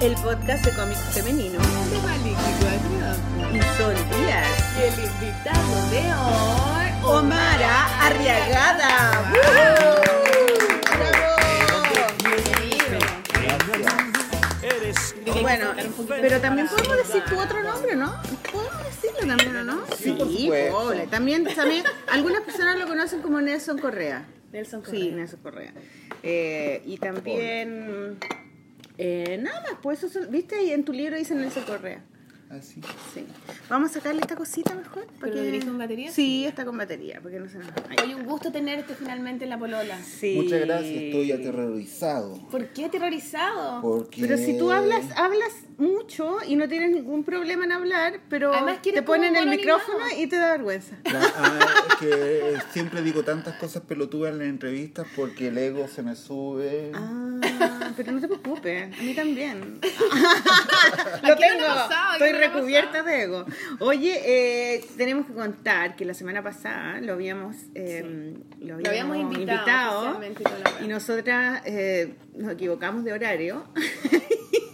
el podcast de cómics femenino de Malíquico Adrián. y Sol Díaz. Y el invitado de hoy, Omara Arriagada. ¡Bravo! Bueno, pero también podemos decir tu otro nombre, ¿no? Podemos decirlo también, ¿o no? Sí, pobre. También, también, algunas personas lo conocen como Nelson Correa. Nelson Sí, Correa. Nelson Correa. Eh, y también, eh, nada más, pues eso, son- ¿viste? Y en tu libro dice Nelson Correa. Así. Sí. Vamos a sacarle esta cosita mejor. ¿Pero lo tenés con batería? Sí, está con batería, porque no se nos... Ahí Oye, un gusto tenerte finalmente en la polola. Sí. Muchas gracias, estoy aterrorizado. ¿Por qué aterrorizado? Porque... Pero si tú hablas, hablas mucho y no tienes ningún problema en hablar, pero Además, te ponen el micrófono animado. y te da vergüenza. La- ah, es que siempre digo tantas cosas pelotudas en las entrevistas porque el ego se me sube. Ah, pero no te preocupes, a mí también. ¿A Lo tengo, pasado? ¿A estoy recubierta de ego. Oye, eh, tenemos que contar que la semana pasada lo habíamos, eh, lo Lo habíamos invitado y toda la wea. y nosotras eh, nos equivocamos de horario.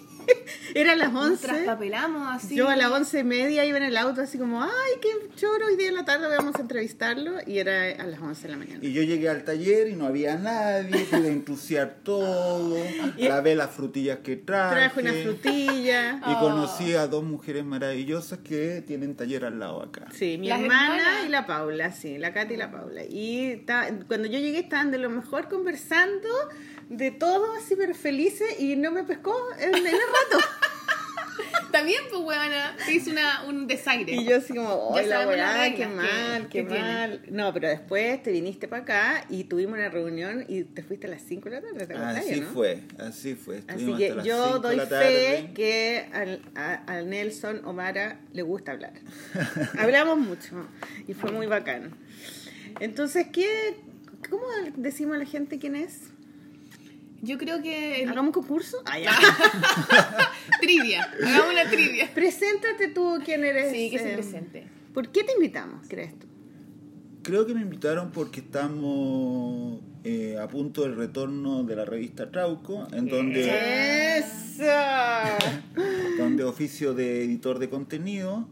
Era las Nos 11. traspapelamos así. Yo a las once y media iba en el auto así como, ay, qué choro, hoy día en la tarde vamos a entrevistarlo y era a las 11 de la mañana. Y yo llegué al taller y no había nadie, pude entusiar todo, lavé las frutillas que traje. Traje una frutilla. Y conocí a dos mujeres maravillosas que tienen taller al lado acá. Sí, mi Las hermana hermanas. y la Paula, sí, la Katy y la Paula. Y ta- cuando yo llegué estaban de lo mejor conversando de todo así, pero felices y no me pescó en el rato. También, pues, huevona, te hizo una, un desaire. Y yo así como, Ya ¡ay, la weá, qué mal, qué tiene. mal! No, pero después te viniste para acá y tuvimos una reunión y te fuiste a las 5 de la tarde, ¿te Así no? fue, así fue. Así que hasta yo doy fe tarde. que al, a, a Nelson Omara le gusta hablar. Hablamos mucho y fue muy bacán. Entonces, ¿qué, ¿cómo decimos a la gente quién es? Yo creo que... el- ¿Hagamos un concurso? Ah, ya. trivia. Hagamos una trivia. Preséntate tú quién eres. Sí, que se eh, presente. ¿Por qué te invitamos, crees tú? Creo que me invitaron porque estamos eh, a punto del retorno de la revista Trauco, en donde, ¡Eso! donde oficio de editor de contenido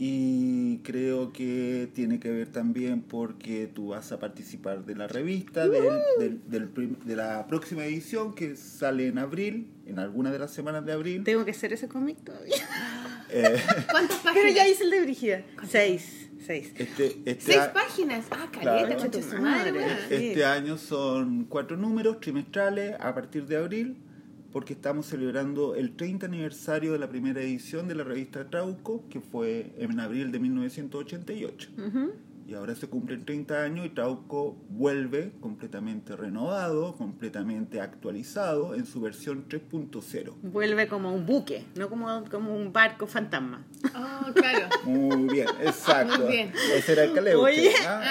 y creo que tiene que ver también porque tú vas a participar de la revista del- del- del prim- de la próxima edición que sale en abril, en alguna de las semanas de abril. Tengo que hacer ese cómic todavía. Eh, ¿Cuántas páginas? Pero ya hice el de Brigida. Seis. Seis. este, este Seis a- páginas. Ah, Claro. caleta, su madre. Sí. Este año son cuatro números trimestrales a partir de abril, porque estamos celebrando el 30 aniversario de la primera edición de la revista Trauco, que fue en abril de 1988. Ujú. Y ahora se cumplen 30 años y Trauco vuelve completamente renovado, completamente actualizado en su versión 3.0. Vuelve como un buque, no como, como un barco fantasma. Oh, claro. Muy bien, exacto. Muy bien. Ese era el caleuche. Oye. ¿ah?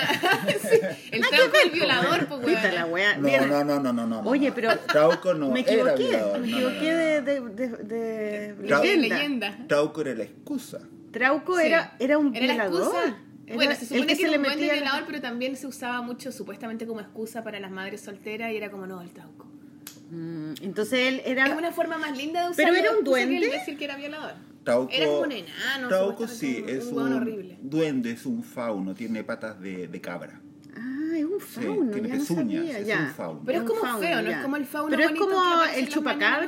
El trampo del violador, pues, la wea. No, no, no, no, no, no. Oye, no. pero Trauco no me era equivoqué, violador, me no, no, equivoqué no. de, de, de, de Trau- leyenda. Trauco era la excusa. Trauco Sí. era, era un Era la violador. excusa. Bueno, se el supone que, se era le un buen violador, pero también se usaba mucho supuestamente como excusa para las madres solteras y era como, no, el trauco. Mm, Entonces él Es era... una forma más linda de usar ¿Pero era un excusa que duende? decir que era violador. Trauco, Era como un enano. Trauco sí, es un un, horrible. duende, es un fauno, tiene patas de, de cabra. Ah, es un Sí, fauno, tiene ya no pezuñas, sabía, es ya. un fauno. Pero es como fauno, feo, ¿no? ya. Es como el fauno Pero es como que el chupacabra.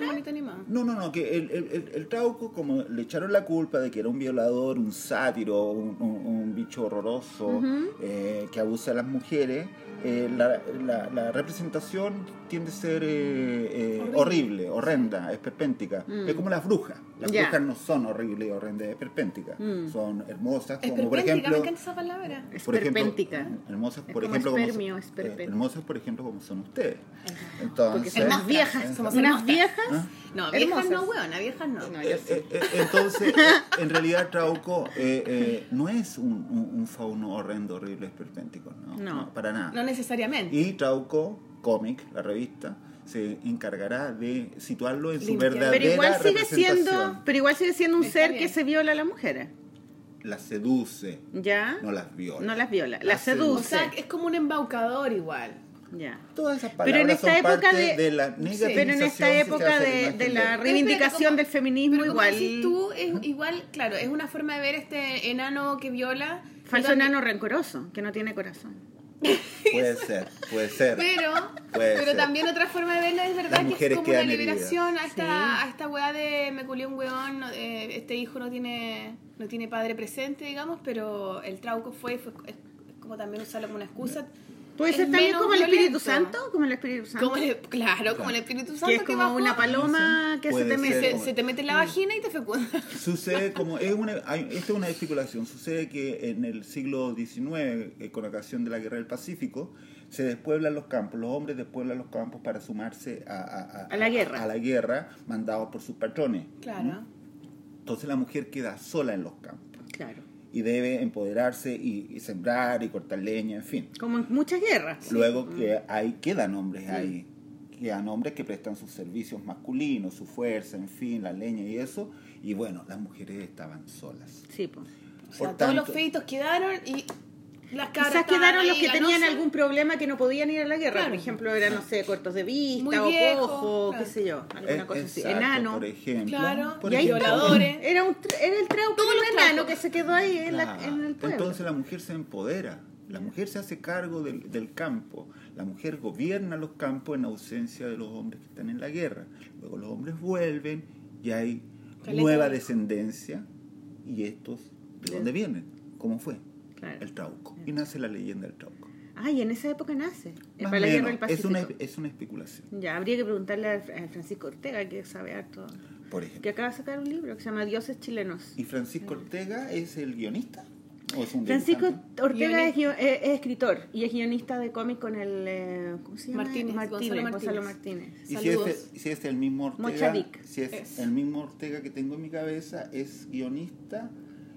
No, no, no, que el, el, el, el Trauco, como le echaron la culpa de que era un violador, un sátiro, un, un- un bicho horroroso eh, que abusa a las mujeres, eh, la, la, la representación tiende a ser eh, eh, horrible. horrenda, esperpéntica. Es como las brujas. Las Ya. brujas no son horribles, horrendas, esperpénticas. Son hermosas, como por Esperpéntica, ejemplo... me encanta esa palabra. por ejemplo, Esperpéntica. hermosas, Es por como ejemplo, como espermio, son- esperpéntica. eh, hermosas, por ejemplo, como son ustedes. Porque Entonces, son unas viejas, somos unas hermosas. viejas. ¿Ah? No, viejas Hermosas. no, weona, viejas no. No, yo Eh, sé. eh, eh, entonces, en realidad Trauco eh, eh, no es un, un- un fauno horrendo, horrible, esperpéntico, ¿no? No. para nada. Necesariamente. Y Trauco, cómic, la revista, se encargará de situarlo en su Limpiar. verdadera Pero igual sigue representación. siendo, pero igual sigue siendo un Está ser bien. que se viola a las mujeres. Las seduce, ¿Ya? no las viola. No las viola, Las las O seduce. sea, es como un embaucador igual. Ya. Todas esas Pero en palabras esta son época parte de- de, la Sí, negativización pero en esta época de, la Pero reivindicación como- del feminismo Pero igual tú, es igual, claro, es una forma de ver este enano que viola. falso pero- enano rencoroso que no tiene corazón Puede ser, puede ser. Pero, Puede pero ser. también otra forma de verla es verdad que es como una liberación a esta, Sí. a esta weá de me culió un weón, eh, este hijo no tiene, no tiene padre presente, digamos, pero el trauco fue, fue es como también usarlo como una excusa. Puede Es ser también como el Espíritu. Santo como el Espíritu Santo Como el- claro, como el Espíritu Santo que es como bajó, una paloma que se te ser. mete se, se te mete en la vagina y te fecunda. Sucede como, es una, hay- esta es una especulación, sucede que en el siglo XIX, eh, con ocasión de la Guerra del Pacífico, se despueblan los campos, los hombres despueblan los campos para sumarse a, a- A la guerra. a la guerra, mandados por sus patrones. Claro. Entonces la mujer queda sola en los campos claro y debe empoderarse y, y sembrar y cortar leña, en fin. como en muchas guerras. Luego que ahí quedan hombres ahí, quedan hombres que prestan sus servicios masculinos, su fuerza, en fin, la leña y eso, y bueno, las mujeres estaban solas. sí pues O sea, Por todos los feitos quedaron y las Quizás quedaron los que tenían algún problema que no podían ir a la guerra. Claro. Por ejemplo, eran, no sé, cortos de vista Muy o cojo, claro. qué sé yo, alguna Eh, cosa así. exacto, Enano. por ejemplo. Claro, por y ahí ejemplo. violadores. Era, un, tra- era el trauco Todos los enano que se quedó ahí en, la- en el pueblo. Entonces la mujer se empodera, la mujer se hace cargo del, del campo, la mujer gobierna los campos en ausencia de los hombres que están en la guerra. Luego los hombres vuelven y hay Caleta nueva de- descendencia y estos, ¿de dónde vienen? ¿Cómo fue? Claro. El trauco. Y nace la leyenda del trauco. Ah, y en esa época nace. Más para o la guerra menos, del es Pacífico. una, es una especulación, Ya, habría que preguntarle a Fra- a Francisco Ortega, que sabe harto. por ejemplo. Que acaba de sacar un libro que se llama Dioses Chilenos. ¿Y Francisco Ortega es el guionista? ¿O es un Francisco dibujante? Ortega es, es escritor y es guionista de cómic con el. eh, ¿Cómo se llama? Martínez, Martínez, Gonzalo Gonzalo Martínez. Martínez. Y si es, Saludos. el, si es el mismo Ortega, Mochadic. si es, Es. el mismo Ortega que tengo en mi cabeza, es guionista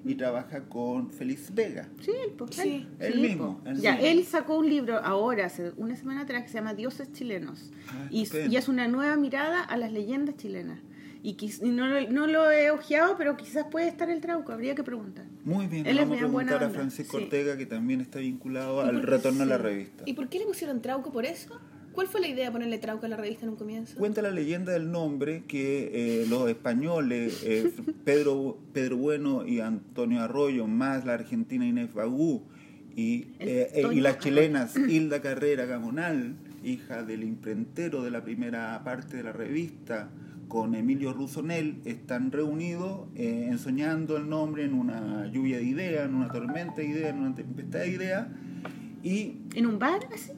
y trabaja con Félix Vega. Sí, él, pues, Sí. él. El mismo, el ya, mismo. él sacó un libro ahora, hace una semana atrás, que se llama Dioses Chilenos. Ah, y, y es una nueva mirada a las leyendas chilenas. Y, quiz- y no, lo- no lo he ojeado, pero quizás puede estar el trauco, habría que preguntar. Muy bien, Él vamos a preguntar a Francisco sí. Ortega, que también está vinculado ¿Y al retorno a la sí? revista. ¿Y por qué le pusieron trauco por eso? ¿Cuál fue la idea de ponerle trauco a la revista en un comienzo? Cuenta la leyenda del nombre que eh, los españoles, eh, Pedro, Pedro Bueno y Antonio Arroyo, más la argentina Inés Bagú, y, eh, y las chilenas Hilda Carrera Gamonal, hija del imprentero de la primera parte de la revista, con Emilio Rusonel, están reunidos ensoñando el nombre en una lluvia de ideas, en una tormenta de ideas, en una tempestad de ideas, y ¿En un bar? así?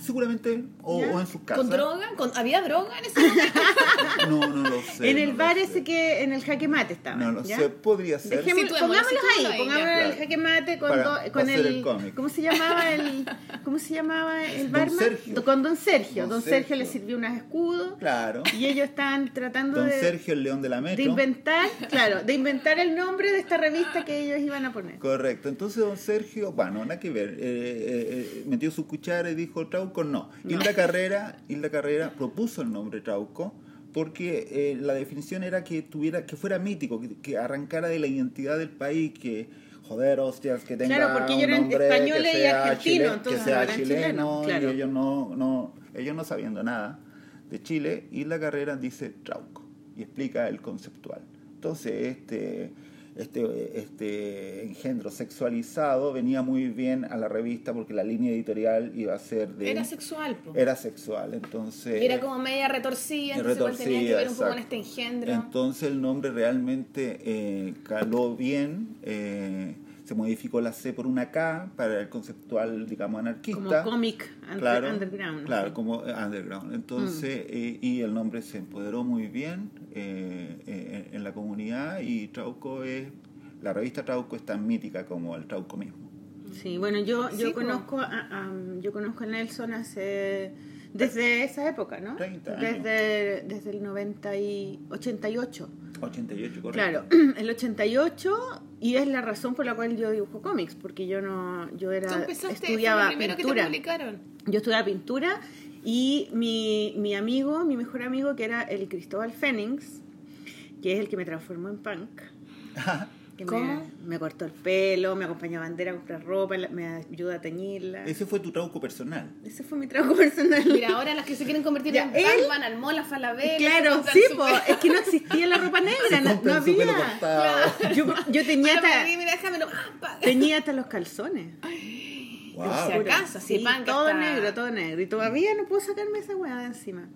Seguramente, o, en sus casas. ¿Con droga? ¿Con- ¿Había droga en ese momento? No, no lo sé. en el no bar ese que en el jaque mate estaba. No lo ¿ya? sé, podría ser. Pongámoslos ahí, pongámoslo en el jaque mate con, Para- do- para con el, el cómic. ¿cómo se llamaba el cómo se llamaba el Don barman? Sergio. Con Don Sergio. Don, Don Sergio. Sergio. le sirvió unos escudos Claro. y ellos estaban tratando Don de, Sergio, el león de la de metro. inventar, claro, de inventar el nombre de esta revista que ellos iban a poner. Correcto. Entonces, don Sergio, bueno, nada que ver. eh, eh, eh, metió su cuchara y dijo Trauco, no. Hilda Carrera, Hilda Carrera propuso el nombre Trauco porque eh, la definición era que tuviera que fuera mítico, que, que arrancara de la identidad del país, que joder, hostias, que tenga Claro, porque un eran nombre españoles que y sea argentinos, chile- entonces que sea no eran chileno chilenos, claro. y ellos no, no, ellos no sabiendo nada de Chile, Hilda Carrera dice Trauco y explica el conceptual. Entonces, este, este, este engendro sexualizado venía muy bien a la revista porque la línea editorial iba a ser de... Era sexual, po. era sexual, entonces... Y era como media retorcida, entonces tenía que ver un poco con este engendro. Entonces el nombre realmente eh, caló bien, eh, se modificó la C por una K para el conceptual, digamos, anarquista. Como cómic under- Claro, underground. Claro, como eh, underground. Entonces, Mm. eh, y el nombre se empoderó muy bien eh, eh, en la comunidad y Trauco es, la revista Trauco es tan mítica como el Trauco mismo. Sí, bueno, yo, yo Sí, conozco a, a- yo conozco a Nelson hace desde esa época, ¿no? 30 años. Desde, desde el 90 y 88. 88, correcto. Claro, el 88 y es la razón por la cual yo dibujo cómics, porque yo no yo era estudiaba lo primero que te pintura. publicaron. Yo estudiaba pintura y mi, mi amigo, mi mejor amigo que era el Cristóbal Fénix, que es el que me transformó en punk. que ¿Cómo? Me, me cortó el pelo, me acompañó a bandera a comprar ropa, me ayuda a teñirla. Ese fue tu trauco personal. Ese fue mi trabajo personal. Mira, ahora las que se quieren convertir Ya, en él- van al mall, a Falabella. Claro, sí, po, es que no existía la ropa negra, no, no compran su pelo había. Yo, yo tenía, hasta, mira, mira, déjamelo. Ah, tenía hasta los calzones. Wow. Por si acaso, Sí, todo está- negro, todo negro. Y todavía no puedo sacarme esa weá de encima.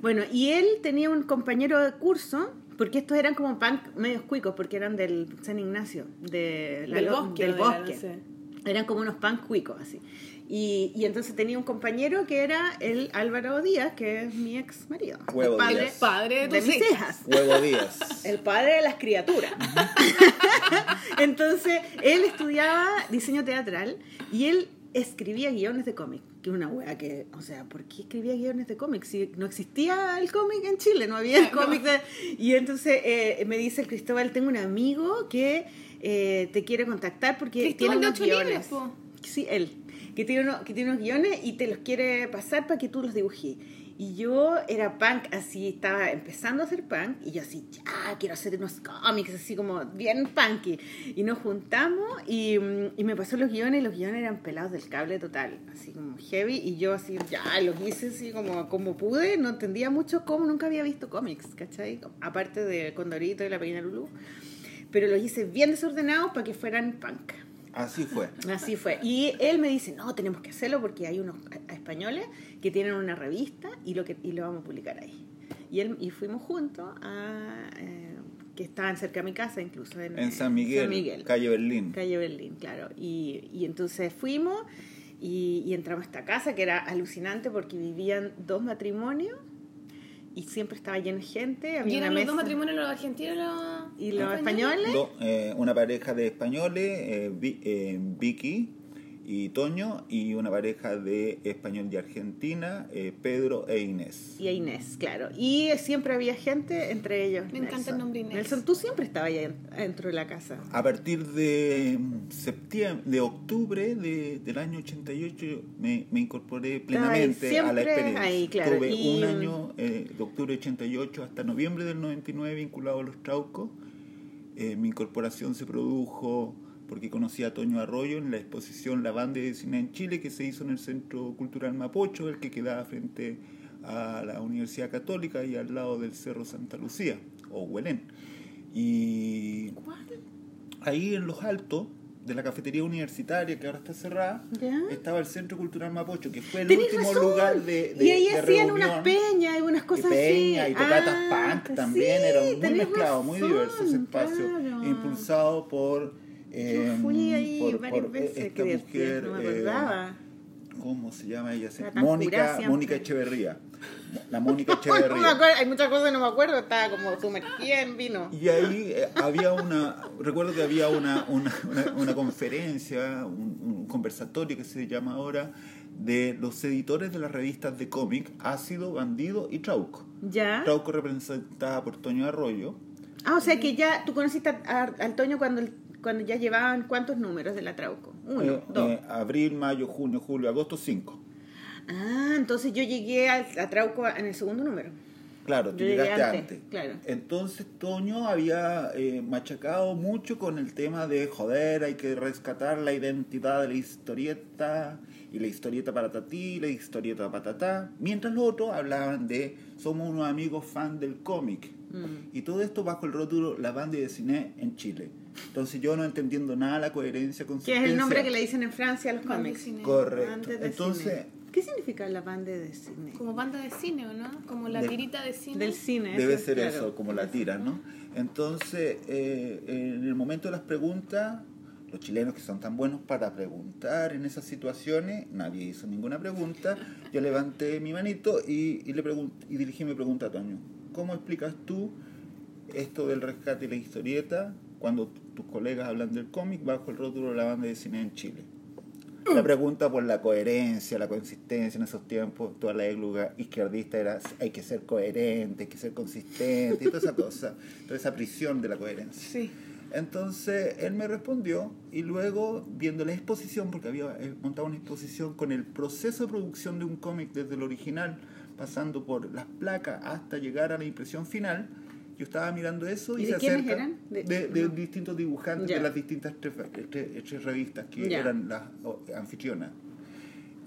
Bueno, y él tenía un compañero de curso, porque estos eran como punk medios cuicos, porque eran del San Ignacio, de la Del bosque, del de la- bosque. no sé. Eran como unos punk cuicos, así. Y, y entonces tenía un compañero que era el Álvaro Díaz, que es mi ex marido. Huevo el padre, Díaz. Padre de de tus mis hijas. hijas. Huevo Díaz. El padre de las criaturas. Entonces, él estudiaba diseño teatral y él escribía guiones de cómic. Que una wea que, o sea, ¿por qué escribía guiones de cómic? Si no existía el cómic en Chile, no había el cómic de... Y entonces eh, me dice el Cristóbal, tengo un amigo que eh, te quiere contactar porque Cristóbal tiene unos guiones. Sí, él. Que tiene, uno- que tiene unos guiones y te los quiere pasar para que tú los dibujes. Y yo era punk, así, estaba empezando a hacer punk, y yo así, ya, quiero hacer unos cómics, así como bien punky. Y nos juntamos y, mm, y me pasó los guiones, y los guiones eran pelados del cable total, así como heavy, y yo así, ya, los hice así como, como pude, no entendía mucho cómo, nunca había visto cómics, ¿cachai? Aparte de Condorito y la Pequeña Lulú. Pero los hice bien desordenados para que fueran punk. Así fue. Así fue. Y él me dice, no, tenemos que hacerlo porque hay unos a españoles que tienen una revista y lo, que, y lo vamos a publicar ahí. Y, él, y fuimos juntos a... eh, que estaban cerca de mi casa incluso. En, En eh, San Miguel, San Miguel. calle Berlín. Calle Berlín, claro. Y, y entonces fuimos y, y entramos a esta casa que era alucinante porque vivían dos matrimonios y siempre estaba lleno de gente. Había ¿Y una eran los dos matrimonios los argentinos y los, ¿Y los españoles? Do- eh, una pareja de españoles, eh, Vi- eh, Vicky y Toño, y una pareja de español y argentina, eh, Pedro e Inés. Y a Inés, claro. Y siempre había gente, entre ellos. Me encanta el nombre Inés. Nelson, tú siempre estabas ahí en- dentro de la casa. A partir de septiembre, de octubre de- del año 88 me, me incorporé plenamente a la experiencia. ahí, claro, Tuve y- un año eh, de octubre de 88 hasta noviembre del 99 vinculado a los Traucos. Eh, mi incorporación se produjo porque conocí a Toño Arroyo en la exposición La Banda de Cine en Chile que se hizo en el Centro Cultural Mapocho, el que quedaba frente a la Universidad Católica y al lado del Cerro Santa Lucía, o Huelén. Y ahí en los altos de la cafetería universitaria que ahora está cerrada, ¿Ya? estaba el Centro Cultural Mapocho, que fue el último razón. lugar de, de y ahí de hacían reunión. unas peñas y unas cosas y peña así. y tocatas Ah, punk también, sí, era muy mezclado, muy razón, diverso ese espacio, claro. impulsado por... eh, Yo fui ahí por- varias por veces, esta mujer, no me eh, acordaba. ¿Cómo se llama ella? Mónica. Mónica Echeverría. La Mónica No me Echeverría. acuerdo, hay muchas cosas que no me acuerdo, estaba como sumergida en vino. Y ahí eh, había una, recuerdo que había una, una, una, una conferencia, un, un conversatorio que se llama ahora, de los editores de las revistas de cómic, Ácido, Bandido y Trauco. ¿Ya? Trauco representada por Toño Arroyo. Ah, o sea que ya tú conociste a, a- al Toño cuando, el- cuando ya llevaban cuántos números de la Trauco. Uno, Eh, dos. eh, abril, mayo, junio, julio, agosto, cinco. Ah, entonces yo llegué al, a Trauco en el segundo número. Claro, tú Yo llegaste antes, antes. claro. Entonces Toño había eh, machacado mucho con el tema de joder, hay que rescatar la identidad de la historieta y la historieta para tatí, la historieta para tatá, mientras los otros hablaban de somos unos amigos fan del cómic. Mm. Y todo esto bajo el rótulo La Banda de Cine en Chile. Entonces yo no entendiendo nada la coherencia, Que consistencia. es el nombre que le dicen en Francia a los cómics. cine. Correcto. Entonces, cine. ¿Qué significa la banda de cine? Como banda de cine, ¿o no? Como la De- tirita de cine. Del cine. Debe eso, ser claro. eso, como la tira, ¿no? Entonces, eh, en el momento de las preguntas, los chilenos que son tan buenos para preguntar en esas situaciones, nadie hizo ninguna pregunta. Yo levanté mi manito y, y le pregun- y dirigí mi pregunta a Toño. ¿Cómo explicas tú esto del rescate y la historieta cuando tus colegas hablan del cómic bajo el rótulo de la banda de cine en Chile? La pregunta por la coherencia, la consistencia en esos tiempos, toda la égluga izquierdista era hay que ser coherente, hay que ser consistente y toda esa cosa, toda esa prisión de la coherencia. Sí. Entonces él me respondió y luego viendo la exposición, porque había eh, montado una exposición con el proceso de producción de un cómic desde el original, pasando por las placas hasta llegar a la impresión final, Yo estaba mirando eso y, ¿Y de se acerca eran? de, De- de no. distintos dibujantes Ya. de las distintas tres, tres- tres revistas que Ya. eran las anfitrionas.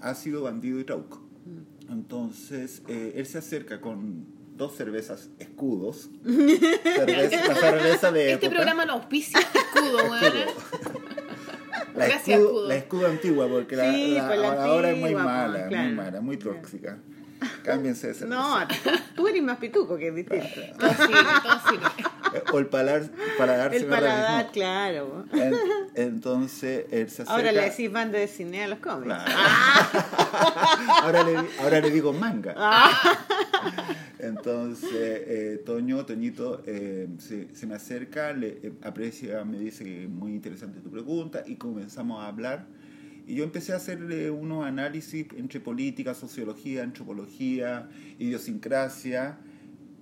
Ácido, Bandido y Trauco. Mm. Entonces, eh, él se acerca con dos cervezas escudos. Cerveza- la cerveza de Este época. programa lo auspicia escudo, weón. La Gracias, escudo, escudo. la escudo antigua, porque la, Sí, la- pues la ahora es muy antigua, mala, pues, muy mala, muy tóxica. Cámbiense de cerveza. No, tú, eres más pituco que es distinto. O el palar, paladar El paladar, claro. En- entonces él se acerca. Ahora le decís banda de cine a los cómics. Claro. ahora, le, ahora le digo manga. Ah. Entonces, eh, Toño, Toñito, eh, se, se me acerca, le eh, aprecia, me dice que es muy interesante tu pregunta y comenzamos a hablar. Y yo empecé a hacerle unos análisis entre política, sociología, antropología, idiosincrasia.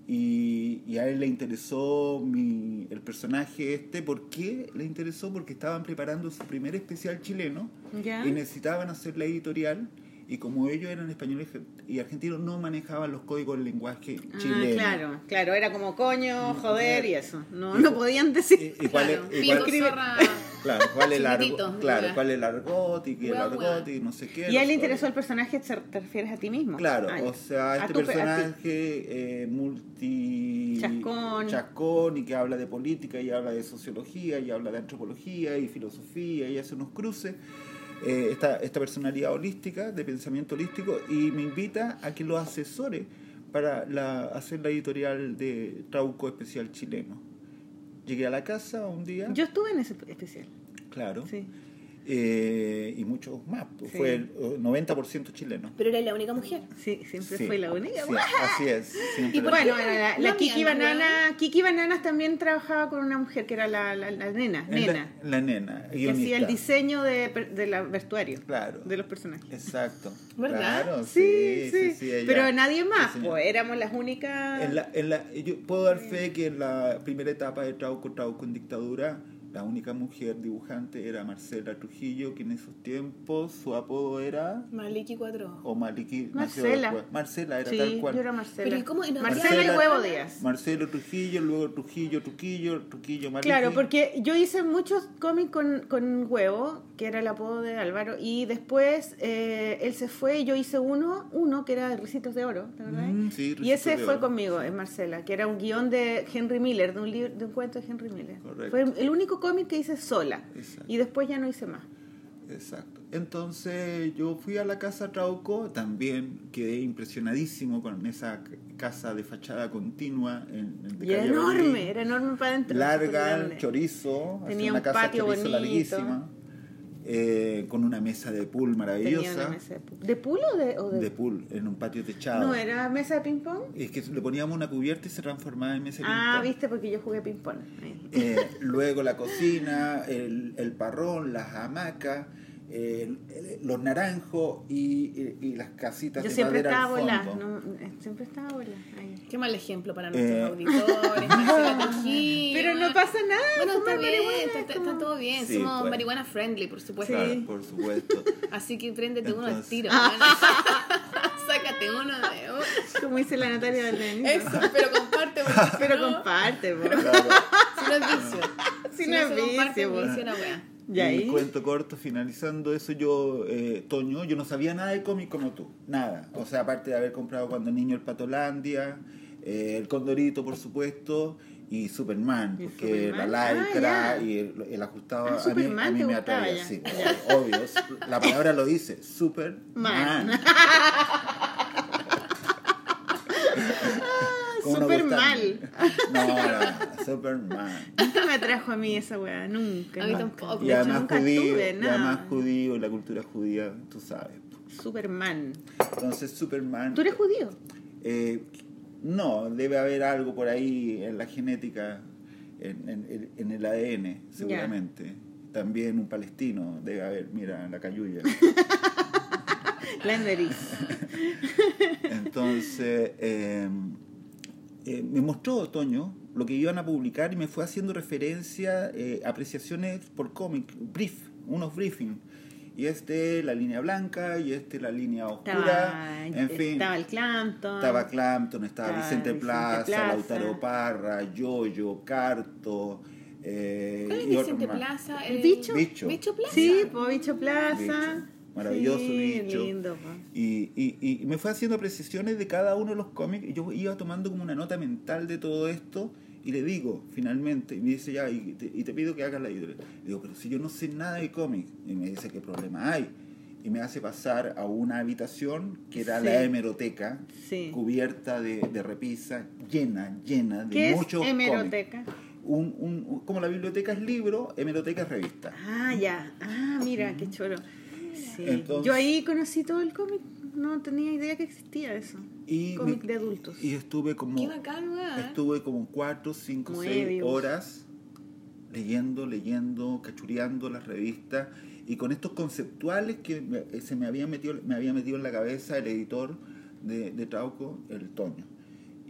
Y, y a él le interesó mi, el personaje este. ¿Por qué le interesó? Porque estaban preparando su primer especial chileno y necesitaban hacer la editorial. Y como ellos eran españoles y argentinos, no manejaban los códigos del lenguaje Ah, chileno. claro, claro, era como coño, joder y eso. No, Y- no podían decir. y- cuál es- Claro, cuál- zorra. Claro, ¿cuál es el argot? Claro. ¿cuál es el argot? Y el argot y no sé qué. ¿Y a él le interesó el personaje? ¿Te refieres a ti mismo? Claro, Ah, o sea, este tu personaje eh, multi... Chascón. chascón y que habla de política y habla de sociología y habla de antropología y filosofía y hace unos cruces. eh, esta, esta personalidad holística, de pensamiento holístico, y me invita a que lo asesore para la, hacer la editorial de Trauco Especial Chileno. Llegué a la casa un día, Yo estuve en ese especial. Claro, Sí. eh, y muchos más, pues, Sí. fue el eh, 90% chileno. Pero eres la única mujer. Sí, siempre Sí, fue la única. sí, así es. siempre ¿Y por? Bueno, la, la La Kiki mía, ¿no? Banana, Kiki Bananas también trabajaba con una mujer que era la, la, la nena, nena, La, nena, que hacía el diseño de, per- de la vestuario Claro. de los personajes. Exacto. ¿Verdad? Claro, Sí, sí, ella- pero nadie más, pues éramos las únicas. En la, en la, yo puedo dar fe que en la primera etapa de Trauco, Trauco en dictadura, la única mujer dibujante era Marcela Trujillo, que en esos tiempos su apodo era... Maliki 4. O Maliki... Marcela. Marcela era sí, tal cual. yo era Marcela. Pero ¿y cómo? ¿Y no Marcela y Huevo Díaz. Marcelo Trujillo, luego Trujillo, Trujillo, Trujillo, Maliki. Claro, porque yo hice muchos cómics con, con Huevo, que era el apodo de Álvaro, y después eh, él se fue y yo hice uno, uno que era de Ricitos de Oro, ¿te acordás? Mm, sí, y ese de fue Oro. conmigo, en Marcela, que era un guion de Henry Miller, de un, libro, de un cuento de Henry Miller. Correcto. Fue el único cómic que hice sola, Exacto. y después ya no hice más. Exacto. Entonces yo fui a la casa Trauco, también quedé impresionadísimo con esa casa de fachada continua. En, en- de Y era enorme, Berlín. era enorme para adentro. Larga, chorizo, Tenía una un casa patio chorizo bonito. larguísima, eh, con una mesa de pool Tenía una maravillosa. mesa de pool. ¿De pool o de...? o de- De pool, en un patio techado. No, era mesa de ping-pong. Es que le poníamos una cubierta y se transformaba en mesa de Ah, ping-pong. viste, porque yo jugué ping-pong. Eh, luego la cocina, el, el parrón, las hamacas, el- los naranjos y, y- y las casitas Yo de siempre madera estaba no, eh, siempre estaba volada. ahí. Qué mal ejemplo para nuestros Eh. auditores. Pero no pasa nada. Bueno, está bien, marihuana, está, todo bien. Sí, Somos pues. marihuana friendly, por supuesto. Claro, Sí. por supuesto. Así que préndete uno al tiro. bueno. Sácate uno de uno. Como dice la Natalia del Eso, pero comparte. porque Pero no- comparte. Claro. Si no es vicio. Si no es se comparte, vicio, po. vicio la wea. Y ahí. Cuento corto, finalizando eso, yo, eh, Toño, yo no sabía nada de cómic como tú, nada. O sea, aparte de haber comprado cuando niño el Patolandia, eh, el Condorito, por supuesto, y Superman, ¿Y porque Superman? la Ah, lycra y el, el ajustado Ah, a mí, a mí me atraía, sí, obvio. La palabra lo dice, Superman. ¿Cómo no Súper gustarme? mal. No, no, Superman. Nunca me atrajo a mí esa weá, nunca. A mí tampoco. Y además nunca judío, tuve y además nada. judío, la cultura judía, tú sabes. Superman. Entonces Superman... ¿Tú eres judío? Eh, no, debe haber algo por ahí en la genética, en, en- en el ADN, seguramente. También un palestino debe haber, mira, la cayuya. La nariz. Entonces, eh, eh, me mostró Otoño lo que iban a publicar y me fue haciendo referencia, eh, apreciaciones por cómic, brief, unos briefings. y este la línea blanca y este la línea oscura. Estaba, en fin, estaba el Clampton. estaba Clampton, estaba estaba Vicente, Vicente Plaza, Plaza. Lautaro Parra, Yoyo, Carto. Eh, ¿Cuál es Vicente. Plaza? ¿El bicho? Bicho. Bicho Plaza. Sí, po, Bicho Plaza. Bicho. Maravilloso Sí, bicho. lindo. Y, y, y me fue haciendo precisiones de cada uno de los cómics y yo iba tomando como una nota mental de todo esto y le digo finalmente, y me dice ya, y te, y te pido que hagas la editorial. Le digo, pero si yo no sé nada de cómics, y me dice, ¿qué problema hay? Y me hace pasar a una habitación que era Sí. la hemeroteca, Sí. cubierta de, de repisa, llena, llena de ¿Qué es muchos cómics. hemeroteca? Un, un- un- como la biblioteca es libro, hemeroteca es revista. Ah, ya. Ah, mira, qué choro. Sí. Entonces- Yo ahí conocí todo el cómic. No tenía idea que existía eso. Y cómic de adultos. Y estuve como... Qué bacán. Estuve como cuatro, cinco, seis Moebius. horas leyendo, leyendo, cachureando las revistas y con estos conceptuales que me- eh, se me había metido, me había metido en la cabeza el editor de, de Trauco, el Toño.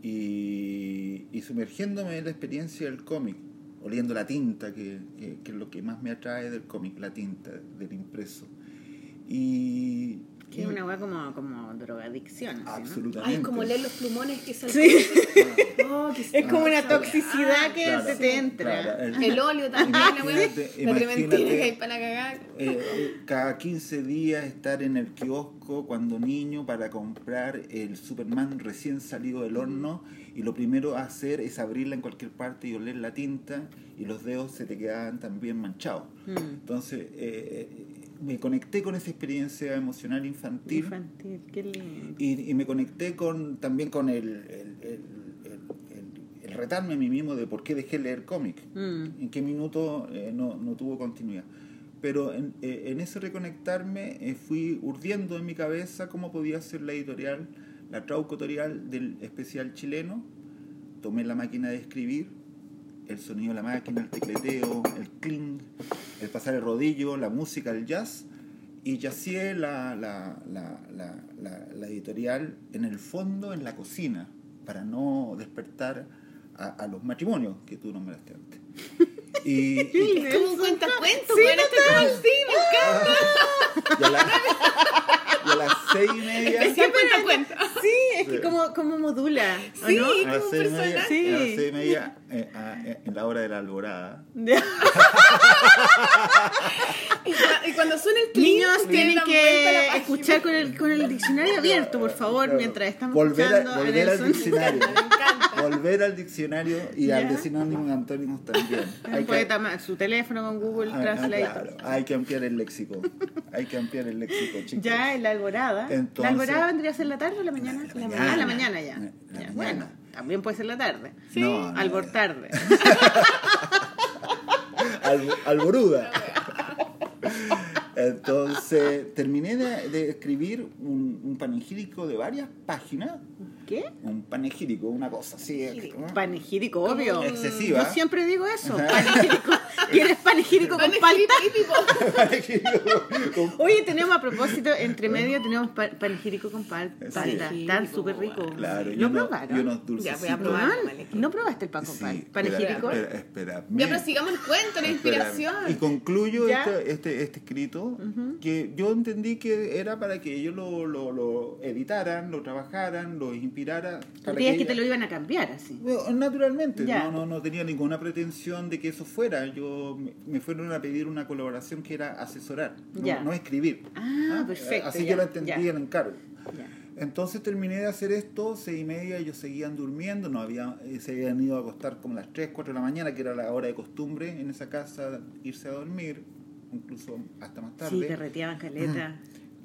Y, y sumergiéndome en la experiencia del cómic, oliendo la tinta, que, que- que es lo que más me atrae del cómic, la tinta del impreso. Y, Que es una weá como, como drogadicción. absolutamente. Ay, como leer los plumones que salen. Sí. Oh, Es como una toxicidad que Claro, se te entra. claro, el- El óleo también, la weá. La trementina que hay para cagar. Eh, eh, cada 15 días estar en el kiosco cuando niño para comprar el Superman recién salido del horno y lo primero a hacer es abrirla en cualquier parte y oler la tinta y los dedos se te quedaban también manchados. Mm. Entonces eh, me conecté con esa experiencia emocional infantil, Infantil, qué lindo. y, y me conecté con también con el, el, el- retarme a mí mismo de por qué dejé leer cómic Mm. en qué minuto eh, no, no tuvo continuidad. Pero en, eh, en ese reconectarme eh, fui urdiendo en mi cabeza cómo podía ser la editorial, la traucotorial del especial chileno. Tomé la máquina de escribir, el sonido de la máquina, el tecleteo, el clink, el pasar el rodillo, la música, el jazz, y yacié la, la, la, la, la- la editorial en el fondo, en la cocina, para no despertar a, a los matrimonios que tú nombraste antes. Y, y- Es como un cuentacuentos, Sí. Este como- sí, me encanta. y a, la- y a las seis y media... Especial cuentacuentos. Sí, es que Sí. como, como modula, ¿o Sí. no? A las como seis y media, personaje. Sí. a las seis y media, eh, a- eh, en la hora de la alborada. Y cua- Y cuando suena el clink, Niños tienen la que escuchar con el, con el diccionario abierto, por favor, Claro. mientras estamos volver, a- escuchando volver al diccionario. Me encanta. Volver al diccionario y Ya. al de sinónimos y antónimos también. Hay Puede que, tomar su teléfono con Google ah, ah, Translate. claro, hay que ampliar el léxico. Hay que ampliar el léxico, chicos. Ya en la alborada. Entonces- ¿La alborada vendría a ser la tarde o la mañana? La- la mañana. Ah, la mañana. mañana ya. La- la Ya, mañana. Bueno, también puede ser la tarde. Sí. No, no, Albor tarde. Al- alboruda. Entonces, terminé de, de escribir un, un panegírico de varias páginas. ¿Qué? Un panegírico, una cosa así. ¿no? Panegírico, obvio. Excesiva. Yo siempre digo eso, panegírico. ¿Quieres panegírico con palta? típico. Panegírico con- Oye, tenemos a propósito, entre medio tenemos pa- panegírico con pal- Sí. palta. Están súper ricos. Claro, ¿Lo uno- probaron? y unos dulces. Ya, voy a probar. ¿No probaste el pan con Sí, pal? espera, ¿Panegírico? Espera, espera. Ya, pero sigamos el cuento, la inspiración. Y concluyo este, este, este escrito que yo entendí que era para que ellos lo, lo, lo editaran, lo trabajaran, lo inspirara. para que ella- te lo iban a cambiar así. Bueno, Naturalmente, Ya. no, no, no tenía ninguna pretensión de que eso fuera. Yo me, fueron a pedir una colaboración que era asesorar, no, no escribir. Ah, perfecto, Así ya, yo lo entendí ya. el encargo. Entonces terminé de hacer esto, seis y media, ellos seguían durmiendo, no había, eh, se habían ido a acostar como a las 3, 4 de la mañana, que era la hora de costumbre en esa casa, irse a dormir, incluso hasta más tarde. Sí, carreteaban caleta.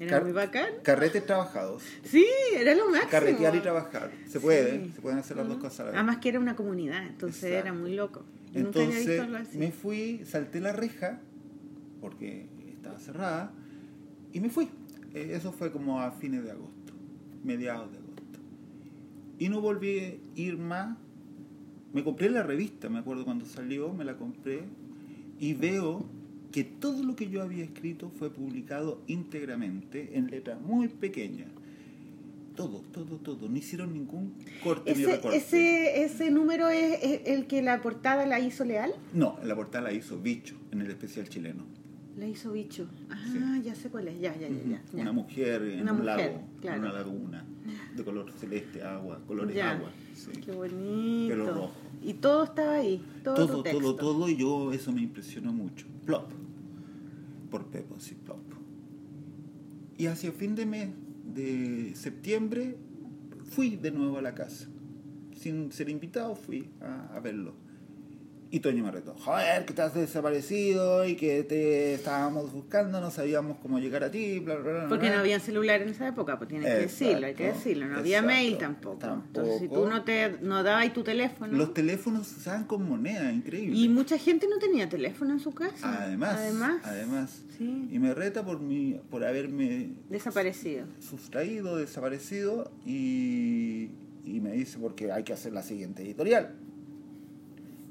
Era Car- muy bacán. Carretes trabajados. Sí, era lo máximo. Carretear y trabajar. Se puede, Sí. se pueden hacer las dos cosas a la vez. Además que era una comunidad, entonces Exacto. era muy loco. Yo nunca había visto Entonces algo así. me fui, salté la reja, porque estaba cerrada, y me fui. Eh, Eso fue como a fines de agosto, mediados de agosto. Y no volví a ir más. Me compré la revista, me acuerdo cuando salió, me la compré, y veo que todo lo que yo había escrito fue publicado íntegramente en letra muy pequeña. Todo, todo, todo. No hicieron ningún corte ni Ese, recorte. ese, ese número es, es el que la portada la hizo Leal. No, la portada la hizo Bicho, en el especial chileno. La hizo bicho. Ah, Sí. ya sé cuál es. Ya, ya, ya. ya, ya. Una mujer en Una un mujer, lago, claro. en una laguna, de color celeste, agua, colores Ya. agua. sí. Qué bonito. Pelo rojo. Y todo estaba ahí. Todo, Todo, todo, todo, y yo eso me impresionó mucho. Plop. Por Pepo, sí, plop. Y hacia fin de mes de septiembre fui de nuevo a la casa. Sin ser invitado, fui a verlo. Y Toño me retó, joder, que estás desaparecido y que te estábamos buscando, no sabíamos cómo llegar a ti, bla, bla, bla. Porque bla". no había celular en esa época, pues tienes que Exacto, decirlo, hay que decirlo. No había exacto, mail tampoco. Entonces, si tú tampoco. no te no dabas tu teléfono. Los teléfonos se usaban con moneda, increíble. Y mucha gente no tenía teléfono en su casa. Además, Además, además. Sí. Y me reta por mi, por haberme desaparecido. sustraído, desaparecido y, y me dice porque hay que hacer la siguiente editorial.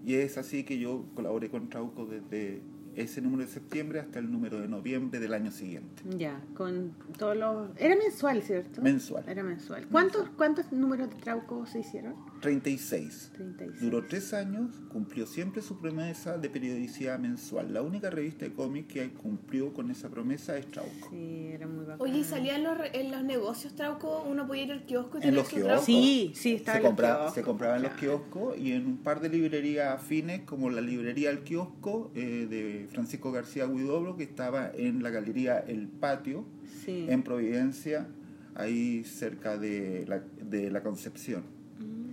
Y es así que yo colaboré con Trauco desde ese número de septiembre hasta el número de noviembre del año siguiente. Ya, con todos los... Era mensual, ¿cierto? Mensual. Era mensual. ¿Cuántos, ¿cuántos números de Trauco se hicieron? 36. 36. Duró tres años, cumplió siempre su promesa de periodicidad mensual. La única revista de cómics que cumplió con esa promesa es Trauco. Sí, era muy bacán. Oye, ¿y salía en los, re- en los negocios Trauco? ¿Uno podía ir al kiosco y En tener los su kioscos. Trauco? Sí, sí, estaba se, en los compraba, kioscos, se compraba en los claro. kioscos y en un par de librerías afines como la librería El Kiosco eh, de Francisco García Huidobro que estaba en la galería El Patio Sí. en Providencia ahí cerca de la, de la Concepción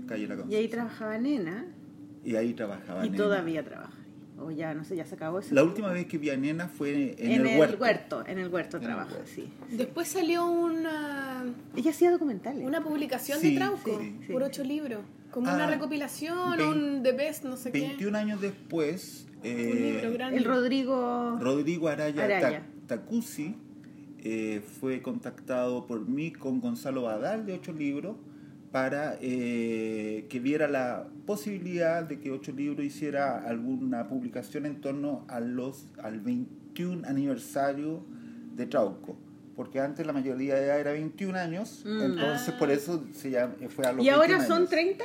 calle La. Y ahí trabajaba Nena y ahí trabajaba y Nena. todavía trabaja. O ya, no sé, ya se acabó ese la tiempo. última vez que vi a Nena fue en, En, el, huerto, En el huerto En el trabaja, huerto. sí. Después salió una, Ella hacía documentales. una publicación Sí, de Trauco sí, sí. por ocho libros. Como Ah, una recopilación, vein- un The Best, no sé 21 años después qué. eh, Un libro grande. El Rodrigo... Rodrigo Araya, Araya. Tacusi eh, fue contactado por mí con Gonzalo Badal de Ocho Libros para eh, que viera la posibilidad de que Ocho Libros hiciera alguna publicación en torno a los, al 21 aniversario de Trauco. Porque antes la mayoría de edad era 21 años, Mm. entonces Ah. por eso se llama, fue a los ¿Y ahora 21 son años. 30?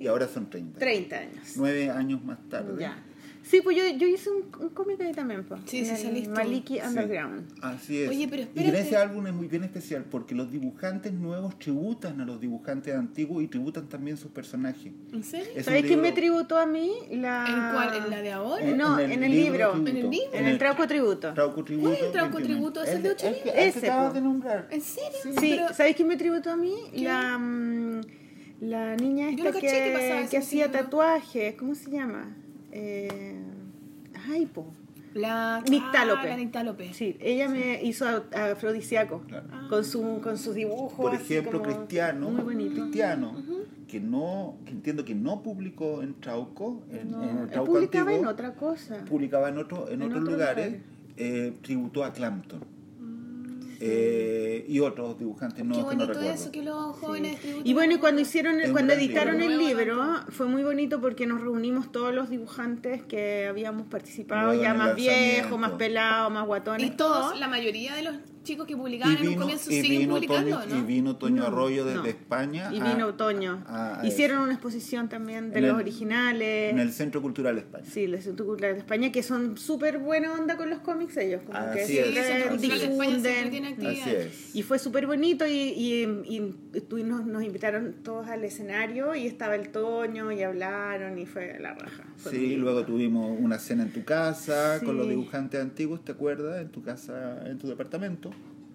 Y ahora son 30. 30 años. Nueve años más tarde. Ya. Sí, pues yo, yo hice un, un cómic ahí también, pues. Sí, en sí, el saliste. Maliki Sí. Underground. Así es. Oye, pero y en espérate. ese álbum es muy bien especial porque los dibujantes nuevos tributan a los dibujantes antiguos y tributan también sus personajes. ¿En serio? Es ¿Sabes quién me libro- tributó a mí? La... ¿En cuál? ¿En la de ahora? Eh, no, en el libro. tributo. ¿En el libro? En el Trauco Tributo. Trauco Tributo. ¿Cuál es el Trauco 21. Tributo? ¿Es el de ocho el- libros? el que Ese, acabas de nombrar. ¿En serio? Sí, Pero- ¿sabes quién me tributó a mí? ¿Quién? La, mm, la niña Yo esta que pasaba que, que en hacía libro. tatuajes. ¿Cómo se llama? Eh, ay, po. La. Ah, la Nictálope. Sí, ella me hizo a- afrodisíaco Claro. con, su, con sus dibujos. Por ejemplo, como Cristiano, Muy bonito. Cristiano que no, que entiendo que no publicó en Trauco, en, No, en Trauco publicaba antiguo, en otra cosa. publicaba en, otro, en, En otros otros lugares, lugares. eh, tributó a Clampton. Eh, y otros dibujantes nuevos que no recuerdo. eso que los jóvenes Y bueno, y cuando hicieron, el, cuando editaron libro. el libro, fue muy bonito porque nos reunimos todos los dibujantes que habíamos participado, Luego ya más viejos, más pelados, más guatones, Y todos, la mayoría de los chicos que publicaban en un vino, comienzo siguen vino publicando, Toño, ¿no? y vino Toño No, Arroyo desde no. España. Y a- vino Otoño. a- a Hicieron eso. una exposición también de En los el- originales. en el Centro Cultural de España. Sí, el Centro Cultural de España, que son súper buena onda con los cómics ellos, como que Así es. Sí, el Centro siempre Cultural de España siempre tiene difunden. Así actividades. es. Y fue súper bonito y, y, y tuvimos- nos invitaron todos al escenario y estaba el Toño y hablaron y fue la raja. Fue Sí, luego tuvimos una cena en tu casa con los Sí. dibujantes antiguos, ¿te acuerdas? En tu casa, en tu departamento.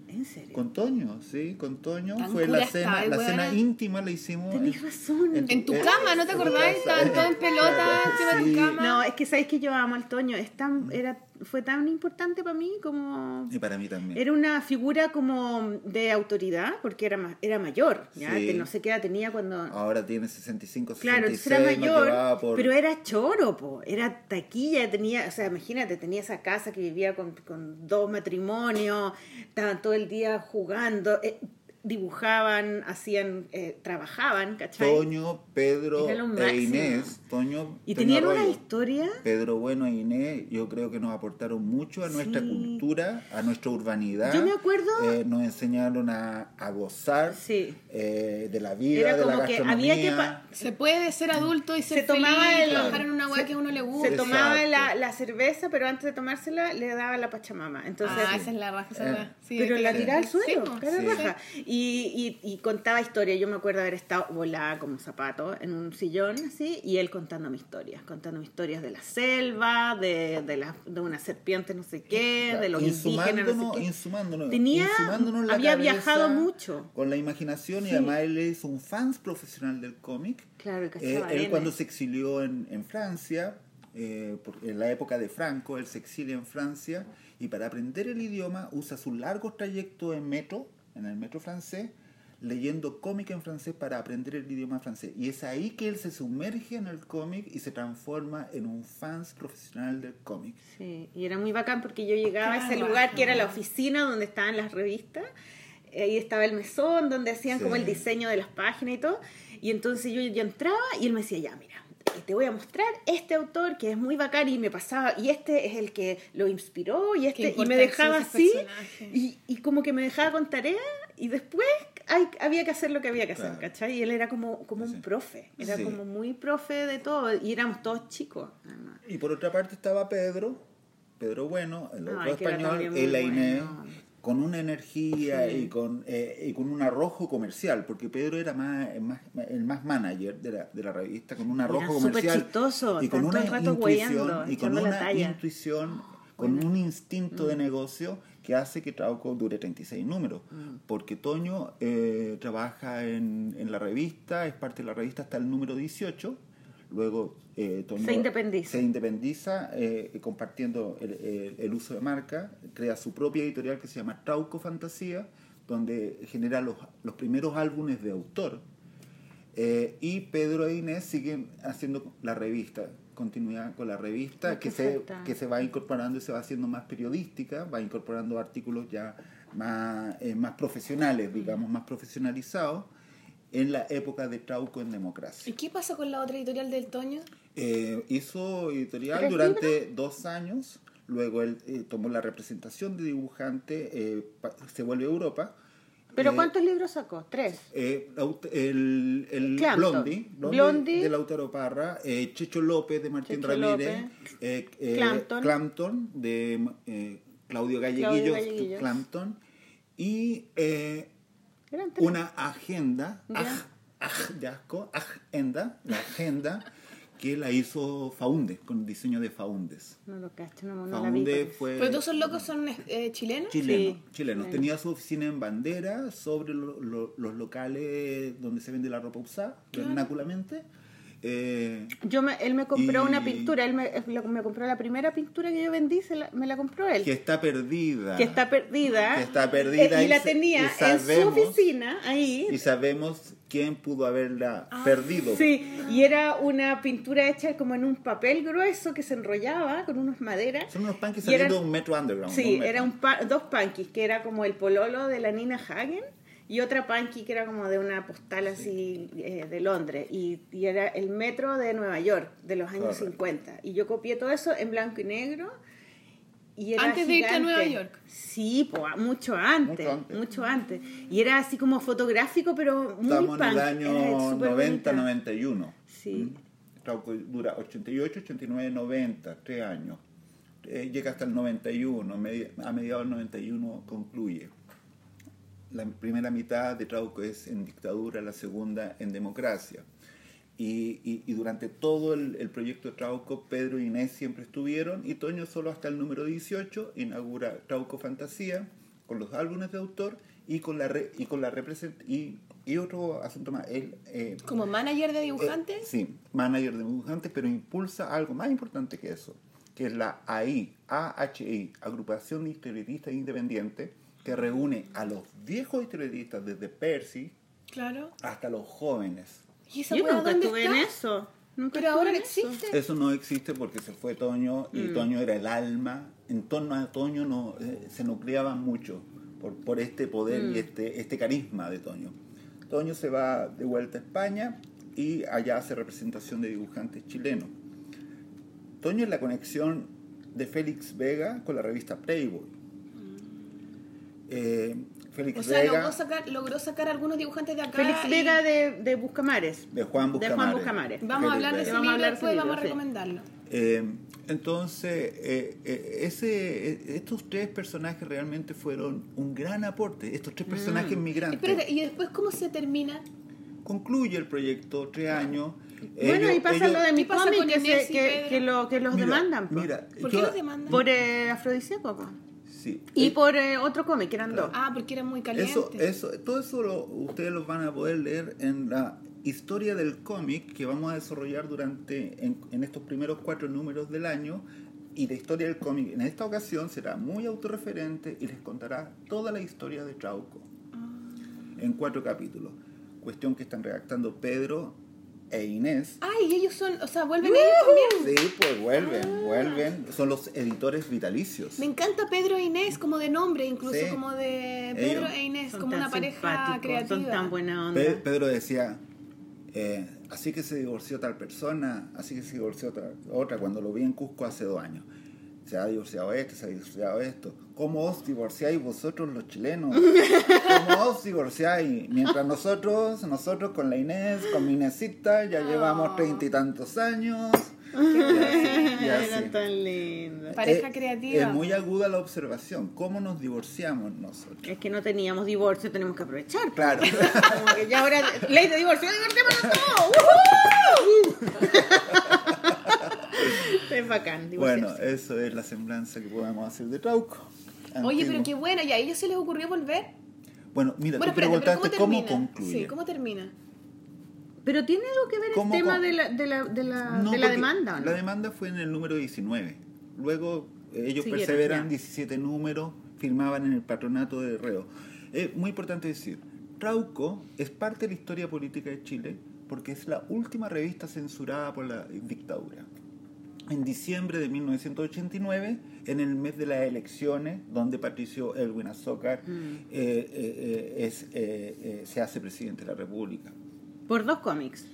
¿En serio? Con Toño, sí, con Toño. Tan Fue la cena, la cena íntima la hicimos. Tenés en- razón. En tu eh, cama, ¿no te acordás? Estaban todos en pelota de tu sí. cama. No, es que sabéis que yo amo al Toño. Es tan, era, fue tan importante para mí como... Y para mí también. Era una figura como de autoridad, porque era, ma- era mayor, ¿ya? Sí. No sé qué edad tenía cuando... Ahora tiene 65, 66. Claro, era mayor, por- pero era choro, po. era taquilla, tenía, o sea, imagínate, tenía esa casa que vivía con, con dos matrimonios, estaban todo el día jugando. eh, dibujaban, hacían, eh, trabajaban, ¿cachai? Toño, Pedro e. Inés. Toño, y Toño tenían una historia. Pedro Bueno e Inés, yo creo que nos aportaron mucho a nuestra Sí. cultura, a nuestra urbanidad. Yo me acuerdo- Eh, nos enseñaron a, a gozar Sí. eh, de la vida, Era de la como que gastronomía. había que Se puede ser adulto y ser Se tomaba feliz, el- trabajar en una weá que a uno le gusta. Se tomaba la, la cerveza, pero antes de tomársela le daba la pachamama. Entonces, ah, esa es la raja, esa Eh. Sí, pero la tiraba al suelo, cara Sí. raja. Y, y, y contaba historias. Yo me acuerdo haber estado volada como zapato en un sillón así, y él contando mis historias, contando historias de la selva, de, de, la, de una serpiente no sé qué, de los indígenas no sé qué. insumándonos, Tenía- insumándonos la había viajado mucho. Con la imaginación y Sí. además él es un fan profesional del cómic. Claro, Eh, cachaba él cuando se exilió en, en Francia, eh, en la época de Franco, él se exilia en Francia y para aprender el idioma usa sus largos trayectos en metro, en el metro francés, leyendo cómic en francés para aprender el idioma francés. Y es ahí que él se sumerge en el cómic y se transforma en un fan profesional del cómic. Sí, y era muy bacán porque yo llegaba a ese lugar que era la oficina donde estaban las revistas. Ahí estaba el mesón donde hacían Sí. como el diseño de las páginas y todo. Y entonces yo, yo entraba y él me decía, ya, mira, te voy a mostrar este autor que es muy bacán y me pasaba, y este es el que lo inspiró y este, y me dejaba así y, y como que me dejaba con tarea y después hay- había que hacer lo que había que hacer, Claro. ¿cachai? Y él era como, como Sí. un profe, era Sí. como muy profe de todo y éramos todos chicos. además. Y por otra parte estaba Pedro, Pedro Bueno, el otro Ay, que era español, Inés, bueno. Con una energía Sí. y, con, eh, y con un arrojo comercial, porque Pedro era más, más- el más manager de la, de la revista, con un arrojo Era comercial chistoso, y con una intuición, y con una intuición, con un instinto de negocio que hace que Trauco dure 36 números, porque Toño eh, trabaja en, en la revista, es parte de la revista hasta el número 18, luego eh, Toño Se independiza. se independiza eh, compartiendo el, el- el uso de marca, crea su propia editorial que se llama Trauco Fantasía, donde genera los, los primeros álbumes de autor. Eh, y Pedro e Inés siguen haciendo la revista, continuidad con la revista, que se, que se va incorporando y se va haciendo más periodística, va incorporando artículos ya más, eh, más profesionales, digamos, más profesionalizados, en la época de Trauco en democracia. ¿Y qué pasa con la otra editorial del Toño? Eh, hizo editorial ¿Tres durante dos años, luego él eh, tomó la representación de dibujante, eh, se vuelve a Europa. ¿Pero Eh, cuántos libros sacó? Tres. eh, el el Clampton. Blondie, Blondie. de Lautaro Parra, eh, Checho López de Martín Checho Ramírez, eh, eh, Clampton. Clampton de eh, Claudio Galleguillos. Clampton, y eh. Una agenda, aj, aj, de asco, agenda, la agenda que la hizo Faunde, con diseño de Faundes. No lo cacho, no, no la vi. Fue ¿Pero todos esos locos son eh, chilenos? chileno, Sí, chileno. chileno. Tenía su oficina en bandera sobre lo- lo- los locales donde se vende la ropa usada, vernáculamente. Eh, Yo me- él me compró Y- una pintura, él me, él me compró la primera pintura que yo vendí, se la- me la compró él. que está perdida. que está perdida. Que está perdida eh, y y la tenía y en su oficina, ahí. Y sabemos quién pudo haberla perdido. Ah, Sí, y era una pintura hecha como en un papel grueso que se enrollaba con unas maderas. Son unos eran- saliendo de un metro underground. Sí, un metro. era un pa- dos punkies, que era como el pololo de la Nina Hagen y otra punky que era como de una postal así eh, de Londres y, y era el metro de Nueva York de los años Correcto. 50 y yo copié todo eso en blanco y negro y era Antes de irte a gigante. Nueva York. Sí, po, mucho antes, Mucho mucho antes. antes. Y era así como fotográfico, pero muy Estamos punk. en el año súper 90, bonita. 91. Sí. Mm. Dura 88, 89, 90, tres años. Eh, llega hasta el 91, medi- a mediados del 91 concluye. La primera mitad de Trauco es en dictadura, la segunda en democracia. Y, y- y durante todo el, el proyecto de Trauco, Pedro y Inés siempre estuvieron, y Toño solo hasta el número 18 inaugura Trauco Fantasía, con los álbumes de autor y con la, re- y con la represent y, y otro asunto más. Él, eh, ¿Como manager de eh, dibujantes? sí, manager de dibujantes, pero impulsa algo más importante que eso, que es la AI, AHI, Agrupación de Historietistas Independientes, que reúne a los viejos historietistas desde Percy Claro. hasta los jóvenes. ¿Y esa Yo nunca dónde estuve está? en eso. Nunca Pero ahora existe. Eso no existe porque se fue Toño y Toño era el alma. En torno a Toño no, eh, se nucleaban mucho por, por este poder Mm. y este, este carisma de Toño. Toño se va de vuelta a España y allá hace representación de dibujantes chilenos. Toño es la conexión de Félix Vega con la revista Playboy. Eh, Félix O sea, Vega logró sacar, logró sacar algunos dibujantes de acá. Félix y- Vega de, de Buscamares. de Juan De Buscamares. Juan Buscamares. Vamos a hablar de ese Vamos a libro después, ese vamos a libro, sí. recomendarlo. Eh, entonces, eh, eh, ese, estos tres personajes realmente fueron un gran aporte. Estos tres personajes migrantes. Espérate, ¿y después cómo se termina? Concluye el proyecto, tres años. Bueno, Ellos- ahí pasa ellos- lo de mi ¿Qué pasa cómic que, Inés se- y que, Pedro? que lo- que los Mira, demandan. Mira, ¿Por yo- qué los demandan? Por eh, afrodisíaco. Sí, Y eh, por eh, otro cómic, que eran dos. Ah, porque era muy caliente. Eso, eso, todo eso lo- ustedes lo van a poder leer en la historia del cómic que vamos a desarrollar durante en, en estos primeros cuatro números del año y la historia del cómic en esta ocasión será muy autorreferente y les contará toda la historia de Trauco en cuatro capítulos. Cuestión que están redactando Pedro e Inés. Ay, ellos son, o sea, vuelven ellos también. Sí, pues vuelven, vuelven. Son los editores vitalicios. Me encanta Pedro e Inés como de nombre, incluso Sí. como de Pedro Ellos e Inés, Son como una pareja creativa. Son tan buena onda. Pe- Pedro decía, eh, así que se divorció tal persona, así que se divorció otra, otra, cuando lo vi en Cusco hace dos años. Se ha divorciado este, se ha divorciado esto. ¿Cómo os divorciáis vosotros los chilenos? ¿Cómo os divorciáis? Mientras nosotros, nosotros con la Inés, con mi Inesita, ya llevamos treinta y tantos años. Era tan lindo. Pareja Eh, creativa. Es muy aguda la observación. ¿Cómo nos divorciamos nosotros? Es que no teníamos divorcio, tenemos que aprovechar. Claro. Como que ya ahora, ley de divorcio, divorciémonos todos. Es bacán, Bueno, eso es la semblanza que podemos hacer de Trauco. Oye, pero qué bueno, ¿y a ellos se les ocurrió volver? Bueno, mira, Bueno, tú espérate, pero preguntaste ¿cómo cómo, termina? concluye. Sí, ¿cómo termina? Pero tiene algo que ver el ¿Cómo, tema de la, de la, de la, No, de la demanda, ¿o no? La demanda fue en el número 19. Luego eh, ellos Siguieron, perseveran ya. 17 números, firmaban en el patronato de reo. Es muy importante decir, Trauco es parte de la historia política de Chile porque es la última revista censurada por la dictadura. En diciembre de 1989, en el mes de las elecciones, donde Patricio Elwin Azócar Mm. eh, eh, eh, es, eh, eh, se hace presidente de la República. Por dos cómics.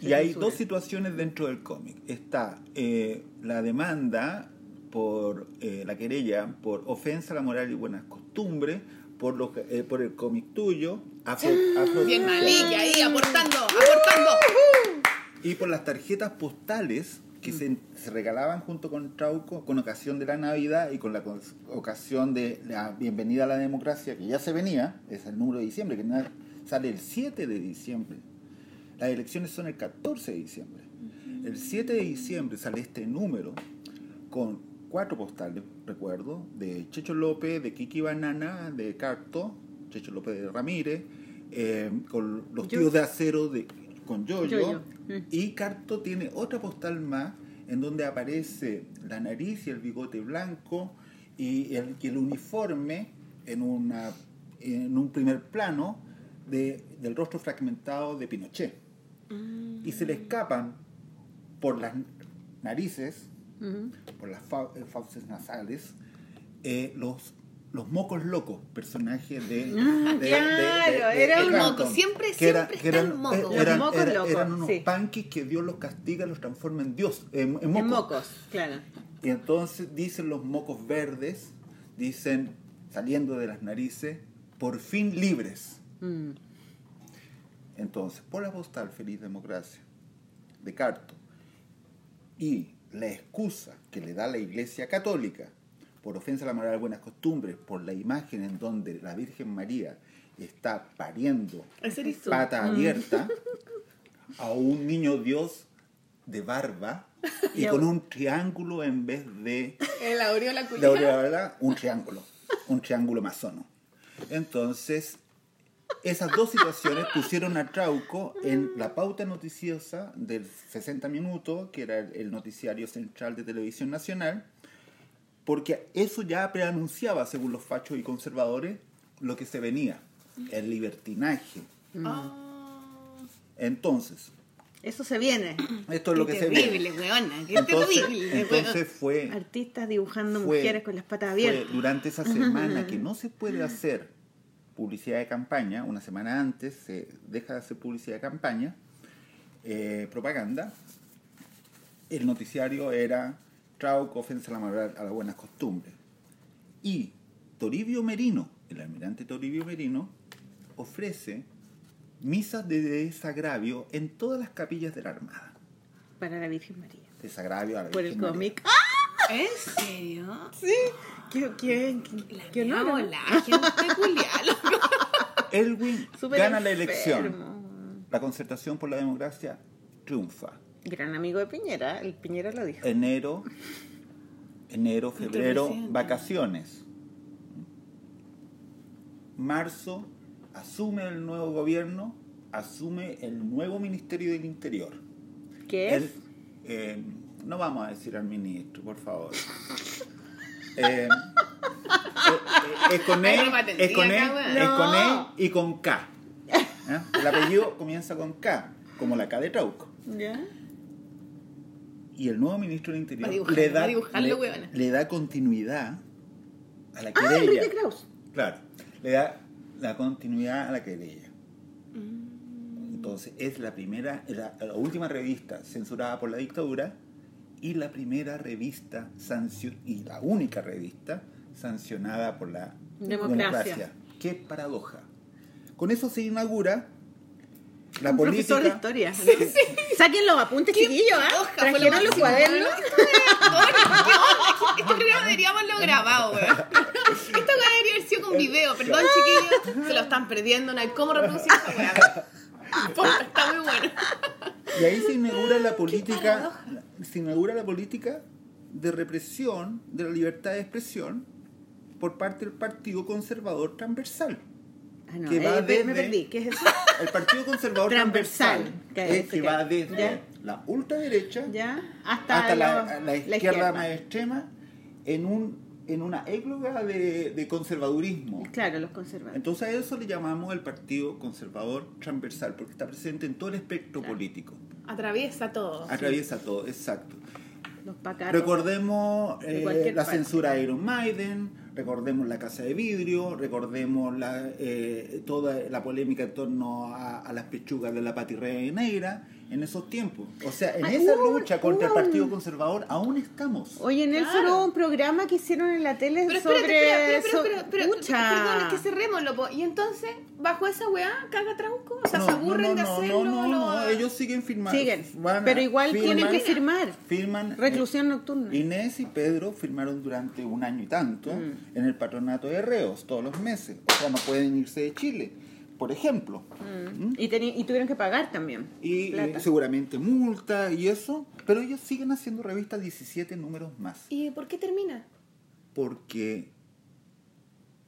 Y hay dos situaciones dentro del cómic. Está eh, la demanda por eh, la querella por ofensa a la moral y buenas costumbres, por, lo que- eh, por el cómic tuyo, afro- afro- Bien Malilla ahí, aportando, aportando. y por las tarjetas postales que se, se regalaban junto con Trauco con ocasión de la Navidad y con la ocasión de la bienvenida a la democracia, que ya se venía, es el número de diciembre, que sale el 7 de diciembre. Las elecciones son el 14 de diciembre. El 7 de diciembre sale este número con cuatro postales, recuerdo, de Checho López, de Kiki Banana, de Carto, Checho López de Ramírez, eh, con los Yo- tíos de acero de, con Yoyo, Yoyo, mm. y Carto tiene otra postal más en donde aparece la nariz y el bigote blanco y el, y el uniforme en, una, en un primer plano de, del rostro fragmentado de Pinochet. Y se le escapan por las narices, por las eh, fauces nasales, eh, los, los mocos locos, personajes de... de- de- claro, de- era un moco, siempre- que era- siempre que está eran, eh, Los mocos era- locos, eran unos sí. panquis que Dios los castiga, los transforma en Dios, en, en En mocos. mocos, claro. Y entonces dicen los mocos verdes, dicen, saliendo de las narices, por fin libres. Mm. Entonces, por la postal Feliz Democracia de Carto y la excusa que le da la Iglesia Católica por ofensa a la moral y buenas costumbres, por la imagen en donde la Virgen María está pariendo pata abierta a un niño Dios de barba y con un triángulo en vez de El aureola de culiao. aureola, un triángulo, un triángulo masono. Entonces, esas dos situaciones pusieron a Trauco en la pauta noticiosa del 60 minutos, que era el noticiario central de televisión nacional, porque eso ya preanunciaba, según los fachos y conservadores, lo que se venía, el libertinaje. Ah. Entonces, Eso se viene. Esto es lo Qué que se terrible, ve. weona, qué Entonces, terrible, entonces fue, Artistas dibujando fue- mujeres con las patas fue abiertas. durante esa semana que no se puede hacer publicidad de campaña, una semana antes se deja de hacer publicidad de campaña, eh, propaganda, el noticiario era Trauco, ofensa a la moral, a las buenas costumbres. Y Toribio Merino, el almirante Toribio Merino, ofrece misas de desagravio en todas las capillas de la Armada. Para la Virgen María. Desagravio a la Por el Virgen María. cómic. ¿En serio? Sí. ¿Qué, qué, qué, la. Elwin gana la elección. La concertación por la democracia triunfa. Gran amigo de Piñera, el Piñera lo dijo. Enero, enero, febrero, vacaciones. Marzo, asume el nuevo gobierno, asume el nuevo Ministerio del Interior. ¿Qué es? El- eh, no vamos a decir al ministro, por favor. Eh, eh, eh, es con E, es con E, es con. E y con K. ¿eh? El apellido comienza con K, como la K de Trauco. ¿Ya? Y el nuevo ministro del Interior dibujar- le, da, dibujarlo, le, le da continuidad a la Ah, querella. Enrique Kraus. Claro, le da la continuidad a la querella. Mm. Entonces es la primera, la, la última revista censurada por la dictadura y la primera revista sancio- y la única revista sancionada por la Democracia. Qué paradoja. Con eso se inaugura la Un política. profesor de historia. Saquen los apuntes, chiquillos, ¿ah? Fue lo Trajeron los cuadernos. Este programa deberíamos lo grabado, weón. Weá debería haber sido con video. Perdón, chiquillos. Se lo están perdiendo. No hay cómo reproducir esta weá. Está muy bueno. Y ahí se inaugura la política, se inaugura la política de represión de la libertad de expresión por parte del Partido Conservador Transversal. Ah, no, Que va eh, me- desde- perdí. ¿Qué es eso? El Partido Conservador Transversal, Transversal, que es es que que- va desde ya. la ultraderecha ¿Ya? Hasta, hasta la, izquierda, más extrema en un en una égloga de, de conservadurismo. Claro, los conservadores. Entonces a eso le llamamos el Partido Conservador Transversal, porque está presente en todo el espectro Claro. político. Atraviesa todo. Atraviesa todo, exacto. Los. Recordemos De eh, la parte. censura de Iron Maiden, recordemos la casa de vidrio, recordemos la, eh, toda la polémica en torno a, las pechugas de la patirrea negra en esos tiempos. O sea, en esa lucha contra el Partido Conservador aún estamos. Oye, Nelson, Claro. hubo un programa que hicieron en la tele Pero sobre... espérate, espérate, so- espérate, pero, pero, Pucha. perdón, es que cerrémoslo, po. Y entonces, bajo esa weá, caga Trauco. O sea, No, se aburren no, de hacerlo. No, no, lo- no, ellos siguen firmando. Siguen, pero igual tienen que firmar. Firman. Reclusión nocturna. Inés y Pedro firmaron durante un año y tanto Mm. en el patronato de reos todos los meses. O sea, no pueden irse de Chile, por ejemplo. ¿Mm? Y, teni- y tuvieron que pagar también. Y, plata. eh, seguramente multa y eso. Pero ellos siguen haciendo revistas 17 números más. ¿Y por qué termina? Porque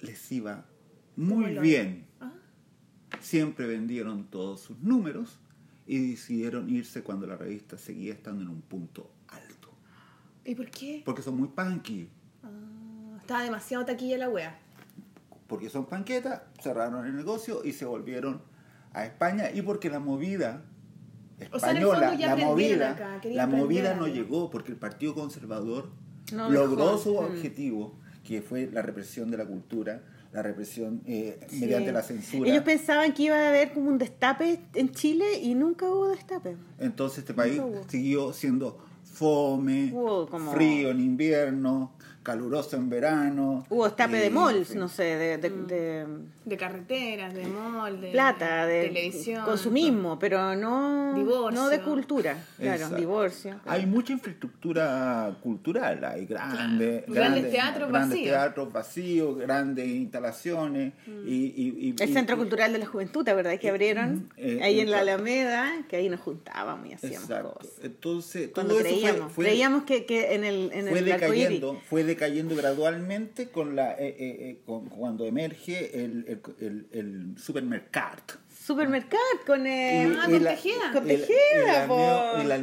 les iba muy bien. Ah. Siempre vendieron todos sus números y decidieron irse cuando la revista seguía estando en un punto alto. ¿Y por qué? Porque son muy punky. Ah, estaba demasiado taquilla la wea. Porque son panquetas, cerraron el negocio y se volvieron a España. Y porque la movida O sea, española, fondo ya la movida, acá, la movida no llegó porque el Partido Conservador No logró dejó. su Mm. objetivo, que fue la represión de la cultura, la represión eh, Sí. mediante la censura. Ellos pensaban que iba a haber como un destape en Chile y nunca hubo destape. Entonces este país siguió siendo fome, Hubo como- frío en invierno, caluroso en verano. Hubo destape y- de malls, no sé, de, de- Mm. de De carreteras, de mall, de plata, de televisión. consumismo, pero no, Divorcio. no de cultura. Claro, Exacto. divorcio. Hay mucha infraestructura cultural, hay grandes, Grandes teatros grandes vacíos. teatros vacíos, grandes instalaciones y, y- y- El Centro y- Cultural de la Juventud, ¿te verdad? Que abrieron eh, ahí eh, en la. Alameda, que ahí nos juntábamos y hacíamos Exacto. cosas. Entonces, Cuando todo eso fue- creíamos, fue, creíamos que, que en el, en fue el decayendo, fue decayendo gradualmente con la eh, eh, eh, con- cuando emerge el, el, el, el supermercado. Supermercado con el... Ah, con Tejeda. Con y la- Tejeda, y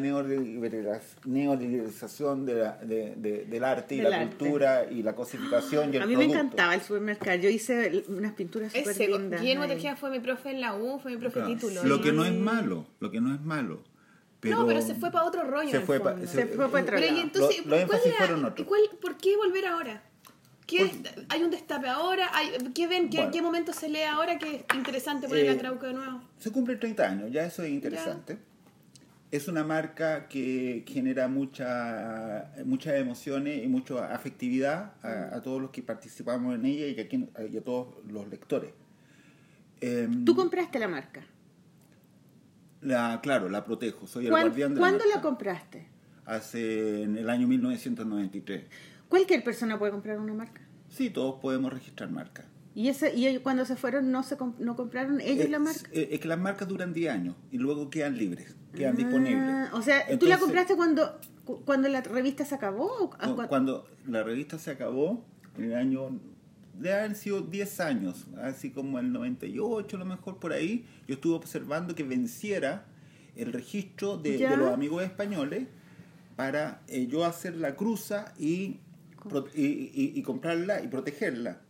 neoliberalización de la- de- de- del arte y Del la arte. cultura y la cosificación y el A mí me encantaba el supermercado. Yo hice unas pinturas súper lindas. Guillermo ahí. Tejeda fue mi profe en la U, fue mi profe Claro. título. Lo que no es malo, lo que no es malo. Pero no, pero se fue para otro rollo. se fue. Se para otro Pero y entonces, ¿cuál era- ¿por qué volver ahora? ¿Qué, ¿Hay un destape ahora? ¿Hay, ¿Qué ven? ¿Qué, Bueno. ¿Qué momento se lee ahora que es interesante poner Eh, la Trauco de nuevo? Se cumplen 30 años, ya eso es interesante. Es una marca que genera mucha, muchas emociones y mucha afectividad a, a todos los que participamos en ella y a, quien- y a todos los lectores. Em, Tú compraste la marca. La, claro, la protejo, soy el ¿Cuán- guardián de ¿Cuándo la la compraste? Hace en el año 1993. Cualquier persona puede comprar una marca. Sí, todos podemos registrar marca. Y ese y ellos cuando se fueron no se comp- no compraron ellos Es, la marca. es que las marcas duran 10 años y luego quedan libres, quedan Ah, disponibles. O sea, ¿tú la compraste cuando cu- cuando la revista se acabó? o cu- cu- Cuando la revista se acabó, en el año, de haber sido 10 años, así como el 98 a lo mejor por ahí, yo estuve observando que venciera el registro de, los amigos españoles para eh, yo hacer la cruza y, y, y- y comprarla y protegerla.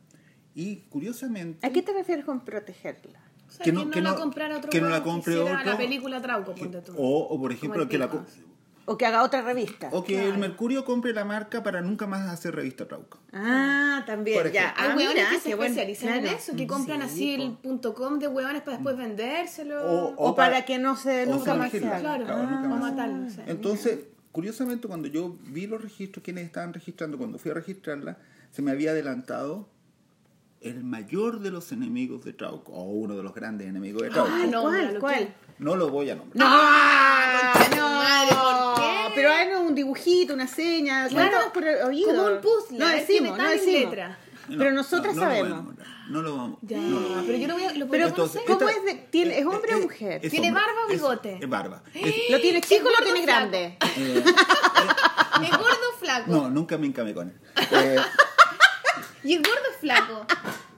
Y curiosamente... ¿A qué te refieres con protegerla? O sea, que que no- no, que la no- comprara otro que no la compre otro, la película Trauco, que- ponte tú. o, o, por ejemplo, que la. O que haga otra revista. o que Claro. el Mercurio compre la marca para nunca más hacer revista Trauco. Ah, también, Por ya. ejemplo. Hay Ah, hueones mira, que se especializan en eso, que compran Sí, así el punto .com de hueones para después vendérselo. O- O, o para para- que no se nunca más se haga. Claro, Claro, nunca o más. matarlo. o sea. Entonces, curiosamente, cuando yo vi los registros, quienes estaban registrando, cuando fui a registrarla, se me había adelantado el mayor de los enemigos de Trauco, o uno de los grandes enemigos de Trauco. Ay, no, ¿cuál? no, ¿Cuál? No lo voy a nombrar. No, no, madre, ¿por qué? Pero hagan un dibujito, una seña, Claro, por el oído. como un puzzle, No decimos, no decimos. letra. No, Pero nosotras no, no lo voy a sabemos. nombrar. No lo vamos. Ya, no lo- pero yo lo voy a... Lo Pero Entonces. ¿cómo esta- es de- tiene- es hombre o eh, mujer? es ¿Tiene barba o bigote? Es, barba. Es- ¿Lo tiene chico o lo tiene flaco? grande? eh, ¿Es gordo o flaco? no, nunca me encamé con él. Eh, ¿Y es gordo o flaco?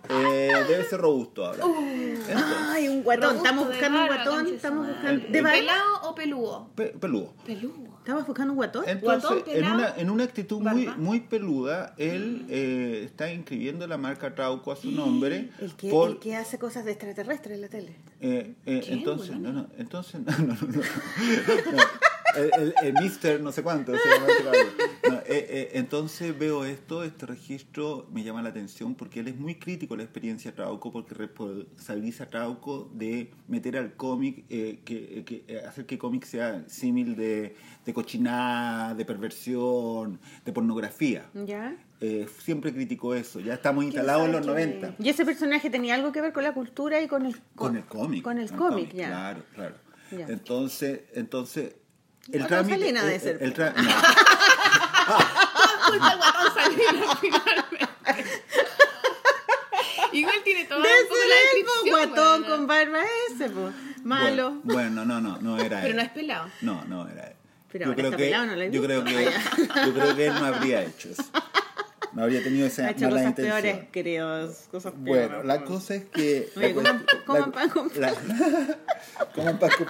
eh, debe ser robusto ahora. Entonces, Ay, un guatón. Estamos buscando un guatón. Estamos buscando. ¿De? ¿Pelado o peludo? pe- peludo. Peludo. ¿Estamos buscando un guatón? Entonces, Guatón, en una, en una actitud muy, barba. muy peluda, él eh, está inscribiendo la marca Trauco a su nombre. El que, por, el que hace cosas de extraterrestres en la tele. eh, eh, ¿Quién, entonces, no, no, entonces, no, no, no, no. No, el, el- el mister no sé cuánto se llama este. No, eh, eh, entonces veo esto, este registro me llama la atención porque él es muy crítico de la experiencia Trauco porque responsabiliza a Trauco de meter al cómic, eh, que, que- eh, hacer que cómic sea símil de, de cochinada, de perversión, de pornografía. ¿Ya? Eh, siempre criticó eso, ya estamos instalados en los sabe qué? 90. ¿Y ese personaje tenía algo que ver con la cultura y con el Con el cómic. Con el cómic, ya. Claro, claro. Ya. Entonces, entonces. El trámite. Salina el- debe ser. el no. El guatón Salinas, finalmente. Igual tiene todo Debe un poco la descripción. guatón weona. con barba ese, po. Malo. Bueno, bueno, no, no, no era Pero él. no es pelado. No, no era él. Pero yo ahora creo está que, pelado, no lo he yo creo visto. que, yo creo que él no habría hecho eso. No habría tenido esa Ha hecho mala cosas intención. peores, queridos. Cosas peores. Bueno, la cosa es que. Oye, coman- coman pan con la- Coman pan con.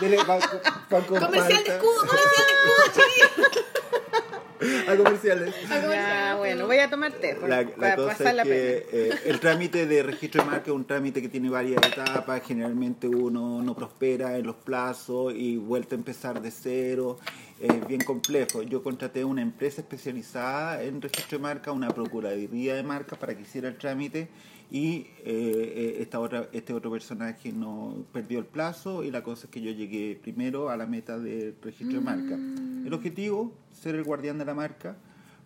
Dele pan, pan con Comercial de escudo, comercial de escudo, chiquillos. A comerciales. Ya, bueno, voy a tomar té por- La, la para cosa pasar es la que pena. eh, el trámite de registro de marca es un trámite que tiene varias etapas. Generalmente uno no prospera en los plazos y vuelve a empezar de cero. Es bien complejo. Yo contraté una empresa especializada en registro de marca, una procuraduría de marca para que hiciera el trámite y eh, eh, esta otra, este otro personaje no perdió el plazo y la cosa es que yo llegué primero a la meta de registro de marca. Mm. El objetivo, ser el guardián de la marca,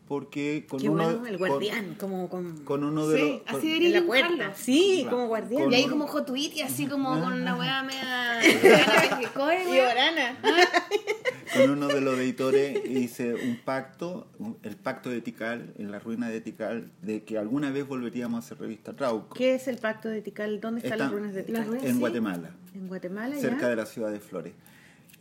porque con Qué uno... bueno, el con- guardián, como con... con uno de Sí, los con- así en la puerta. Sí, Claro. como guardián. Con- Y ahí como Jotuit y así como con una weá media... Y. Orana. con uno de los editores hice un pacto el pacto de Tikal en la ruina de Tikal de que alguna vez volveríamos a hacer revista Trauco ¿Qué es el pacto de Tikal? ¿Dónde están Está las ruinas de ruinas- en sí. Guatemala En Guatemala, cerca ya. de la ciudad de Flores.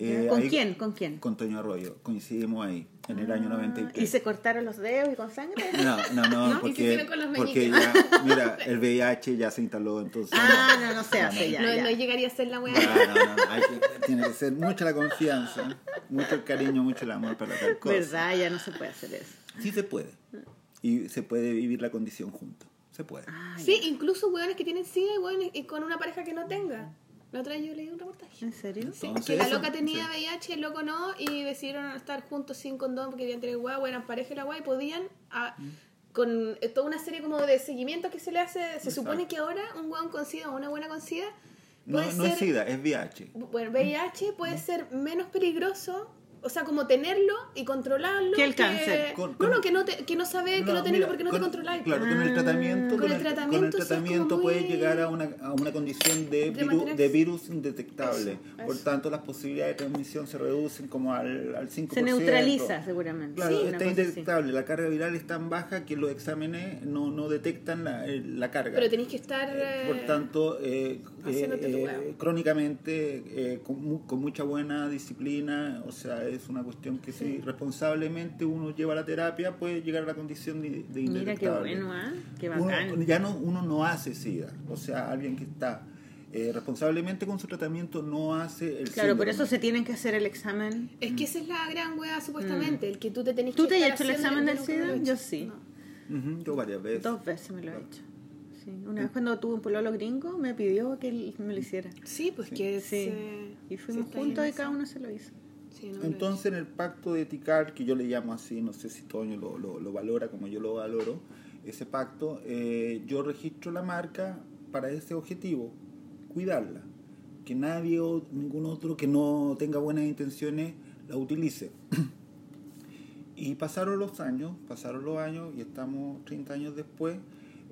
Eh, ¿Con ahí- quién? ¿Con quién? con Toño Arroyo coincidimos ahí en el año Ah, 93 ¿Y se cortaron los dedos y con sangre? no, no, no, ¿No? ¿Y se porque, con los porque ya, mira, el VIH ya se instaló, entonces... Ah, no, no se hace ya. No, ya. no llegaría a ser la weá. No, no, no, no, hay que- tiene que ser mucha la confianza, mucho el cariño, mucho el amor para tal cosa. ¿Verdad? Ya no se puede hacer eso. Sí se puede. Y se puede vivir la condición juntos. Se puede. Ah, Sí, incluso weones que tienen SIDA y weones y con una pareja que no tenga. La otra vez yo leí un reportaje. ¿En serio? Entonces, que la loca tenía sí. VIH, el loco no, y decidieron estar juntos sin condón porque querían tener guagua, eran pareja y la guagua y podían, a- Mm. con eh, toda una serie como de seguimientos que se le hace, se supone que ahora un guau con SIDA o una buena con SIDA No, puede no ser, es SIDA, es VIH. bueno, VIH puede ser menos peligroso, o sea, como tenerlo y controlarlo. Que el cáncer. Con- no, con- no, que no, te, que no saber que no tenerlo mira, porque no con- te controláis. Claro, con el Ah. tratamiento, Con el tratamiento con el muy- llegar a una, a una condición de, De viru- de virus indetectable. Eso, Por tanto, las posibilidades de transmisión se reducen como al, al 5%. Se neutraliza seguramente. Claro, Sí, está así. indetectable. La carga viral es tan baja que los exámenes no, no detectan la, el- la carga. Pero tenéis que estar... Eh, Por eh, tanto, eh, eh, crónicamente, eh, con, mu- con mucha buena disciplina, o sea, es una cuestión que si responsablemente uno lleva la terapia, puede llegar a la condición de, de Mira qué bueno, ¿ah? Qué Uno, bacán. ya no, uno no hace SIDA, o sea, alguien que está eh, responsablemente con su tratamiento no hace el Claro, por eso se tienen que hacer el examen. Es que esa es la gran wea supuestamente, el que tú te tenés Mm. ¿Tú que te has hecho el examen del SIDA? he Yo sí. No. Yo varias veces. Dos veces me lo he hecho. Sí. Una vez cuando tuve un pololo gringo me pidió que él me lo hiciera. Sí, pues que Sí. eh, Y fuimos juntos y cada uno se lo hizo. Sí, no Entonces en el pacto de Ticar, que yo le llamo así, no sé si Toño lo, lo- lo valora como yo lo valoro, ese pacto, eh, yo registro la marca para ese objetivo, cuidarla, que nadie o ningún otro que no tenga buenas intenciones la utilice. y pasaron los años, pasaron los años y estamos 30 años después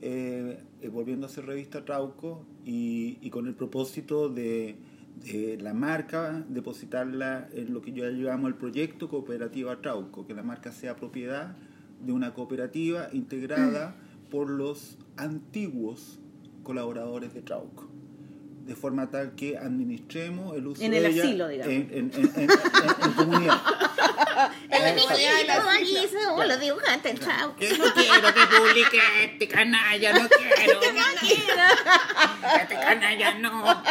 eh, eh, volviendo a hacer revista Trauco y, y con el propósito de, de la marca depositarla en lo que yo llamo el proyecto Cooperativa Trauco, que la marca sea propiedad de una cooperativa integrada por los antiguos colaboradores de Trauco. De forma tal que administremos el uso En de el ella asilo, digamos. En, en- en- en- en- en comunidad. Hola, dibujante, chao. Que no quiero que publique este canalla, no quiero. Este canalla no.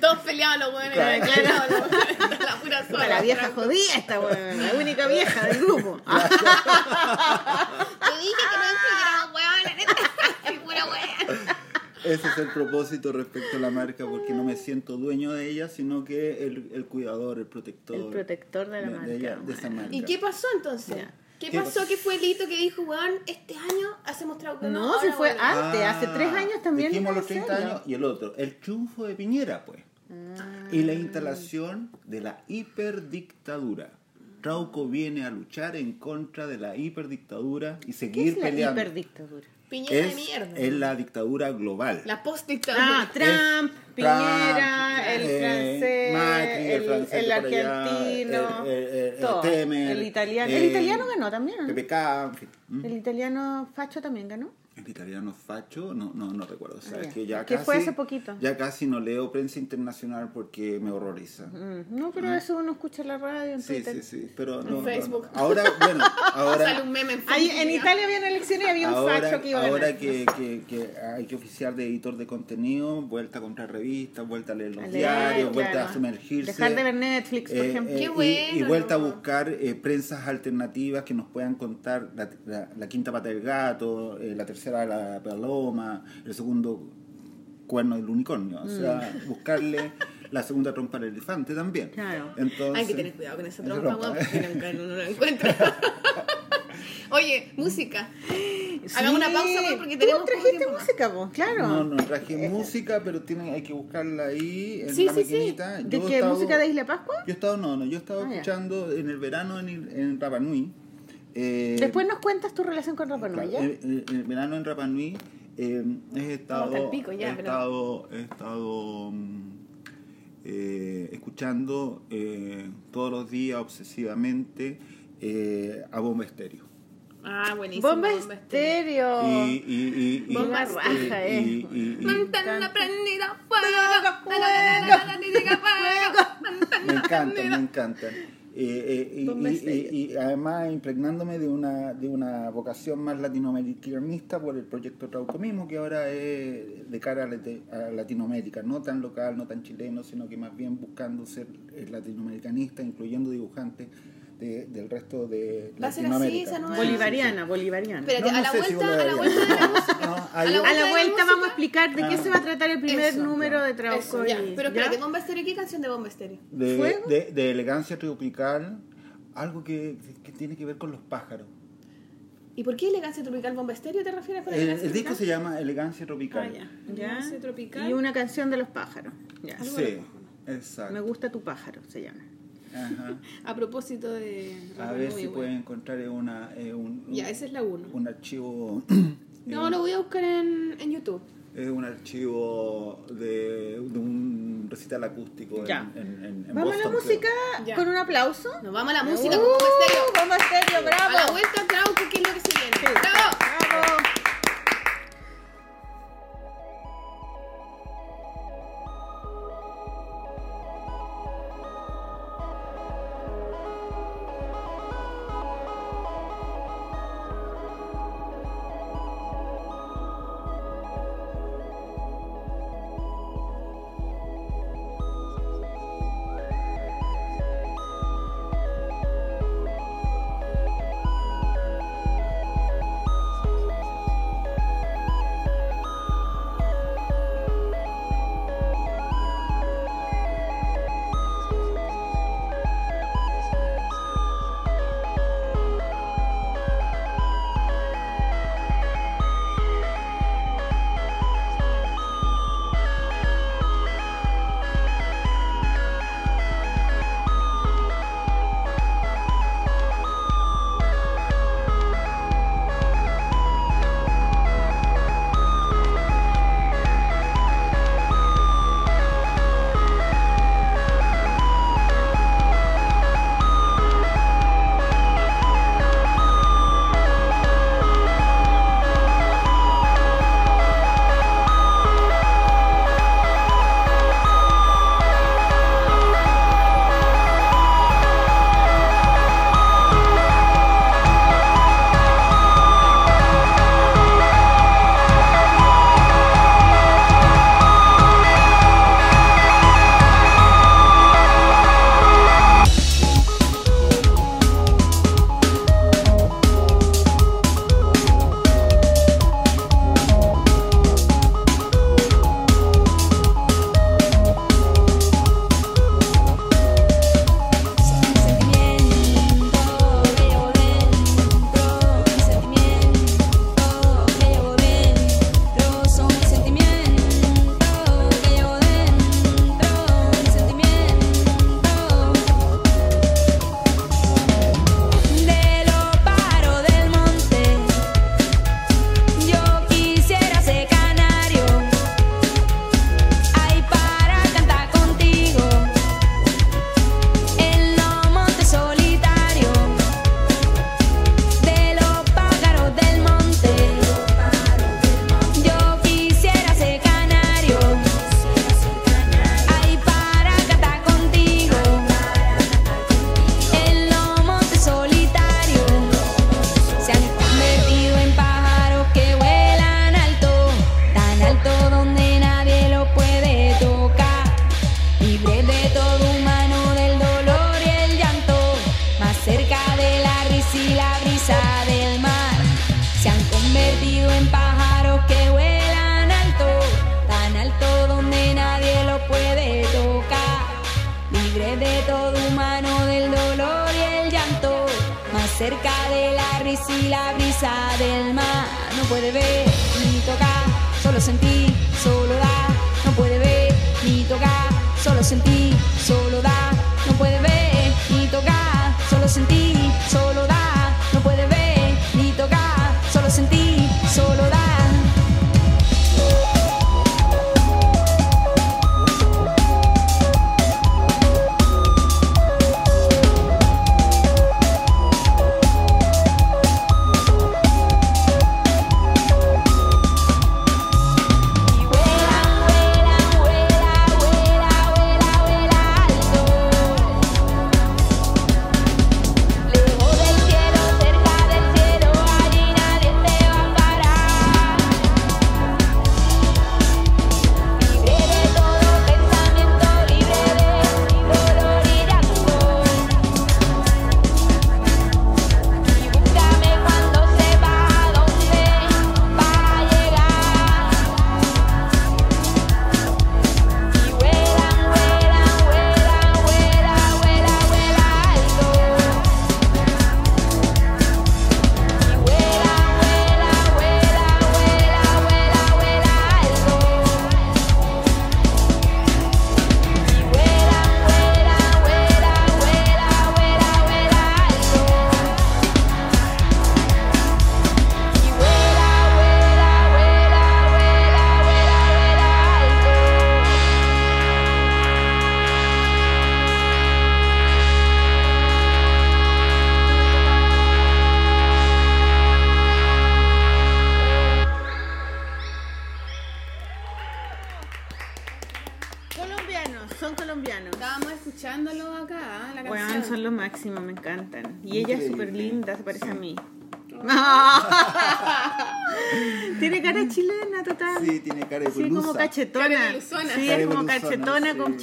Todos peleados los weones. Claro. La pura sola. La vieja jodida esta weón, la única vieja del grupo. Te dije que no incluyéramos weones, neta. Sí, pura wea. Ese es el propósito respecto a la marca, porque no me siento dueño de ella, sino que el, el cuidador, el protector. El protector de la de, marca. ella- de esa marca. ¿Y qué pasó entonces? Ya. ¿Qué, ¿Qué pasó? ¿Qué fue el hito que dijo, weón, este año hacemos trauco? No, si fue antes, hace tres años también. Dijimos los 30 hacerlo. años y el otro, el triunfo de Piñera, pues. Ah. Y la instalación de la hiperdictadura. Trauco viene a luchar en contra de la hiperdictadura y ¿Qué seguir es la peleando. hiperdictadura? Piñera de Es, mierda. es la dictadura global. La post-dictadura. Ah, Trump, Es Piñera, Trump, el eh, francés, Macri, el, francés el de por allá, argentino, el- el- el- el todo. Temer, el italiano. eh, el italiano ganó también, ¿o ¿no? PPK, en fin. El italiano Facho también ganó. El italiano facho, no, no, no recuerdo. O sea, Ah, es ya. que ya Que casi, fue hace poquito. Ya casi no leo prensa internacional porque me horroriza. Mm, No, pero eso uno escucha en la radio, en Sí, Twitter. sí, sí. Pero En no, no, Facebook. no. Ahora, bueno, ahora. Sale un meme en en. Italia había una elección y había un ahora, facho que iba a ahora ganar. que, que, que hay que oficiar de editor de contenido, vuelta a comprar revistas, vuelta a leer los A leer, diarios, vuelta claro. a sumergirse. Dejar de ver Netflix, por Eh, ejemplo. eh, Qué y- bueno, y, vuelta ¿no? a buscar eh, prensas alternativas que nos puedan contar la, la- la quinta pata del gato, eh, la tercera la paloma, el segundo cuerno del unicornio. O sea, Mm. buscarle la segunda trompa al elefante también. Claro. Entonces, Hay que tener cuidado con esa trompa, trompa. weón, porque nunca uno la encuentra. Oye, música. Hagamos una pausa, weón, porque Tú tenemos poco trajiste música, vos, claro. No, no traje música, pero tiene, hay que buscarla ahí en Sí, la sí, sí. maquinita. ¿De Yo he qué? estado- ¿Música de Isla Pascua? Yo he estado, no, no, yo he estado Ah, ya. escuchando en el verano en, en Rapa Nui. Eh, Después nos cuentas tu relación con Rapa Nui, ¿ya? en- en- en el verano en Rapa Nui eh, he estado, el pico ya, he pero- estado, he estado mm, eh, escuchando eh, todos los días obsesivamente eh, a Bomba Estéreo. Ah, buenísimo. Bomba Estéreo. Estéreo. Y, y, y, y- Bomba y- raja, eh. y- y- y- Mantén prendida fuego. Me encanta, me encanta. Eh, eh, y, además impregnándome de una, de una vocación más latinoamericanista por el proyecto Trauco mismo, que ahora es de cara a Latinoamérica, no tan local, no tan chileno, sino que más bien buscando ser eh, latinoamericanista, incluyendo dibujantes de- del resto de Va a ser así Latinoamérica. esa nueva- Bolivariana, bolivariana. Espérate, No, no a la si vuelta, a la bolivariana. vuelta de la música. No, A la A vuelta la vamos a explicar de qué se va a tratar el primer Eso, número de Eso, Trauco. Pero espérate, ¿ya? Bomba Estéreo, ¿qué canción de Bomba Estéreo? de, de- de elegancia tropical, algo que, que tiene que ver con los pájaros. ¿Y por qué elegancia tropical Bomba Estéreo te refieres con El, elegancia el disco tropical? se llama Elegancia Tropical. Ah, ya. Ya. Elegancia tropical. Y una canción de los pájaros. Ya. Sí, los pájaros. exacto. Me gusta tu pájaro, se llama. Ajá. A propósito de. A Rafa ver si bueno. pueden encontrar una, eh, un, Ya, esa es la 1. un archivo. No, lo voy a buscar en, en YouTube. Es un archivo de, de un recital acústico Ya. en, en- en Vamos a la Boston, música Ya. con un aplauso. Nos vamos a la música Uh, con Bomba Estéreo. Bomba Estéreo, A bravo. la vuelta, Trauco, ¿qué es lo que se viene? Sí, ¡Bravo! bravo.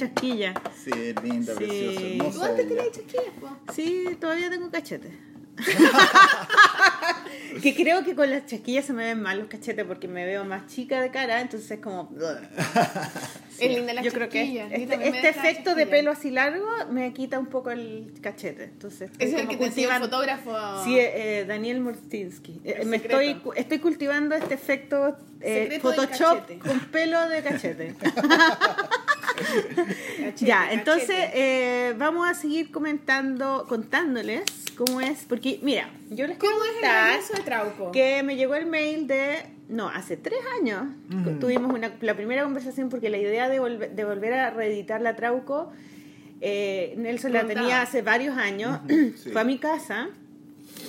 Cachetona sí. con chasquilla. Sí, es linda, Sí. preciosa, ¿Tú antes tenías chasquillas, po? Sí, todavía tengo cachetes. que creo que con las chasquillas se me ven mal los cachetes porque me veo más chica de cara, entonces es como... Es linda la Yo creo que este, este efecto de pelo así largo me quita un poco el cachete. Entonces Es el que te enseñó el fotógrafo. Sí, eh, Daniel Mortinsky. Eh, me estoy, estoy cultivando este efecto eh, Photoshop cachete. con pelo de cachete. Ya, entonces eh, vamos a seguir comentando, contándoles cómo es, porque mira, yo les quiero ¿Cómo es el de Trauco? que me llegó el mail de, no, hace tres años Mm. tuvimos una, la primera conversación porque la idea de, volver- de volver a reeditar la Trauco, eh, Nelson la tenía hace varios años, sí. fue a mi casa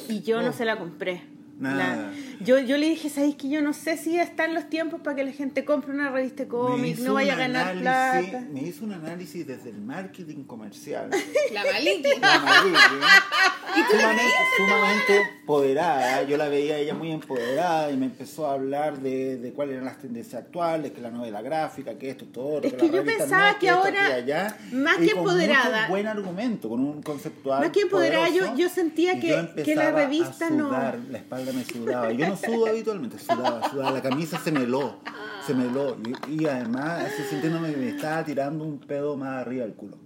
y yo no Oh. se la compré. Nada. La- yo, yo le dije, ¿sabéis que yo no sé si están los tiempos para que la gente compre una revista hizo no vaya a un ganar análisis- plata? Me hizo un análisis desde el marketing comercial. La Maliki. La Maliki, ¿eh? sumamente, sumamente empoderada. Yo la veía ella muy empoderada y me empezó a hablar de, de cuáles eran las tendencias actuales, que la novela gráfica, que esto, todo. Es la que yo pensaba no, que esto, ahora, que allá, más que con empoderada- mucho buen argumento, con un conceptual. Más que empoderada, yo- poderoso, yo sentía que- yo que la revista a no- La espalda me sudaba. Yo no sudo habitualmente, sudaba, sudaba. La camisa se me heló, se me heló. Y, además, así sintiéndome me estaba tirando un pedo más arriba del culo.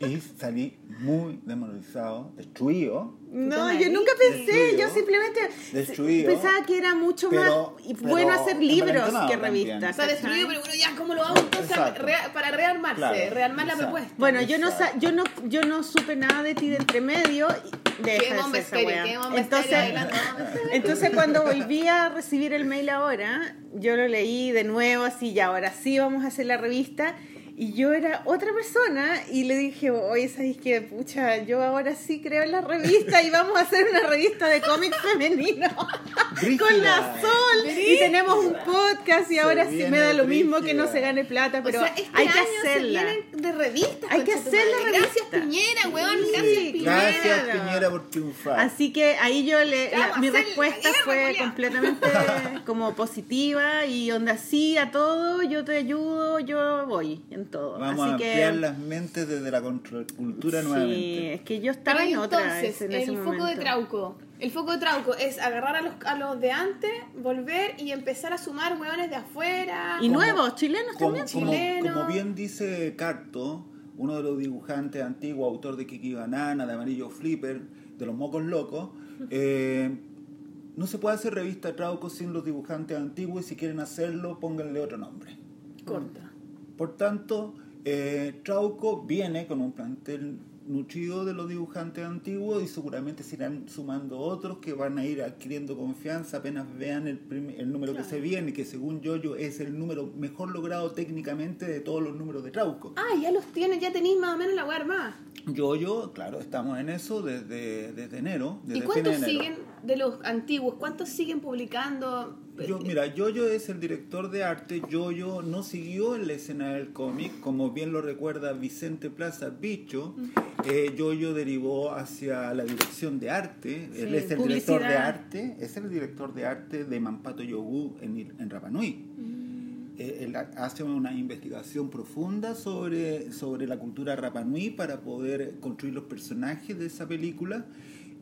Y salí muy demoralizado, destruido. No, yo nunca pensé, Destruido. yo simplemente Destruido. pensaba que era mucho Pero- más y pero bueno hacer libros que también. revistas. O sea, destruido, pero bueno, ya, ¿cómo lo hago entonces Exacto. rea- para rearmarse? Claro, rearmar la propuesta. Bueno, yo no, yo no yo no supe nada de ti de entre medio y de qué bomba Entonces, entonces cuando volví a recibir el mail ahora, yo lo leí de nuevo así, ya ahora sí vamos a hacer la revista y yo era otra persona y le dije, oye, ¿sabes qué? Pucha, yo ahora sí creo en la revista y vamos a hacer una revista de cómics femenino con la Brígida. Sol y tenemos un podcast y Se ahora sí me da lo mismo que no se gane plata, pero o sea, este hay que hacerla. se vienen de revistas. Hay que hacer la madre. Gracias revista. Piñera, weón. Sí, Gracias Piñera. Gracias Piñera por triunfar. Así que ahí yo le, la- mi respuesta la fue completamente como positiva y onda sí a todo, yo te ayudo, yo voy en todo. Vamos Así a que ampliar las mentes desde la contracultura sí, nuevamente. es que yo estaba en otra entonces, en el ese foco de. Trauco. El foco de Trauco es agarrar a los, a los de antes, volver y empezar a sumar hueones de afuera. Y Como- nuevos, chilenos Como, también. como bien dice Carto, uno de los dibujantes antiguos, autor de Kiki Banana, de Amarillo Flipper, de los Mocos Locos, eh, no se puede hacer revista Trauco sin los dibujantes antiguos y si quieren hacerlo, pónganle otro nombre. Corta. Por tanto, eh, Trauco viene con un plantel nutrido de los dibujantes antiguos y seguramente se irán sumando otros que van a ir adquiriendo confianza apenas vean el, el número que se viene, que según Yoyo es el número mejor logrado técnicamente de todos los números de Trauco. Ah, ya los tienes, ya tenéis más o menos la weá armada. Yoyo, claro, estamos en eso desde, desde enero. Desde ¿Y cuántos de enero. siguen de los antiguos? ¿Cuántos siguen publicando? Yo, mira, Yoyo es el director de arte. Yoyo no siguió en la escena del cómic, como bien lo recuerda Vicente Plaza Bicho. Eh, Yoyo derivó hacia la dirección de arte. Él Sí, es el director de publicidad. arte. Es el director de arte de Mampato Yogu en, en Rapa Nui. Eh, él ha- hace una investigación profunda sobre, sobre la cultura Rapanui para poder construir los personajes de esa película.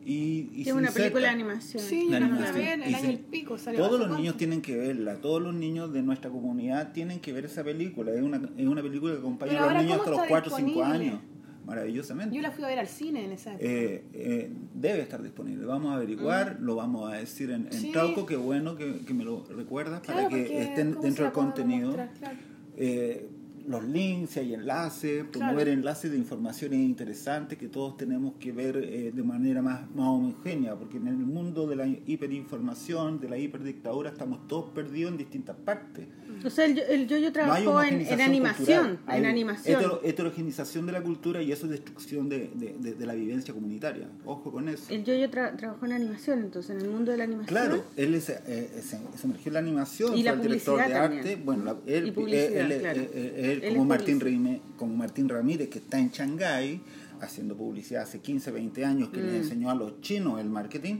Y, y una inserta. película de animación. Sí, La yo no la vi en el año del pico. salió Todos los cuánto. niños tienen que verla, todos los niños de nuestra comunidad tienen que ver esa película. Es una, es una película que acompaña Pero a los niños hasta ¿cómo los está 4 o 5 disponible? años. Maravillosamente. Yo la fui a ver al cine en esa época. Eh, eh, debe estar disponible. Vamos a averiguar, lo vamos a decir en, en Mm. Sí. Trauco. Qué bueno que, que me lo recuerdas Claro, para que estén ¿cómo dentro del contenido. mostrar? Claro. Eh, los links, si hay enlaces, promover Claro. enlaces de informaciones interesantes que todos tenemos que ver eh, de manera más, más homogénea, porque en el mundo de la hiperinformación, de la hiperdictadura, estamos todos perdidos en distintas partes. O sea, el, yo- el Yoyo No trabajó en, en animación, cultural, en animación. hetero- heterogenización de la cultura y eso es destrucción de, de- de- de la vivencia comunitaria. Ojo con eso. El Yoyo tra- trabajó en animación, entonces, en el mundo de la animación. Claro, él es, eh, se, se emergió en la animación, Y fue la el director de publicidad arte. también. Bueno, la- él, Y publicidad, él- él- claro. él- él él, Él como, Martín como Martín Ramírez, que está en Shanghái haciendo publicidad hace 15, 20 años, que le Mm. enseñó a los chinos el marketing.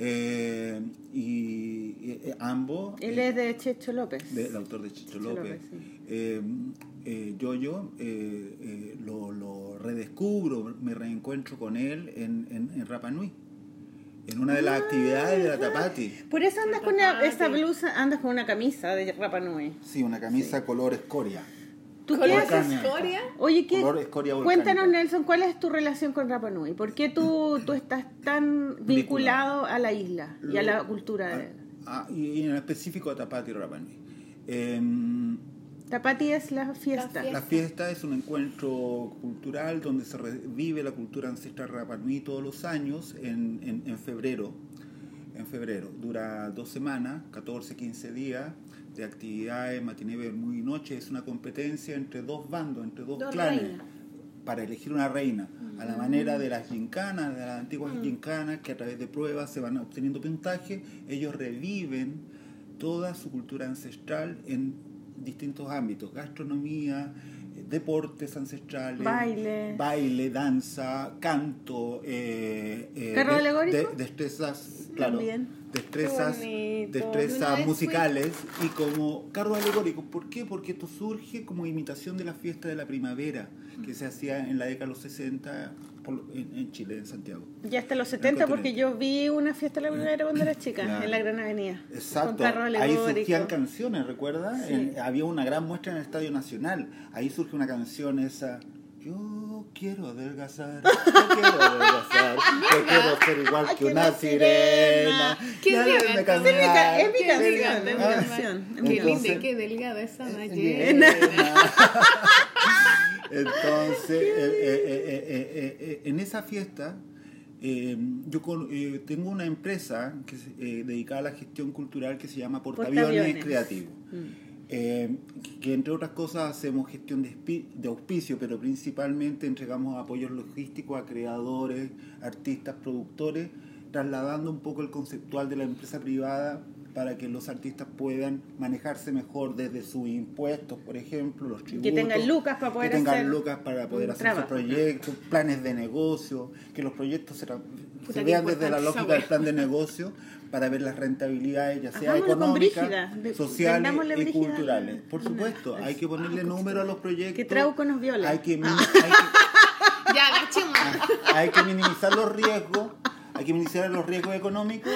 eh, y, y, eh, ambos... Él eh, es de Checho López. de- el autor de Chicho Chicho López. Sí. Eh, eh, eh, eh, lo, lo redescubro, me reencuentro con él en, en, en Rapa Nui, en una de las actividades de la Tapati. Por eso andas con una- esa blusa, andas con una camisa de Rapa Nui. Sí, una camisa color escoria. ¿Tú qué escoria? Oye, ¿qué? Escoria. Cuéntanos, Nelson, ¿cuál es tu relación con Rapa Nui? ¿Por qué tú, tú estás tan vinculado a la isla y a la cultura de Ah, y, y en específico a Tapati y Rapa Nui. Eh, Tapati es la fiesta. La La fiesta es un encuentro cultural donde se revive la cultura ancestral Rapa Nui todos los años en, en- en febrero. En febrero. Dura dos semanas, 14, 15 días de actividades, matiné, muy noche. Es una competencia entre dos bandos, entre dos, Dos clanes, reinas. para elegir una reina. A la manera de las gincanas, de las antiguas Mm. gincanas, que a través de pruebas se van obteniendo puntaje, ellos reviven toda su cultura ancestral en distintos ámbitos, gastronomía, deportes ancestrales, Baile. baile, danza, canto, eh, eh, ¿Carro de- de- destrezas, claro, También. Destrezas, destrezas musicales y como carro alegórico. ¿Por qué? Porque esto surge como imitación de la fiesta de la primavera que se hacía en la década de los 60 por lo- en, en Chile, en Santiago. Ya hasta los 70, porque yo vi una fiesta de la primavera cuando era chica, Claro. en la Gran Avenida. Exacto, Con ahí surgían canciones, ¿recuerdas? Sí. Había una gran muestra en el Estadio Nacional. Ahí surge una canción esa. Yo quiero adelgazar, yo quiero adelgazar, yo quiero ser igual que una sirena. Qué Ya es mi es canción, es mi ¿no? canción, Qué linda qué delgada esa ballena. Llena. Entonces, eh, eh, eh, en esa fiesta, eh, yo con- eh, tengo una empresa que se- eh, dedicada a la gestión cultural que se llama Portaaviones, Portaaviones. Creativo. Mm. Eh, que entre otras cosas hacemos gestión de, auspicio, pero principalmente entregamos apoyos logísticos a creadores, artistas, productores, trasladando un poco el conceptual de la empresa privada para que los artistas puedan manejarse mejor desde sus impuestos, por ejemplo, los tributos. tengan lucas para poder que tengan hacer lucas para poder hacer sus proyectos, planes de negocio, que los proyectos se, se vean desde la lógica del plan de negocio para ver las rentabilidades, ya sea económicas, sociales y culturales. Por supuesto, hay que ponerle número a los proyectos. Que Trauco nos viole. Hay que, mini- hay que- Ya, hay que minimizar los riesgos, hay que minimizar los riesgos económicos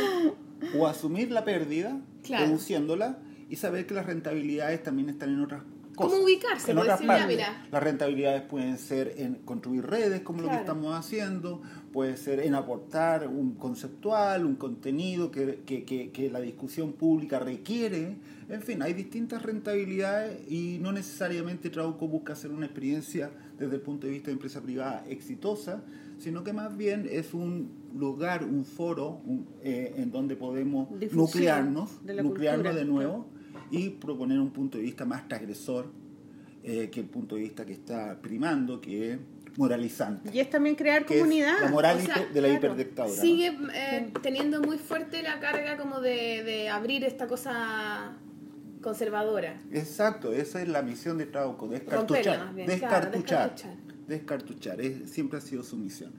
o asumir la pérdida, Claro. reduciéndola y saber que las rentabilidades también están en otras cosas. ¿Cómo ubicarse? En otras partes. mira. Las rentabilidades pueden ser en construir redes, como lo que estamos haciendo, puede ser en aportar un conceptual, un contenido que, que- que- que la discusión pública requiere. En fin, hay distintas rentabilidades y no necesariamente Trauco busca hacer una experiencia desde el punto de vista de empresa privada exitosa, sino que más bien es un lugar, un foro un- eh, en donde podemos Difusión nuclearnos, de nuclearnos cultura, de nuevo y proponer un punto de vista más transgresor eh, que el punto de vista que está primando, que es moralizante. Y es también crear que es comunidad. la moral O sea, de la claro, hiperdictadura. ¿no? Sigue eh, teniendo muy fuerte la carga como de, de abrir esta cosa conservadora. Exacto, esa es la misión de Trauco, descartuchar. bien, claro, Descartuchar. descartuchar. Descartuchar, es- siempre ha sido su misión.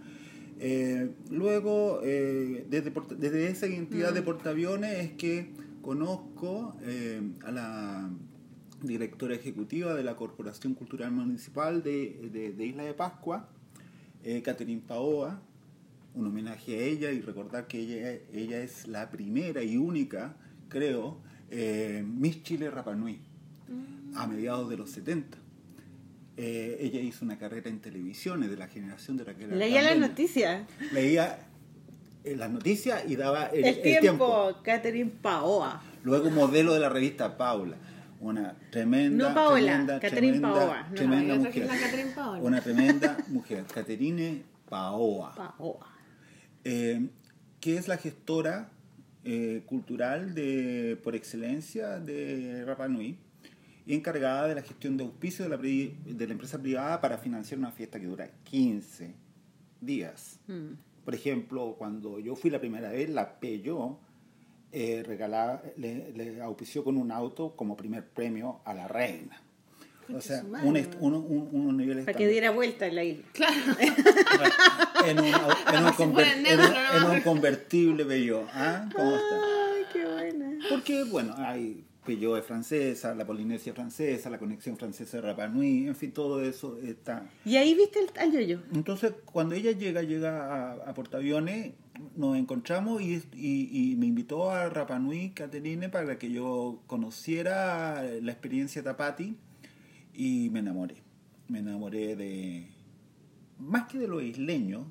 Eh, luego, eh, desde, desde esa identidad Mm. de portaaviones es que conozco eh, a la directora ejecutiva de la Corporación Cultural Municipal de, de- de Isla de Pascua, eh, Catherine Paoa, un homenaje a ella y recordar que ella, ella es la primera y única, creo, eh, Miss Chile Rapa Nui, a mediados de los 70. Eh, ella hizo una carrera en televisión, es de la generación de Raquel Leía las noticias. Leía eh, las noticias y daba el, El, el tiempo, tiempo. Catherine Paoa. Luego modelo de la revista Paula. Una tremenda, No Paola, tremenda, Catherine tremenda, Paola, no, tremenda mujer. Catherine Paola. Una tremenda mujer, Caterine Paoa. Paoa. eh, que es la gestora eh, cultural de, por excelencia de Rapa Nui y encargada de la gestión de auspicio de la, pri- de la empresa privada para financiar una fiesta que dura 15 días. Mm. Por ejemplo, cuando yo fui la primera vez, la Peugeot eh, regalaba, le, le auspició con un auto como primer premio a la reina. O sea, un, uno- un- unos niveles Para que diera vuelta en la isla. Claro. en un, en un conver- en un- en un convertible Peugeot. ¿Ah? ¿Cómo está? Ay, qué buena. Porque, bueno, hay Peugeot es francesa, la Polinesia francesa, la conexión francesa de Rapa Nui, en fin, todo eso está. Y ahí viste el, al yoyo. Entonces, cuando ella llega, llega a, a Portaaviones, nos encontramos y, y- y me invitó a Rapa Nui, Caterine, para que yo conociera la experiencia Tapati y me enamoré. Me enamoré de, más que de los isleños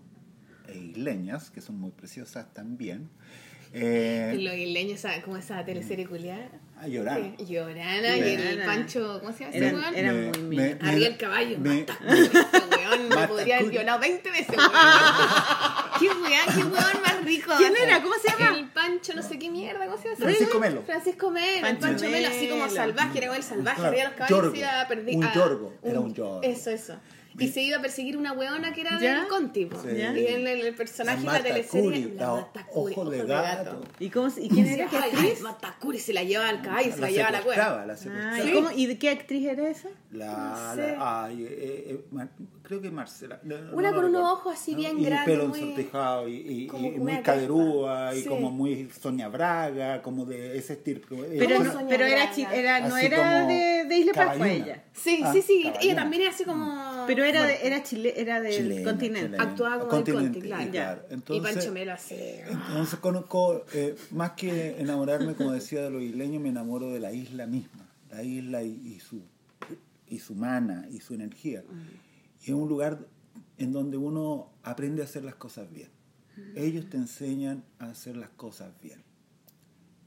e isleñas, que son muy preciosas también, eh, Y los isleños, ¿sabes? Como esa teleserie culiada. A llorar. Sí, Llorana y el. Pancho, ¿cómo se llama ese weón? eran Me- muy minas. me- Ariel Caballo. me- weón me podría haber violado 20 veces, weón. qué weón, qué weón más rico. ¿Quién era? ¿Cómo se llama? El Pancho, no sé qué mierda, ¿cómo se llama? Francisco Melo. Francisco Melo, el Pancho Melo, así como salvaje, era el salvaje, Claro, arriba los caballos yorgo. se iba a perder. Un yorgo, era un yorgo. Eso, eso. Y se iba a perseguir una weona que era ¿Ya? del Conti. Sí. Y el, el- el personaje La de la teleserie. La Matacuri, ojo de gato. ¿Y, cómo, ¿Y quién era? ¿Qué Ay, actriz? Matacuri se la lleva al caballo, se la, lleva a la cueva. secuestraba, la Ah, secuestraba. ¿y, cómo- ¿Y de qué actriz era esa? La, No sé. la- ay, eh, eh, Mar- creo que Marcela. no Una con unos ojos así bien y grandes, pelo y, y- como y muy caderúa y Sí. como muy Sonia Braga, como de ese estilo. Pero, ¿Cómo no, pero era, Braga? chi- era no era de, Isla Pascua caballuna. ella. Sí, Ah, sí, sí. Ella también era así como. Pero era, de, era, chile, era del continente. Actuaba como Continente, del Conti, y claro. claro. y Entonces- Pancho Melo así. Entonces conozco, eh, más que enamorarme, como decía, de los isleños, me enamoro de la isla misma, la isla y, y su, y su mana y su energía. Y es un lugar en donde uno aprende a hacer las cosas bien. Ellos te enseñan a hacer las cosas bien.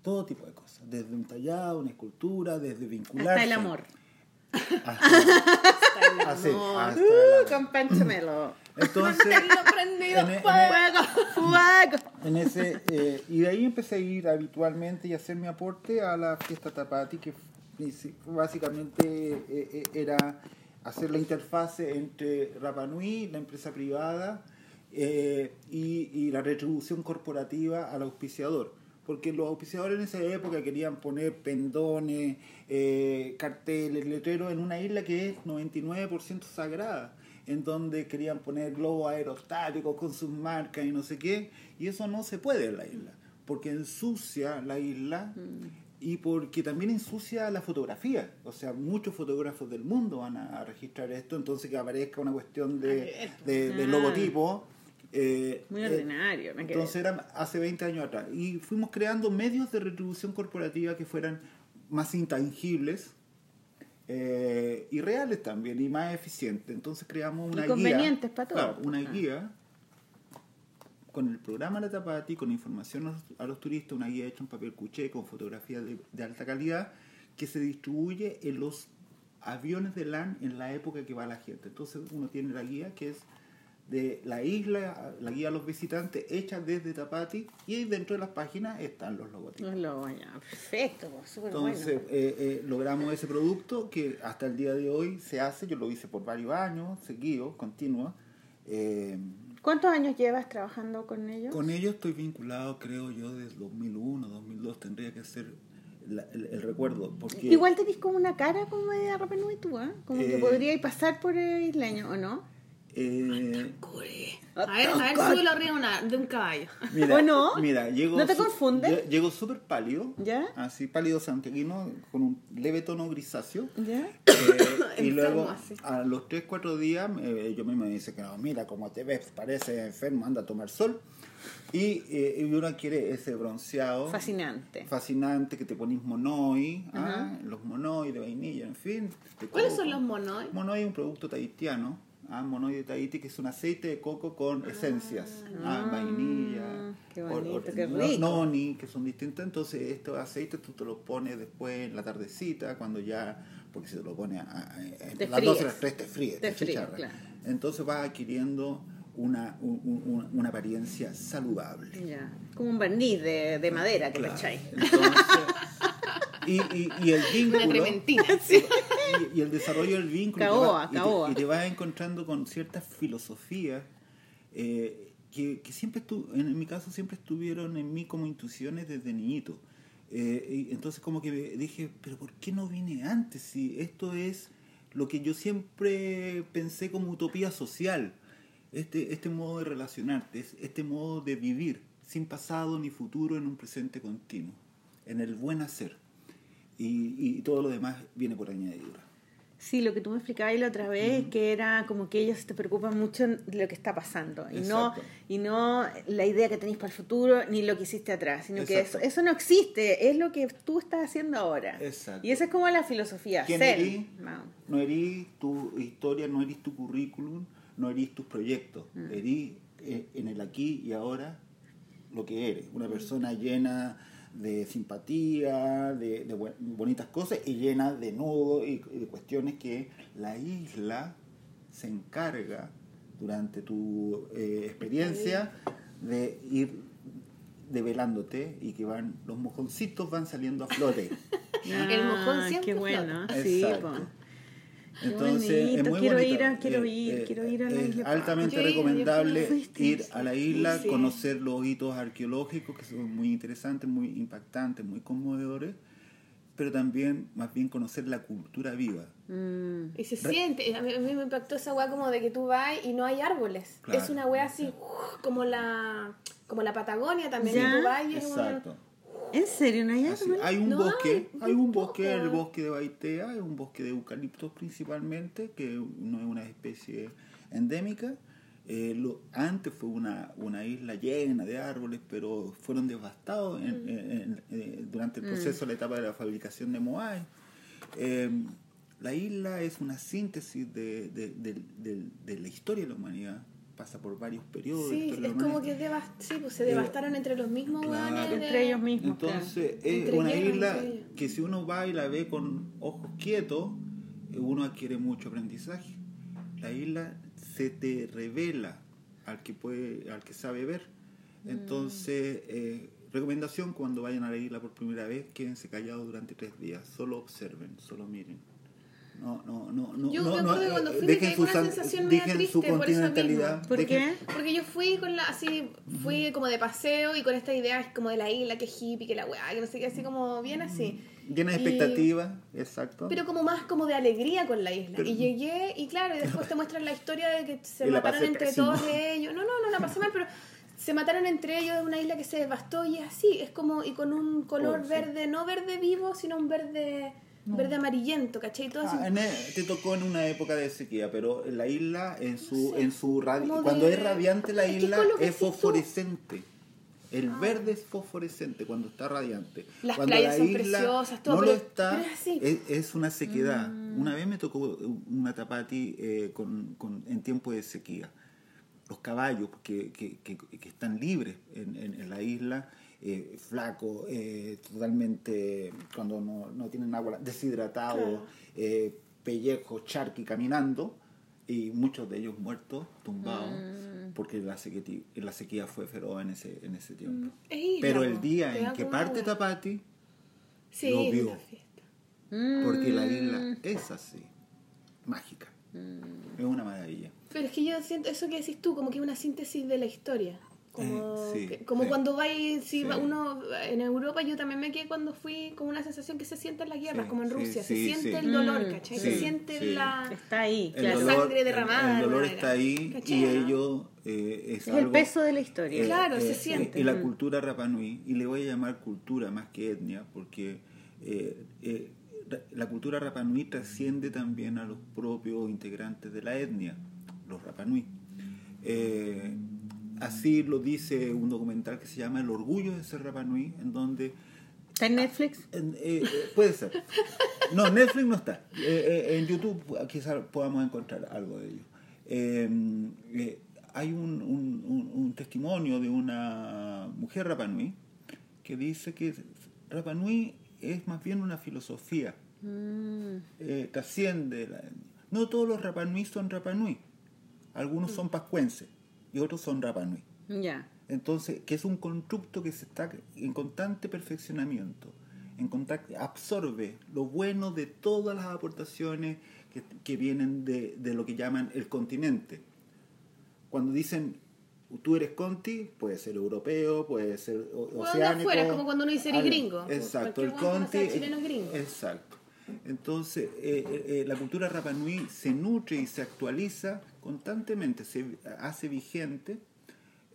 Todo tipo de cosas, desde un tallado, una escultura, desde vincularse. Hasta el amor. Hasta, así, hasta Uh, con. Entonces, prendido, en- en- fuego. Fuego. En ese, eh, y de ahí empecé a ir habitualmente y hacer mi aporte a la fiesta Tapati, que básicamente eh, eh, era hacer la interfase entre Rapa Nui, la empresa privada, eh, y, y la retribución corporativa al auspiciador. Porque los auspiciadores en esa época querían poner pendones, eh, carteles, letreros en una isla que es 99% sagrada, en donde querían poner globos aerostáticos con sus marcas y no sé qué, y eso no se puede en la isla, porque ensucia la isla y porque también ensucia la fotografía. O sea, muchos fotógrafos del mundo van a, a registrar esto, entonces que aparezca una cuestión de, de- de logotipo. Eh, Muy eh, ordinario. ver. entonces era hace 20 años atrás. Y fuimos creando medios de retribución corporativa que fueran más intangibles eh, y reales también, y más eficientes. Entonces creamos una Y convenientes guía. para todos. claro, una Ah. guía con el programa La Tapati, con información a los, a los turistas, una guía hecha en papel cuché con fotografías de, de alta calidad que se distribuye en los aviones de LAN en la época que va la gente. Entonces uno tiene la guía que es de la isla, la guía a los visitantes hecha desde Tapati y ahí dentro de las páginas están los logotipos. Los lobos, ya. Perfecto, pues, súper Entonces bueno. eh, eh, logramos ese producto que hasta el día de hoy se hace, yo lo hice por varios años, seguidos, continuos. Eh, ¿Cuántos años llevas trabajando con ellos? con ellos estoy vinculado, creo yo, desde 2001, 2002, tendría que ser la- el, el recuerdo. Porque, Igual tenés como una cara como de Rapanui tú, ¿eh? Como que Eh. podríais pasar por el isleño, ¿o no? Eh. A ver, a ver, súbelo arriba de una- de un caballo. Mira, ¿O no? Mira, llego ¿No te su- confunde? lle- Llego súper pálido. ¿Ya? Así pálido santiaguino, con un leve tono grisáceo. ¿Ya? Eh, y luego, así. a los 3, 4 días, eh, yo mismo me dice que no, mira cómo te ves, parece enfermo, anda a tomar sol. Y, eh, y uno quiere ese bronceado. Fascinante. Fascinante, que te ponís monoi, ah, los monoi de vainilla, en fin. ¿Cuáles son los monoy? Monoi es un producto tahitiano, ah, Monoi de Tahiti, que es un aceite de coco con esencias, ah, vainilla, qué or- bonito, or- qué no- rico. noni, que son distintos. Entonces, estos aceites tú te los pones después en la tardecita, cuando ya, porque si te lo pones a, las 12 y fríes. las 3 te fríes, Te te fríes, chicharra. claro. Entonces vas adquiriendo una, un- un- una apariencia saludable. Ya. Como un barniz de, de madera, ¿te Claro. Entonces, y, y, y el vínculo. Una trementina. y, y el desarrollo del vínculo Caoba, te va- te- y te vas encontrando con ciertas filosofías eh, que, que siempre estu- en mi caso siempre estuvieron en mí como intuiciones desde niñito Eh, y entonces como que dije pero por qué no vine antes si esto es lo que yo siempre pensé como utopía social, este, este modo de relacionarte, es- este modo de vivir sin pasado ni futuro en un presente continuo, en el buen hacer. Y, y todo lo demás viene por añadidura. Sí, lo que tú me explicabas la otra vez, que era como que ellos te preocupan mucho de lo que está pasando y no, Exacto. y no la idea que tenéis para el futuro ni lo que hiciste atrás, sino que eso, Exacto. eso no existe, es lo que tú estás haciendo ahora. Exacto. Y esa es como la filosofía. ¿Quién ser. eres? Vamos. No erís tu historia, no erís tu currículum, no erís tus proyectos. Erís eh, en el aquí y ahora lo que eres. Una persona llena de simpatía, de, de bonitas cosas y llena de nudos y, y de cuestiones que la isla se encarga durante tu eh, experiencia de ir develándote y que van los mojoncitos van saliendo a flote. El mojón siempre Qué bueno, flota. sí, Exacto. po. Entonces, bonito, es muy quiero bonito. ir a- quiero Eh, ir, eh, quiero ir a la es isla. altamente recomendable ir a la isla, Sí. conocer los hitos arqueológicos que son muy interesantes, muy impactantes, muy conmovedores, pero también más bien conocer la cultura viva. Mm. Y se siente, a mí, a mí me impactó esa weá como de que tú vas y no hay árboles. Claro, es una weá así, uf, como la como la Patagonia también, Ya. tú vas y es un- Exacto. ¿En serio no hay árboles? hay un No bosque, hay, hay un bosque, el bosque de Baitea, hay un bosque de eucaliptos principalmente, que no es una especie endémica. Eh, lo- antes fue una, una isla llena de árboles, pero fueron devastados en- Mm. en- en- eh, durante el proceso de la etapa de la fabricación de Moai. Eh, la isla es una síntesis de, de- de- de- de la historia de la humanidad, pasa por varios periodos. Sí, es como que devas- sí, pues se Eh, devastaron entre los mismos claro. de- Entre ellos mismos. claro. Entonces, es Entre una isla que si uno va y la ve con ojos quietos, eh, uno adquiere mucho aprendizaje. La isla se te revela al que puede, al que sabe ver. Mm. Entonces, eh, recomendación cuando vayan a la isla por primera vez, quédense callados durante tres días, solo observen, solo miren. No, no, no, no, Yo no, me no, acuerdo que eh, cuando fui me dejen quedé con su una sensación media triste su por eso mismo. ¿Por dejen- qué? Porque yo fui con la, así, fui como de paseo y con esta idea como de la isla, que hippie, que la weá, que no sé qué, así como bien así. Llena de Y- expectativas, exacto. Pero como más como de alegría con la isla. Pero- y llegué y claro, y después te muestran la historia de que se mataron entre pésimo. todos ellos. No, no, no la pasé mal, pero se mataron entre ellos en una isla que se devastó y es así, es como, y con un color Oh, sí. verde, no verde vivo, sino un verde, verde amarillento, ¿cachai? Todo así. Ah, en e- te tocó en una época de sequía, pero la isla en su en su radi- cuando de- es radiante la isla es fosforescente. El verde es fosforescente cuando está radiante. Las cuando playas son preciosas, todo, no pero- lo está, pero es así. es, es una sequedad. Una vez me tocó una tapati eh, con, con- en tiempo de sequía. Los caballos que, que- que- que están libres en, en- en la isla, eh, flacos, eh, totalmente, cuando no, no tienen agua, deshidratados, Claro. eh, pellejos, charqui caminando, y muchos de ellos muertos, tumbados, Mm. porque la sequía, la sequía fue feroz en ese, en ese tiempo. Isla, Pero el día en que parte Tapati, Sí, lo vio. porque la Mm. isla es así, mágica. Es una maravilla. Pero es que yo siento eso que decís tú, como que es una síntesis de la historia. Como, Eh, sí, que- como sí. cuando vais, si Sí. va uno en Europa, yo también me quedé cuando fui con una sensación que se siente en las guerras, Sí, como en Rusia, sí, se siente sí. el dolor, Mm, ¿cachai? sí, se siente la... Está ahí, El. La dolor, sangre derramada el, dolor está ahí ¿Cachai, y ello eh, es, Es el peso de la historia. Claro, se siente. Y la Mm. cultura Rapanui, y le voy a llamar cultura más que etnia, porque eh, eh, la cultura Rapanui trasciende también a los propios integrantes de la etnia, los Rapanui. Eh, así lo dice un documental que se llama El orgullo de ser Rapanui, en donde ¿Está en Netflix? en- eh, puede ser. No, Netflix no está. Eh, eh, en YouTube quizás podamos encontrar algo de ello. Eh, eh, hay un, un- un- un testimonio de una mujer Rapanui que dice que Rapanui es más bien una filosofía. Mm, trasciende. la- no todos los Rapanui son Rapanui. Algunos son pascuenses y otros son Rapanui. ya. Entonces, que es un constructo que se está en constante perfeccionamiento, en contacto, absorbe lo bueno de todas las aportaciones que, que vienen de, de lo que llaman el continente. Cuando dicen tú eres conti, puede ser europeo, puede ser o- oceánico. afuera, es como cuando uno dice eres gringo. Exacto, el conti. es gringo. Exacto. Entonces, eh, eh, eh, la cultura Rapa Nui se nutre y se actualiza constantemente, se hace vigente,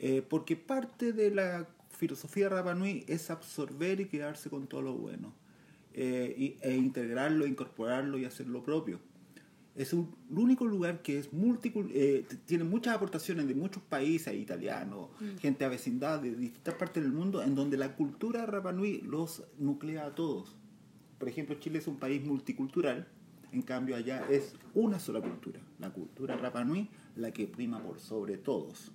eh, porque parte de la filosofía Rapa Nui es absorber y quedarse con todo lo bueno, eh, y- e integrarlo, incorporarlo y hacerlo propio. Es un, el único lugar que es multicul- eh, tiene muchas aportaciones de muchos países, italianos, gente de vecindad de distintas partes del mundo, en donde la cultura Rapa Nui los nuclea a todos. Por ejemplo, Chile es un país multicultural, en cambio allá es una sola cultura, la cultura Rapa Nui, la que prima por sobre todos.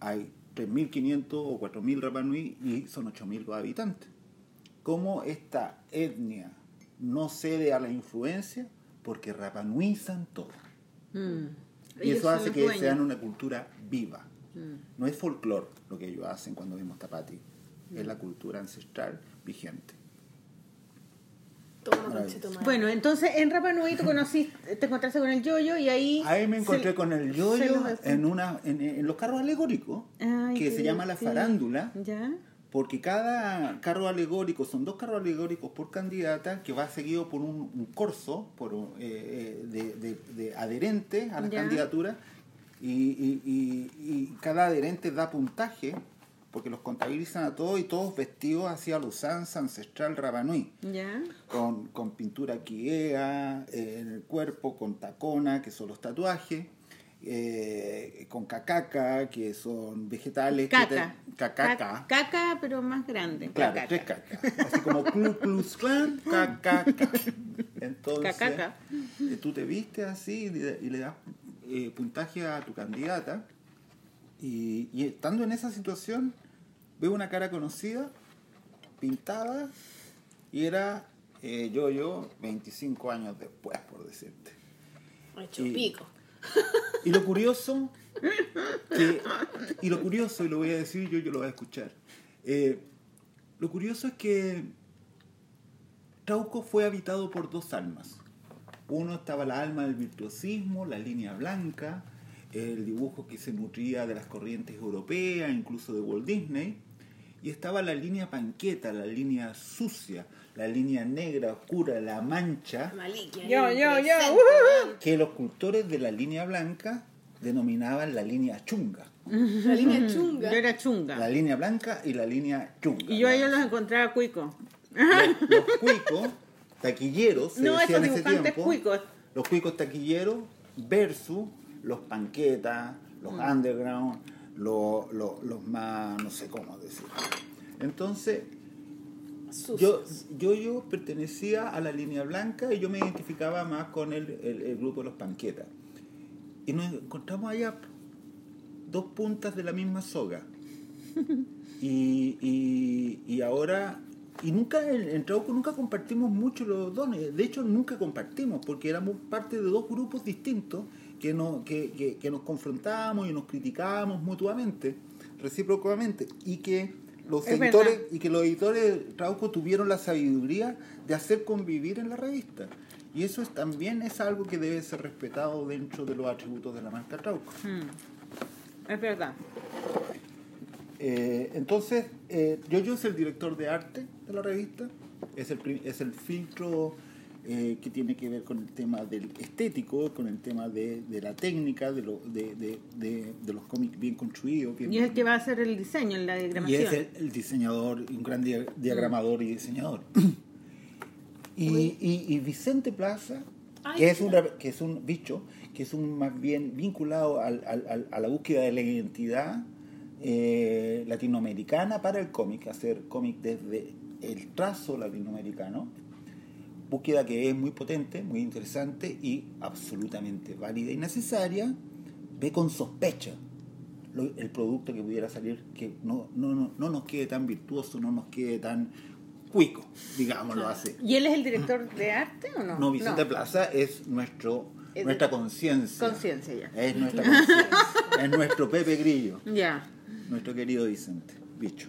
Hay 3.500 o 4.000 Rapa Nui y son 8.000 los habitantes. ¿Cómo esta etnia no cede a la influencia? Porque rapanuizan todo. Mm. Y eso hace que dueños. sean una cultura viva. Mm. No es folclore lo que ellos hacen cuando vemos Tapati. Es la cultura ancestral vigente. Toma. Bueno, entonces en Rapa Nui tú conociste, te encontraste con el yoyo y ahí... Ahí me se- encontré con el yoyo en, una, en, en los carros alegóricos, Ay, que se llama la farándula, ¿Ya? porque cada carro alegórico, son dos carros alegóricos por candidata, que va seguido por un, un corso por, eh, eh, de, de- de adherentes a las Ya. candidaturas, y, y- y- y cada adherente da puntaje, porque los contabilizan a todos y todos vestidos hacia la usanza ancestral rabanui con, con pintura quiea eh, en el cuerpo, con tacona, que son los tatuajes, eh, con cacaca, que son vegetales. que Caca. te- cacaca. Ca- Caca, pero más grande. Claro, Cacaca. tres cacas. Así como Ku Klux Klan, cacaca. Entonces, Cacaca. eh, tú te vistes así y le, y le das eh, puntaje a tu candidata. Y, y estando en esa situación, veo una cara conocida, pintada, y era eh, yo, yo, 25 años después, por decirte. Hecho y- pico. Y lo curioso, que- y lo curioso, y lo voy a decir yo, yo lo voy a escuchar. eh, lo curioso es que Trauco fue habitado por dos almas. Uno estaba la alma del virtuosismo, la línea blanca, el dibujo que se nutría de las corrientes europeas, incluso de Walt Disney. Y estaba la línea panqueta, la línea sucia, la línea negra, oscura, la mancha, Malikia. Yo, weón. que los cultores de la línea blanca denominaban la línea chunga. La línea chunga. Yo era chunga. La línea blanca y la línea chunga. Y yo a ellos los encontraba cuico. Los, los cuicos, taquilleros, se No, decía en esos ese dibujantes tiempo. cuicos. Los cuicos taquilleros versus los panquetas, los Mm. underground, los, los, los más, no sé cómo decirlo. Entonces, yo, yo, yo pertenecía a la línea blanca y yo me identificaba más con el, el- el grupo de los panquetas. Y nos encontramos allá dos puntas de la misma soga. Y, y, y ahora, y nunca en Trauco nunca compartimos mucho los dones. De hecho, nunca compartimos porque éramos parte de dos grupos distintos que, no, que, que, que nos confrontábamos y nos criticábamos mutuamente, recíprocamente. Y que los Es editores verdad. y que los editores de Trauco tuvieron la sabiduría de hacer convivir en la revista. Y eso es, también es algo que debe ser respetado dentro de los atributos de la marca Trauco. Mm. Es verdad. Eh, entonces, eh, Yoyo es el director de arte de la revista, es el, es el filtro eh, que tiene que ver con el tema del estético, con el tema de, de la técnica, de, lo- de, los cómics bien construidos. Bien, Y es el que va a hacer el diseño, la y diagramación. es el, el diseñador, un gran dia- diagramador y diseñador. y, y- y Vicente Plaza, Ay, que es, un, que es un bicho, que es un más bien vinculado al- a la búsqueda de la identidad eh, latinoamericana para el cómic, hacer cómic desde el trazo latinoamericano, búsqueda que es muy potente, muy interesante y absolutamente válida y necesaria, ve con sospecha lo- el producto que pudiera salir que no, no, no, no nos quede tan virtuoso, no nos quede tan cuico, digámoslo así. ¿Y él es el director de arte o no? No, Vicente Plaza es nuestro Es nuestra conciencia. Conciencia ya. Es nuestra conciencia. es nuestro Pepe Grillo, Ya. nuestro querido Vicente. Bicho.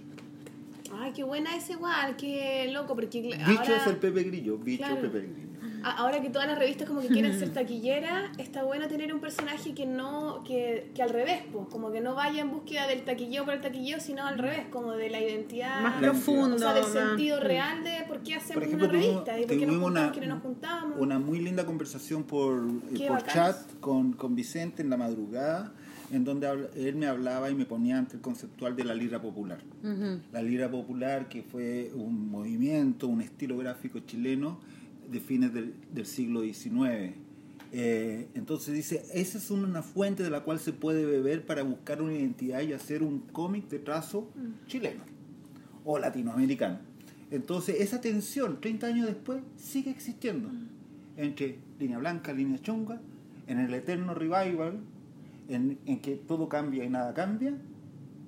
Ay, qué buena es igual, qué loco, porque Bicho ahora... es el Pepe Grillo, bicho Claro. Pepe Grillo. ahora que todas las revistas como que quieren ser taquilleras, está bueno tener un personaje que no, que, que al revés, pues, como que no vaya en búsqueda del taquilleo por el taquilleo, sino al revés, como de la identidad Más La profundo. o sea, del más- sentido real de por qué hacemos Por ejemplo, una tuvimos, revista y por qué nos juntamos, una, nos juntamos. una muy linda conversación por, Qué por bacán. chat con, con Vicente en la madrugada, en donde él me hablaba y me ponía ante el conceptual de la lira popular. Ujú. La lira popular, que fue un movimiento, un estilo gráfico chileno de fines del, del siglo XIX. Eh, entonces dice, esa es una fuente de la cual se puede beber para buscar una identidad y hacer un cómic de trazo chileno o latinoamericano. Entonces esa tensión, 30 años después, sigue existiendo entre línea blanca, línea chunga, en el eterno revival, en, en que todo cambia y nada cambia,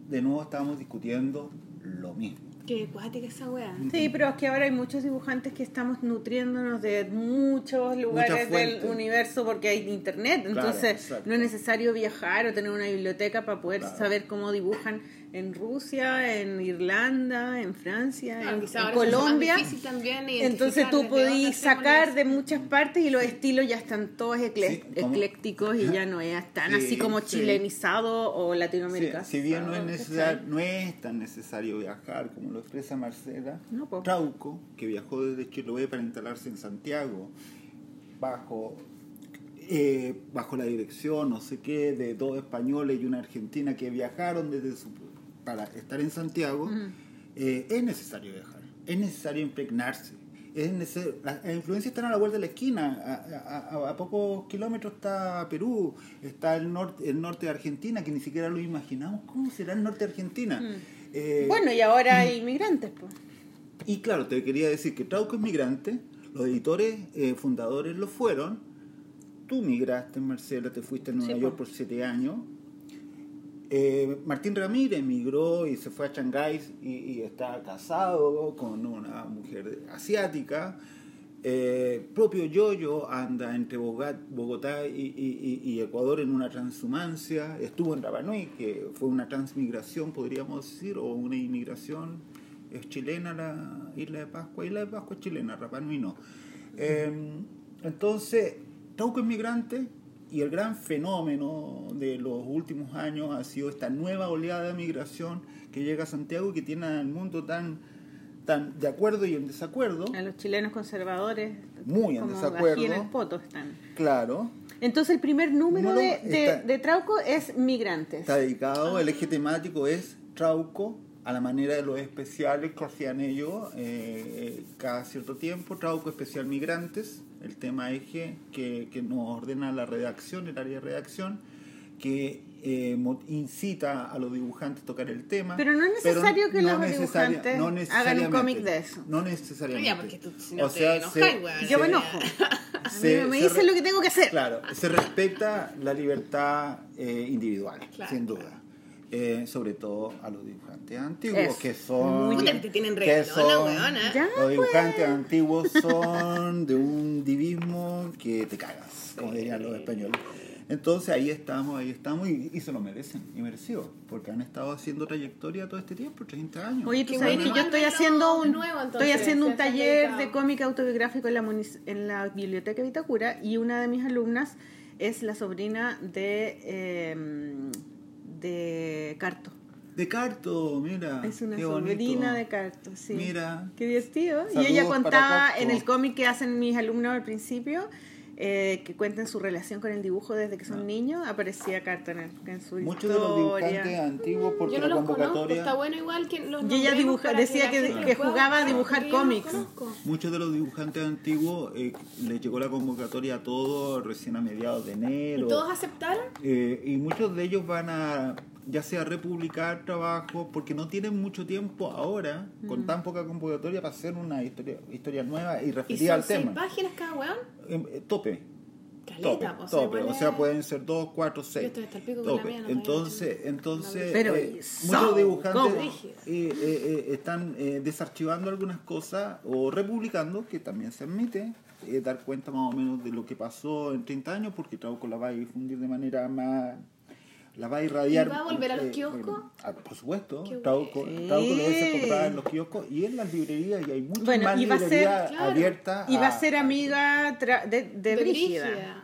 de nuevo estamos discutiendo lo mismo. Qué cuática esa wea. Sí, pero es que ahora hay muchos dibujantes que estamos nutriéndonos de muchos lugares del universo porque hay internet. Claro, Entonces exacto. no es necesario viajar o tener una biblioteca para poder Claro. saber cómo dibujan en Rusia, en Irlanda, en Francia, Claro, en, en Colombia. también Entonces tú hacemos sacar de muchas partes y los estilos ya están todos Sí, eclécticos y ya no es tan Sí, así como sí. chilenizado o Sí, latinoamericano. si bien no es, necesario, no es tan necesario viajar como lo expresa Marcela, No. Trauco, que viajó desde Chiloé para instalarse en Santiago, bajo, eh, bajo la dirección, no sé qué, de dos españoles y una argentina que viajaron desde su, para estar en Santiago, eh, es necesario viajar, es necesario impregnarse. Es necesario, las, influencias están a la vuelta de la esquina. A, a- a- a pocos kilómetros está Perú, está el norte, el norte de Argentina, que ni siquiera lo imaginamos. ¿Cómo será el norte de Argentina? Eh, Bueno, y ahora hay inmigrantes, pues. y claro, te quería decir que Trauco es migrante, los editores eh, fundadores lo fueron, tú migraste, Marcela, te fuiste a Nueva Sí, York po. por siete años. Eh, Martín Ramírez migró y se fue a Shanghái y, está casado con una mujer asiática. Eh, propio Yoyo anda entre Bogotá y, y- Ecuador en una transhumancia. Estuvo en Rapanui, que fue una transmigración, podríamos decir, o una inmigración. Es chilena la isla de Pascua. Isla de Pascua es chilena, Rapanui no. Eh, entonces, Trauco es migrante y el gran fenómeno de los últimos años ha sido esta nueva oleada de migración que llega a Santiago y que tiene al mundo tan, tan de acuerdo y en desacuerdo. A los chilenos conservadores. Muy en como desacuerdo. Aquí en el poto están. Claro, Entonces el primer número de, de, está- de Trauco es migrantes. está dedicado, el eje temático es Trauco, a la manera de los especiales que hacían ellos eh, eh, cada cierto tiempo, Trauco Especial Migrantes, el tema eje que, que nos ordena la redacción, el área de redacción, que eh, mo- incita a los dibujantes a tocar el tema. Pero no es necesario que los necesaria- dibujantes hagan un cómic de eso. No necesariamente. Ya, porque tú si no O te sea, enojas, se- weón. Yo me se- enojo. A mí se- me dicen lo que tengo que hacer. Claro, se respecta la libertad eh, individual, Claro, sin duda. claro. Eh, sobre todo a los dibujantes antiguos, que son... Que te tienen que son-. Ya, Los dibujantes antiguos son de un divismo que te cagas, como dirían los españoles. Entonces ahí estamos, ahí estamos y, y se lo merecen, y merecido, porque han estado haciendo trayectoria todo este tiempo, 30 años. Oye, tú sabes que yo estoy haciendo un nuevo, estoy haciendo un taller de cómic autobiográfico en la en la biblioteca de Vitacura y una de mis alumnas es la sobrina de eh, de Carto. De Carto, mira. Es una sobrina de Carto, sí. Mira. Qué divertido. y ella contaba en el cómic que hacen mis alumnos al principio, eh, que cuentan su relación con el dibujo desde que son niños, aparecía Carto en, su Ah. Muchos de los dibujantes antiguos, porque Yo no la los conozco, convocatoria... está bueno igual que los Y ella dibuja- decía que- jugaba a dibujar cómics. Muchos de los dibujantes antiguos eh, les llegó la convocatoria a todos recién a mediados de enero. ¿Y todos aceptaron? Eh, y muchos de ellos van a ya sea republicar trabajo porque no tienen mucho tiempo ahora con tan poca convocatoria para hacer una historia, historia nueva y ¿Y referida son al seis tema. páginas cada weón? Eh, eh, tope. Caleta, Tope, o sea, tope. o sea, pueden ser dos, cuatro, seis. estoy hasta el pico con la Tope. mía, no sabía entonces, mucho. entonces Pero, eh, muchos dibujantes eh, están eh, desarchivando algunas cosas o republicando, que también se admite, eh, dar cuenta más o menos de lo que pasó en 30 años, porque Trauco la va a difundir de manera más, la va a irradiar. ¿Y va a volver a los eh, kioscos? bueno, ah, por supuesto, Trauco. Trauco lo a Sí. comprar en los kioscos y en las librerías y hay muchas Bueno, más y va a ser- librerías claro, abiertas. Y va a a- ser amiga tra- de, de, Brígida. Ah.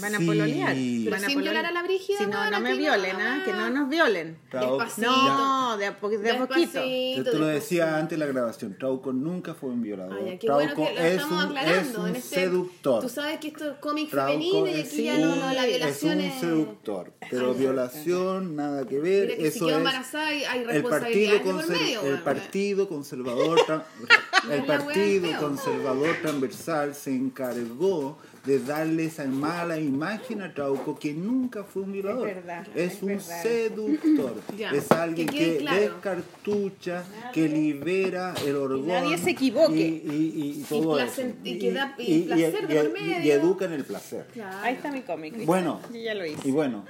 Van a Sí. pololear. Pero Van a sin pololear. violar a la Brígida, Si no, me violen, ¿ah? Que no nos violen. Despacito. No, de a, po- de a poquito. Despacito, Yo te lo decía despacito. antes de la grabación, Trauco nunca fue un violador. Ay, Trauco bueno que lo es un, es un en este, seductor. Tú sabes que esto es cómic Trauco femenino y aquí ya no, no, la un- violación es un seductor, pero Ay, violación nada que ver. Mira que eso es embarazada y hay el partido, por conser- medio. el partido conservador el partido conservador transversal se encargó de darle esa mala imagen a Trauco que nunca fue un violador Es verdad, es, es un verdad. seductor Ya, es alguien que que, claro. descartucha que libera el orgullo nadie se equivoque. y, y- y todo placen- eso y que da- y placer de y- por y- y medio. educa en el placer Claro. Ahí está mi cómic. ¿viste? bueno Yo ya lo hice. y bueno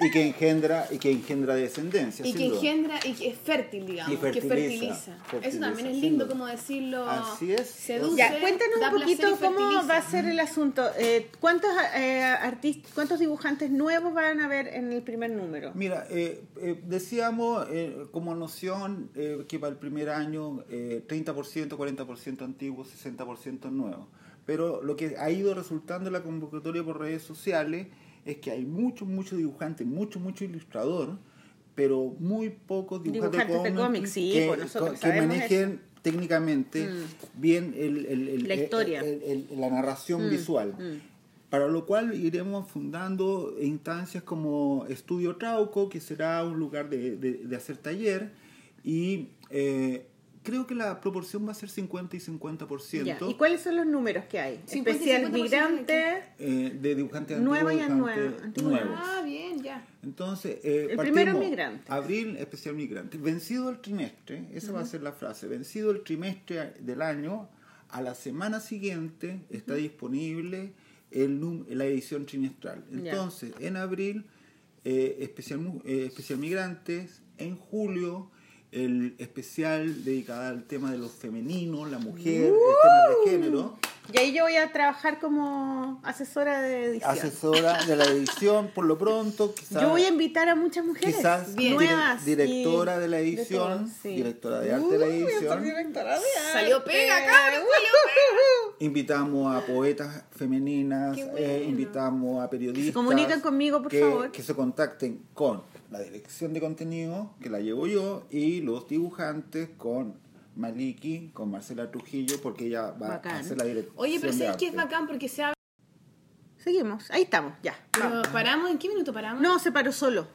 y que engendra y que engendra descendencia Y que duda. engendra y que es fértil, digamos. Y que fertiliza, fertiliza. fertiliza, Eso también es lindo como decirlo. Así es. Seduce, Ya, cuéntanos un poquito cómo fertiliza. va a ser el asunto. Eh, ¿Cuántos eh, artistas, cuántos dibujantes nuevos van a ver en el primer número? Mira, eh, eh, decíamos eh, como noción eh, que para el primer año eh, 30%, 40% antiguo, 60% nuevo. Pero lo que ha ido resultando en la convocatoria por redes sociales es que hay muchos, muchos dibujantes, mucho, mucho ilustrador, pero muy pocos dibujantes, Dibujantes de cómics, sí, que, nosotros que sabemos manejen técnicamente Mm. bien el, el- el- La historia. narración Mm, visual. mm. Para lo cual iremos fundando instancias como Estudio Trauco, que será un lugar de, de- de hacer taller, y eh, creo que la proporción va a ser 50 y 50% Ya, ¿Y cuáles son los números que hay? 50 y Especial 50% migrante. eh, de dibujantes Nueva antiguos, y nueva, nuevos. Ah, bien, ya. Entonces, eh, El primero migrante. Abril, especial migrante. Vencido el trimestre, esa va a ser la frase. Vencido el trimestre del año, a la semana siguiente está disponible el, num- la edición trimestral. Ya. Entonces, en abril, eh, especial, eh, especial migrantes. En julio, el especial dedicado al tema de los femeninos, la mujer, el tema de género. Y ahí yo voy a trabajar como asesora de edición. Asesora de la edición, por lo pronto. Yo voy a invitar a muchas mujeres quizás Bien. dire- nuevas. directora y- de la de edición, todo, sí. directora de arte de la ser edición. directora de Salió pega, cabrón, salió Invitamos a poetas femeninas, eh, invitamos a periodistas. Que se comuniquen conmigo, por que, favor. Que se contacten con la dirección de contenido, que la llevo yo, y los dibujantes con Maliki, con Marcela Trujillo, porque ella va Bacán. a hacer la dirección. Oye, pero ¿sabes qué es bacán? Porque se habla... Seguimos, ahí estamos, ya. Pero ¿Paramos? ¿En qué minuto paramos? No, se paró solo.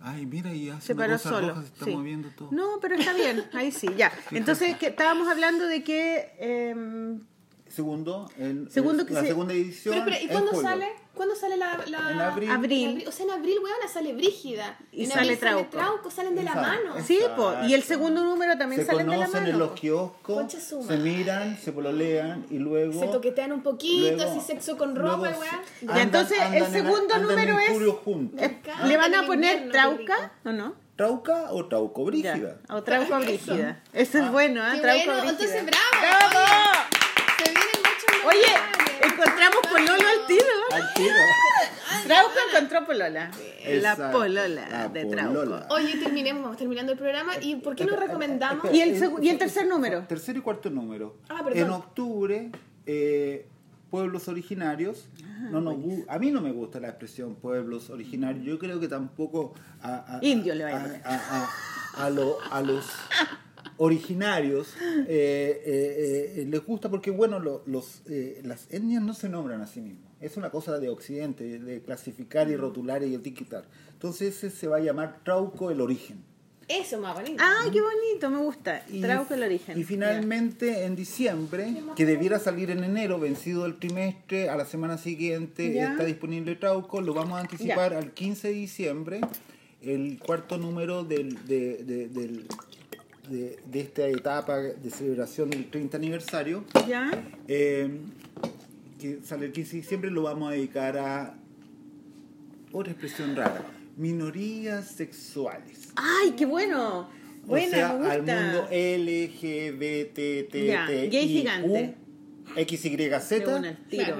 Ay, mira, y hace Se una paró cosa solo. roja, se está sí. moviendo todo. No, pero está bien, ahí sí, ya. Entonces, que estábamos hablando de que em, Segundo, el- Segundo el- que la se- segunda edición. Pero, espera, ¿y cuándo sale? ¿Cuándo sale la, la- En abril. Abril. O sea, en abril, weona, sale Brígida. Y en sale abril Trauco. Trauco, salen de la Exacto. mano. Sí, po, y el segundo número también se salen de la conocen mano. en los kioscos, se miran, se pololean y luego... Se toquetean un poquito, luego- así sexo con ropa, se- Ya, andan- entonces, el andan en- segundo andan número es- julio juntos. Eh, ¿Le van el a poner trauca o no? ¿Trauca o trauco Ya, brígida? O trauco Eso. brígida. Eso es bueno, ¿ah? Qué Trauco bueno, brígida. entonces bravo. ¡Bravo! Se vienen muchos Oye, pololo al tiro. Al tiro. Trauco encontró polola. La polola la de polola. Trauco. Oye, terminemos, vamos terminando el programa. ¿Y por qué no recomendamos? Y el y el tercer número. Tercer y cuarto número. Ah, perdón. En octubre, eh, pueblos originarios. Ah, no nos gu- a mí no me gusta la expresión pueblos originarios. Yo creo que tampoco a, a- Indio le va a a, poner. a- a- a lo- a los originarios eh, eh, eh, les gusta porque bueno lo- los eh, las etnias no se nombran a sí mismos es una cosa de occidente de clasificar y rotular y etiquetar entonces ese se va a llamar trauco el origen Eso más bonito. Ay, qué bonito, me gusta. y, Trauco el origen. y finalmente en diciembre, que debiera salir en enero, vencido el trimestre, a la semana siguiente Ya. está disponible Trauco, lo vamos a anticipar al 15 de diciembre, el cuarto número del, de, de- del- de- de esta etapa de celebración del 30 aniversario, ¿Ya? eh, que sale el 15 de diciembre, lo vamos a dedicar a otra expresión rara, minorías sexuales. Ay, qué bueno. Buena, o sea, me gusta. al mundo LGBT, Ya, gay gigante. XYZ. Eh,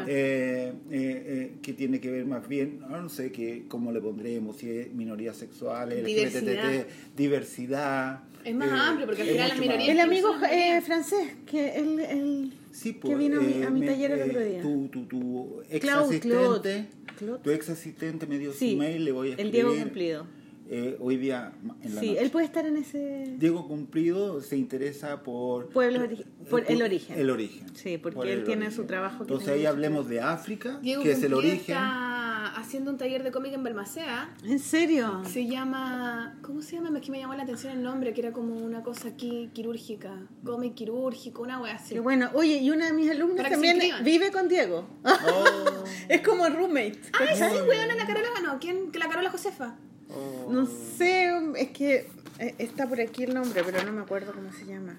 eh, eh, que tiene que ver más bien, no sé qué, cómo le pondremos, si es minorías sexuales, Diversidad. LGBTT, diversidad. Es más eh, amplio, porque al final las minorías- El amigo eh, francés, que él, él- Sí, que pues, vino a mi, eh, a mi me- taller el eh, otro día. Tu, tu, tu ex Claude, asistente, Claude. Tu ex asistente me dio Sí, su mail, le voy a el escribir. Diego Cumplido. eh, hoy día en la Sí, noche. él puede estar en ese... Diego Cumplido se interesa por Pueblos por el origen. El origen. Sí, porque Por él el tiene origen. su trabajo que Entonces ahí hablemos de África, Diego que es el Cumplido origen. está haciendo un taller de cómic en Balmacea. ¿En serio? Se llama. ¿Cómo se llama? Es que me llamó la atención el nombre, que era como una cosa aquí quirúrgica. Cómic quirúrgico, una wea así. Qué bueno. Oye, y una de mis alumnas también vive con Diego. Oh, es como roommate. ¡Ay, sí, weón! La Carola ganó. ¿Quién? Que la Carola Josefa. oh. No sé, es que eh, está por aquí el nombre, pero no me acuerdo cómo se llama.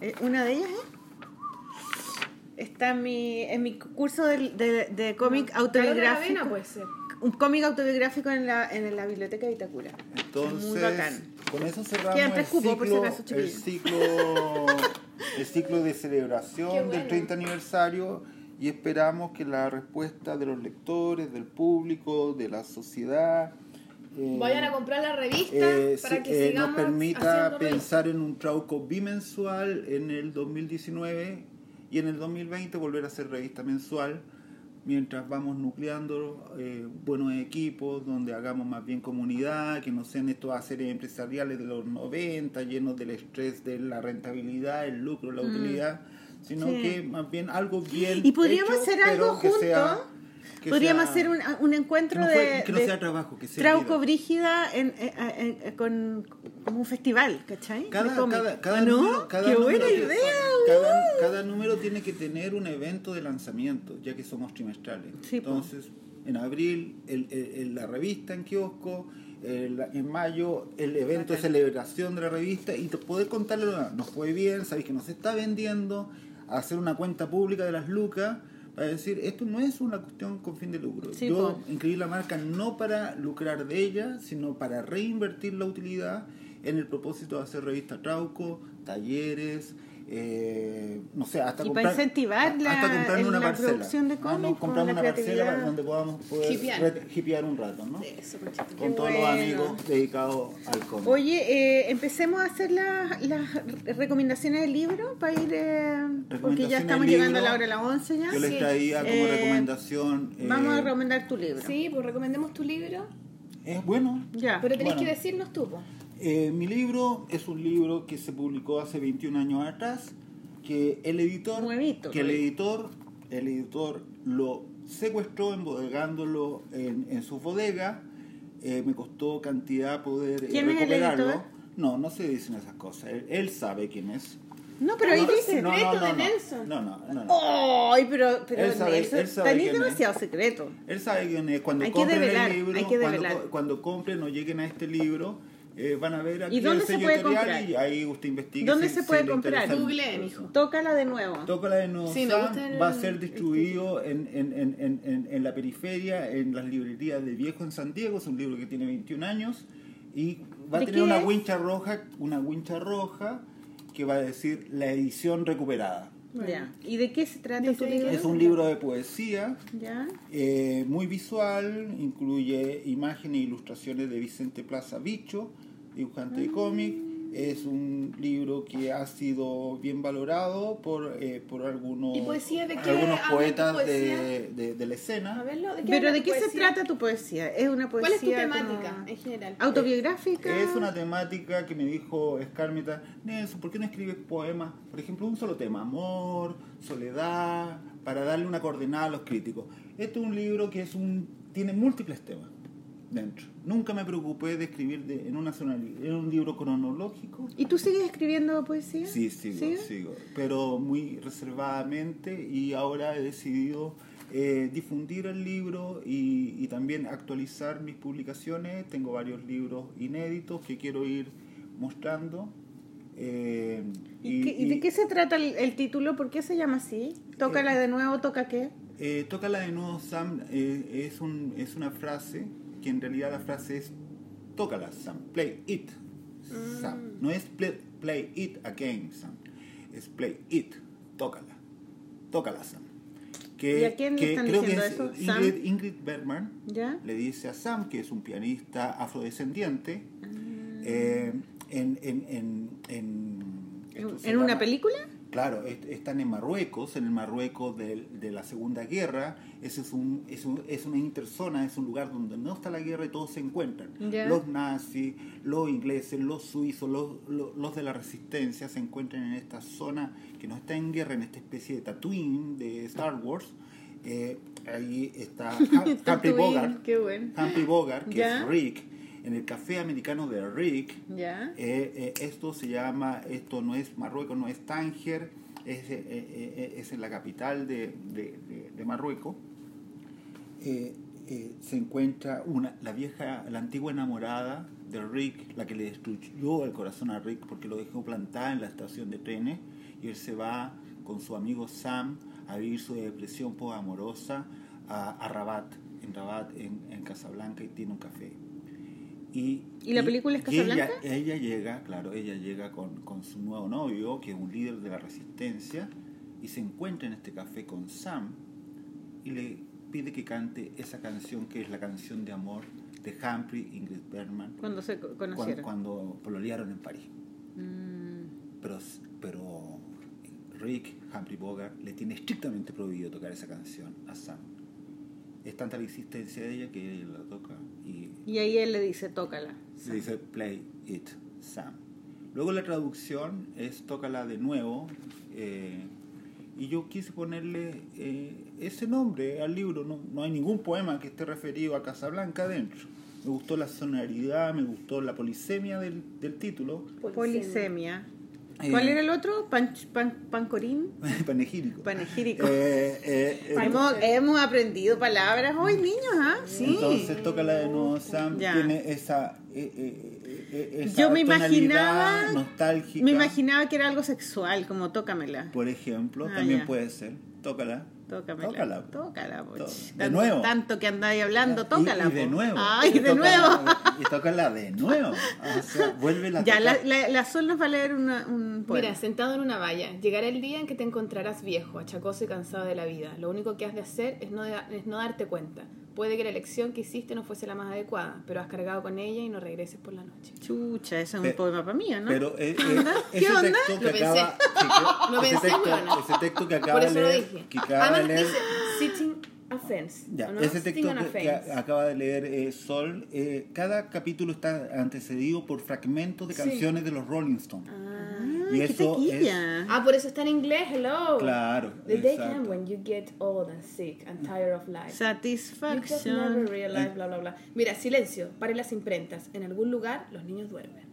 Eh, ¿Una de ellas, eh? Está en mi, en mi curso de, de, de cómic autobiográfico. Puede ser. Un cómic autobiográfico en la, en la biblioteca de Itacura. Entonces, Muy bacán. con eso cerramos Quedan tres el, cupos, por si ciclo, acaso, el ciclo el ciclo de celebración bueno. del 30 aniversario y esperamos que la respuesta de los lectores, del público, de la sociedad eh, Vayan a comprar la revista eh, para sí, que eh, sigamos nos permita pensar en un trauco bimensual en el 2019 y en el 2020 volver a hacer revista mensual mientras vamos nucleando eh, buenos equipos donde hagamos más bien comunidad, que no sean estos haceres empresariales de los 90 llenos del estrés de la rentabilidad, el lucro, la utilidad, sino Mm. Sí. que más bien algo bien Y podríamos hecho, hacer algo juntos. Que Podríamos sea- hacer un, un encuentro que no fue- de, que no de sea trabajo, que sea Trauco vida. Brígida en, eh, eh, eh, con como un festival, ¿cachai? Cada, cada, cada ¿Ah, no? número, cada ¡Qué número buena que- idea! Cada, cada número tiene que tener un evento de lanzamiento, ya que somos trimestrales. Sí. Entonces, en abril, el, el- el- la revista en kiosco, el- en mayo, el evento de celebración de la revista y poder contarle, nos fue bien, sabéis que nos está vendiendo, hacer una cuenta pública de las lucas. Para decir, esto no es una cuestión con fin de lucro. Sí, Yo po. inscribí la marca no para lucrar de ella, sino para reinvertir la utilidad en el propósito de hacer revista Trauco, talleres, eh, no sé, hasta Y comprar, para incentivar la- hasta comprarme una la parcela. producción de Ah, cómics, no, la una parcela para donde podamos poder Hipear. un rato, ¿no? Eso. Con todos los bueno. amigos dedicados al cómic. Oye, eh, empecemos a hacer las las recomendaciones del libro para ir, eh, porque ya estamos del llegando a libro. la hora de las 11 ya. Yo les Sí. traía como Eh, recomendación. eh, Vamos a recomendar tu libro. Sí, pues recomendemos tu libro. Es bueno. Ya. Pero tenés Bueno. que decirnos tú, pues. Eh, mi libro es un libro que se publicó hace 21 años atrás, que el editor, Nuevito, que el editor, el editor lo secuestró embodegándolo en, en su bodega. Eh, me costó cantidad poder eh, ¿Quién es el recuperarlo. editor? No, no se dicen esas cosas. Él, él sabe quién es. No, pero ahí no, dice. no, no, secreto no, de. Nelson. No, no, no. no. Ay, pero, pero Él sabe- Nelson, él sabe quién es. demasiado secreto. Él sabe quién es. Cuando Hay compren develar, el libro, cuando, cuando compren o lleguen a este libro, eh, van a ver aquí ¿Y dónde el se sello puede comprar? y ahí usted investiga. ¿Dónde si- se si puede le comprar? Google, mijo. Tócala de nuevo. Tócala de nuevo. Sí, va a ser distribuido en, en, en, en, en, en la periferia, en las librerías de Viejo en San Diego. Es un libro que tiene 21 años y va a ¿De tener una es? wincha roja, una wincha roja que va a decir la edición recuperada. Ya. ¿Y de qué se trata tu que libro? Es un libro de poesía Ya. eh, muy visual, incluye imágenes e ilustraciones de Vicente Plaza Bicho, dibujante de cómic. Es un libro que ha sido bien valorado por, eh, por algunos, ¿Y poesía de qué algunos habla tu poetas de, de- de la A escena. verlo. ¿de qué ¿Pero de qué se trata tu poesía? ¿Es una poesía ¿Cuál es tu como temática en general? autobiográfica? Es una temática que me dijo Escármeta, Nelson, ¿por qué no escribes poemas? Por ejemplo, un solo tema, amor, soledad, para darle una coordenada a los críticos. Este es un libro que es un tiene múltiples temas dentro. Nunca me preocupé de escribir de- en una li- en un libro cronológico. ¿Y tú sigues escribiendo poesía? Sí, sigo, sigo, pero muy reservadamente y ahora he decidido eh, difundir el libro y, y también actualizar mis publicaciones. Tengo varios libros inéditos que quiero ir mostrando. eh, ¿Y, qué- y de qué se trata el, el título? ¿Por qué se llama así? ¿Tócala de nuevo? ¿Toca qué? Eh, Tócala de nuevo, Sam, eh, es, un, es una frase que en realidad la frase es Tócala, Sam, play it, Sam. No es play, play it again, Sam. Es play it, tócala. tócala Sam. ¿Y a quién le están creo diciendo que es eso? Ingrid, ¿Sam? Ingrid Bergman ¿Ya? le dice a Sam, que es un pianista afrodescendiente, Ah. eh, en, en, en, en, ¿En, una llama- película? Claro, est- están en Marruecos, en el Marruecos de, la Segunda Guerra. Ese es, un, es, un- es una interzona, es un lugar donde no está la guerra y todos se encuentran. Los nazis, los ingleses, los suizos, los, los, los de la resistencia se encuentran en esta zona que no está en guerra, en esta especie de Tatooine de Star Wars. Eh, ahí está Hum- Humphrey Bogart. Humphrey Bogart, que es Rick, en el café americano de Rick. Eh, eh, esto se llama, esto no es Marruecos, no es Tánger, es, eh, es en la capital de, de- de- de Marruecos. Se encuentra una, la vieja, la antigua enamorada de Rick, la que le destruyó el corazón a Rick porque lo dejó plantada en la estación de trenes y él se va con su amigo Sam a vivir su depresión amorosa a, a Rabat, en Rabat, en, en Casablanca y tiene un café. Y, ¿Y la película es y ella- Casablanca? Ella, llega, claro, ella llega con, con su nuevo novio, que es un líder de la resistencia, y se encuentra en este café con Sam y le pide que cante esa canción que es la canción de amor de Humphrey Ingrid Bergman Cuando se co- cuando, conocieron. cuando pololearon en París. Mm, Pero, pero Rick, Humphrey Bogart, le tiene estrictamente prohibido tocar esa canción a Sam. Es tanta la insistencia de ella que él la toca y Y ahí él le dice, tócala. se dice play it, Sam. Luego la traducción es tócala de nuevo. eh, y yo quise ponerle eh, ese nombre al libro. No, no hay ningún poema que esté referido a Casablanca dentro. Me gustó la sonoridad, me gustó la polisemia del, del título. Polisemia. Eh, ¿Cuál era el otro? Pan, pan- pancorín. Panegírico. Panegírico. Eh, eh, eh, hemos, hemos aprendido palabras hoy, niños, ¿ah? Sí. Entonces tócala de nuevo, Sam. Ya. Tiene esa, eh, eh, eh, esa Yo me imaginaba- nostálgica. Me imaginaba que era algo sexual, como tócamela. Por ejemplo, Ah, también ya. puede ser. Tócala. Tócamela. Tócala. Tócala, de Tanto- nuevo. Tanto que andáis hablando, Y- tócala. Y, de nuevo. Ay, Y de tócala- nuevo. Y tócala de nuevo. O sea, vuelve la Ya, la, la, la Sol nos va a leer una, un poema. Mira, sentado en una valla, llegará el día en que te encontrarás viejo, achacoso y cansado de la vida. Lo único que has de hacer es no, de- es no darte cuenta. Puede que la elección que hiciste no fuese la más adecuada, pero has cargado con ella y no regreses por la noche. Chucha, ese es un Pe- poema para mí, ¿no? Pero eh, ¿Qué eh, onda? ese ¿Qué onda? texto que Lo pensé. acaba, sí, que- Lo ese, pensé, texto, ese texto que acaba Por eso de lo leer, dije. que acaba Además de leer, dice sitting offense. Ya, ¿o no? ese texto que, que acaba de leer eh, Sol, eh, cada capítulo está antecedido por fragmentos de Sí. canciones de los Rolling Stones. Ah, y qué eso taquilla. Ah, por eso está en inglés, hello. Claro, The day exacto. comes when you get old and sick and tired of life. You just never Satisfaction. realize, bla, bla, bla. Mira, silencio, pare las imprentas. En algún lugar los niños duermen.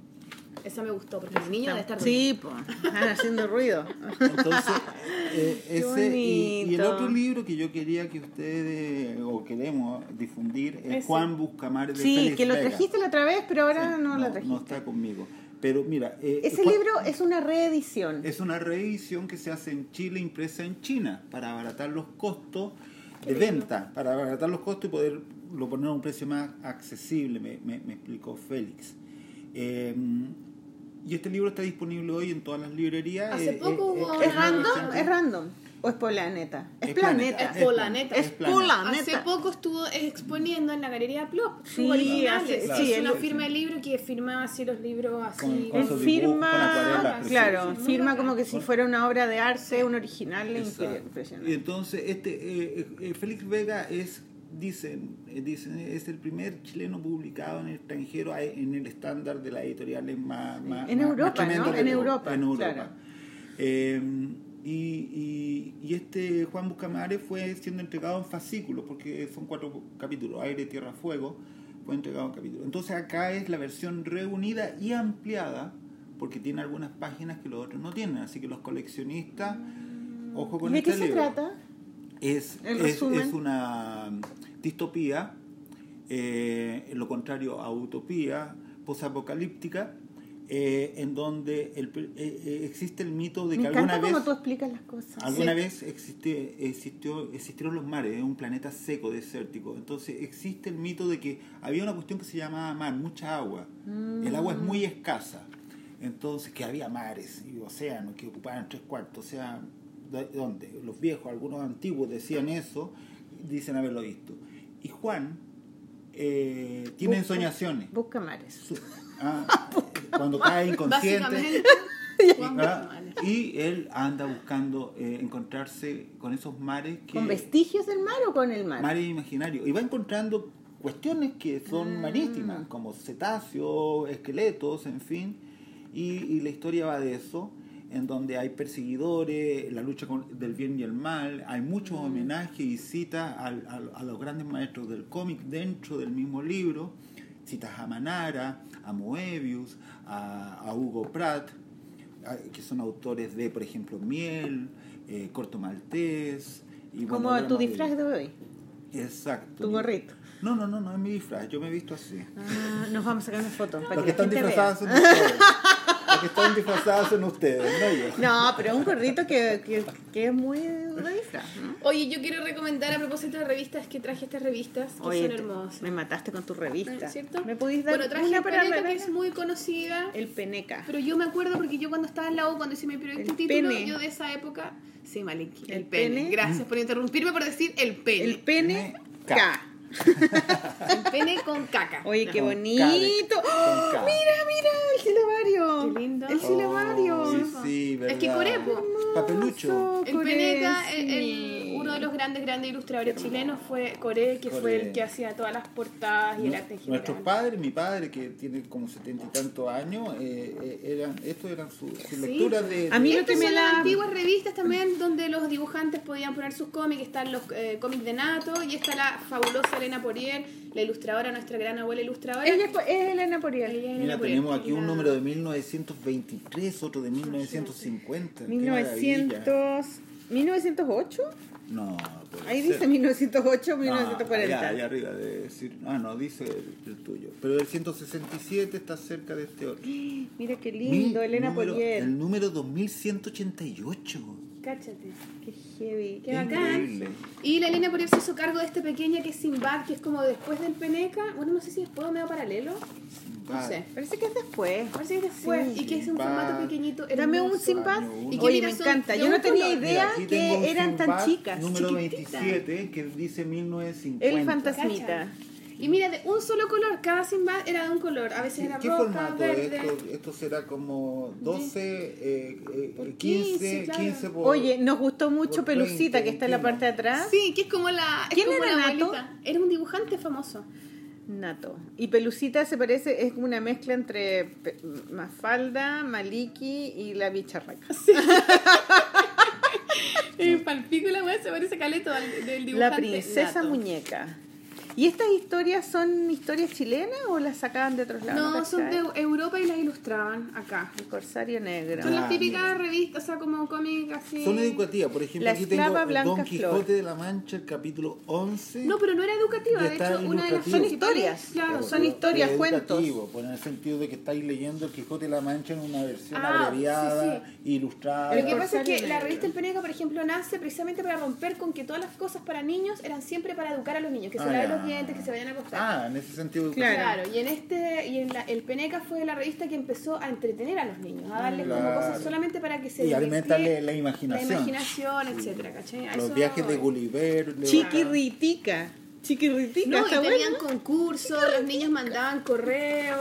Esa me gustó, porque el niño debe estar Sí, pues, están haciendo ruido. Entonces, eh, ese, y, y el otro libro que yo quería que ustedes, o queremos difundir, es Ese. Juan Buscamar de Sí, Félix que lo Vega. trajiste la otra vez, pero ahora Sí, no, lo trajiste. No está conmigo. Pero mira, eh, Ese libro es una reedición. es una reedición que se hace en Chile, impresa en China, para abaratar los costos de venta, para abaratar los costos y poderlo poner a un precio más accesible, me, me- me explicó Félix. Eh, y este libro está disponible hoy en todas las librerías. Hace Eh, poco eh, hubo- eh, ¿Es random? ¿Es random? ¿O es planeta? Es Es planeta. planeta. Es Polaneta. Es Es planeta. Polaneta. Hace poco estuvo exponiendo en la galería Plop. Sí, originales. hace- Es sí, una él- firma de libro que firmaba así los libros así. Con- con con firma, claro, firma como que si fuera una obra de arte, un original Exacto. impresionante. Y entonces, este eh, eh, Félix Vega es, dicen, eh, dicen, es el primer chileno publicado en el extranjero en el estándar de las editoriales más, más- En más- Europa, más ¿no? En. Europa, En Europa. claro. Eh, y, y- y este Juan Buscamares fue siendo entregado en fascículos, porque son cuatro capítulos, aire, tierra, fuego, fue entregado en capítulos. Entonces acá es la versión reunida y ampliada, porque tiene algunas páginas que los otros no tienen, así que los coleccionistas, ojo con ¿Y de este qué se libro. trata? Es, es, una distopía, eh, lo contrario a utopía, posapocalíptica, eh, en donde el, eh, eh, existe el mito de que Me alguna vez, cómo tú explicas las cosas. alguna Sí. vez existe, existió, existieron los mares, es un planeta seco, desértico. Entonces existe el mito de que había una cuestión que se llamaba mar, mucha agua. El agua es Mm. muy escasa. Entonces, que había mares y océanos que ocupaban tres cuartos. O sea, de- donde los viejos, algunos antiguos decían eso, dicen haberlo visto. Y Juan eh, tiene Busca- ensoñaciones. Busca mares. Su- ah, cuando cae inconsciente. ¿ah? Y él anda buscando eh, encontrarse con esos mares que ¿Con vestigios del mar o con el mar? mares imaginarios y va encontrando cuestiones que son Ah. marítimas como cetáceos esqueletos en fin y, y la historia va de eso en donde hay perseguidores la lucha con- del bien y el mal hay muchos homenajes y citas a, los grandes maestros del cómic dentro del mismo libro citas a Manara a Moebius a, a Hugo Pratt a- que son autores de por ejemplo Miel eh, Corto Maltés y Como tu disfraz de hoy. Exacto. Tu gorrito. No, no, no, no es mi disfraz, yo me he visto así. Ah, nos vamos a sacar una foto para Los que que están disfrazados vea. son ustedes. Que están disfrazados son ustedes, no yo. No, pero es un gorrito que, que, que es muy. ¿no? Oye, yo quiero recomendar a propósito de revistas que traje estas revistas que Oye, son hermosas. me mataste con tu revista. ¿Cierto? ¿Me pudiste dar Bueno, traje una el para Peneca, que es muy conocida. El peneca. Pero yo me acuerdo porque yo cuando estaba en la U, cuando hice mi proyecto El título, pene. yo de esa época. Sí, Maliki. El, El pene. pene. Gracias por interrumpirme por decir el pene. El El, pene K. K. pene con caca. Oye, qué No. Con bonito. K ¡Oh! mira, mira, el silabario. Qué lindo. El silabario. Oh, sí, sí, verdad. Es que Corepo. Papelucho. El Peneca, el- el- uno de los grandes, grandes ilustradores chilenos fue Coré, que fue el que hacía todas las portadas y el arte en general. Nuestros padres, mi padre que tiene como setenta y tantos años, eh, eh, eran, estos eran sus Sí. lecturas de... A mí lo que me son la- las antiguas revistas también donde los dibujantes podían poner sus cómics, están los eh, cómics de Nato y está la fabulosa Elena Porier, la ilustradora, nuestra gran abuela ilustradora. Ella fue- es Elena Poriel. Ella es Elena Mira, Porier. tenemos aquí un número de 1923, otro de 1950. Qué maravilla. 1900, 1908. No, Ahí ser. dice 1908, No, 1940. allá, allá arriba de decir. Ah, no, dice el, el tuyo. Pero el 167 está cerca de este otro. Mira qué lindo, Mi Elena número- Poriel. El número 2188. Cáchate. Qué heavy. Qué bacán. Increíble. Y la Elena Porier se hizo cargo de este pequeña que es Sinbad, que es como después del Peneca. Bueno, no sé si después o medio paralelo. No sé. Parece que es después. Parece que después. Sí. y que es un formato pequeñito. Dame un uno. Y que Oye, mira, me encanta. Yo no tenía color. idea Mira, que eran tan chicas. Número chiquititas. 27, que dice 1950. El fantasmita. Cacha. Y mira, de un solo color, cada Sinbad era de un color. A veces ¿Qué, era qué roja, formato verde. es esto? Esto será como 12, eh, eh, Por 15, 15, claro. 15 por... Oye, nos gustó mucho Pelucita, 20, que está en la parte de atrás. Sí, que es como la. es ¿Quién como era la Nato? abuelita. Era un dibujante famoso. Nato. Y Pelucita se parece, es como una mezcla entre Mafalda, Maliki y la bicharraca. En Palpico la weá se parece caleto del, del dibujante. La princesa Nato. muñeca. ¿Y estas historias son historias chilenas o las sacaban de otros lados? No, son de? Europa y las ilustraban acá. El corsario negro. Son las Ah, típicas mira. revistas, o sea, como cómic así. Son educativas, por ejemplo, La aquí tengo Blanca Don Quijote Flor. de la Mancha, el capítulo 11. No, pero no era educativa. De hecho, una de las. Son historias. Claro, son historias, cuentos. educativo, pues, en el sentido de que estáis leyendo el Quijote de la Mancha en una versión Ah, abreviada, sí, ilustrada. Lo que El pasa es que corsario la negro. revista El Peneca, por ejemplo, nace precisamente para romper con que todas las cosas para niños eran siempre para educar a los niños, que se Ah, laven ya. Que se vayan a acostar. Ah, en ese sentido. Claro. Claro, y en este y en la, el Peneca fue la revista que empezó a entretener a los niños, a darles como cosas solamente para que se Y alimentarle la imaginación. la imaginación, etcétera, ¿cachai? Los eso viajes de. Gulliver. de- Chiquirritica. Chiquirritica, No, y tenían bueno. concursos, los niños mandaban correo,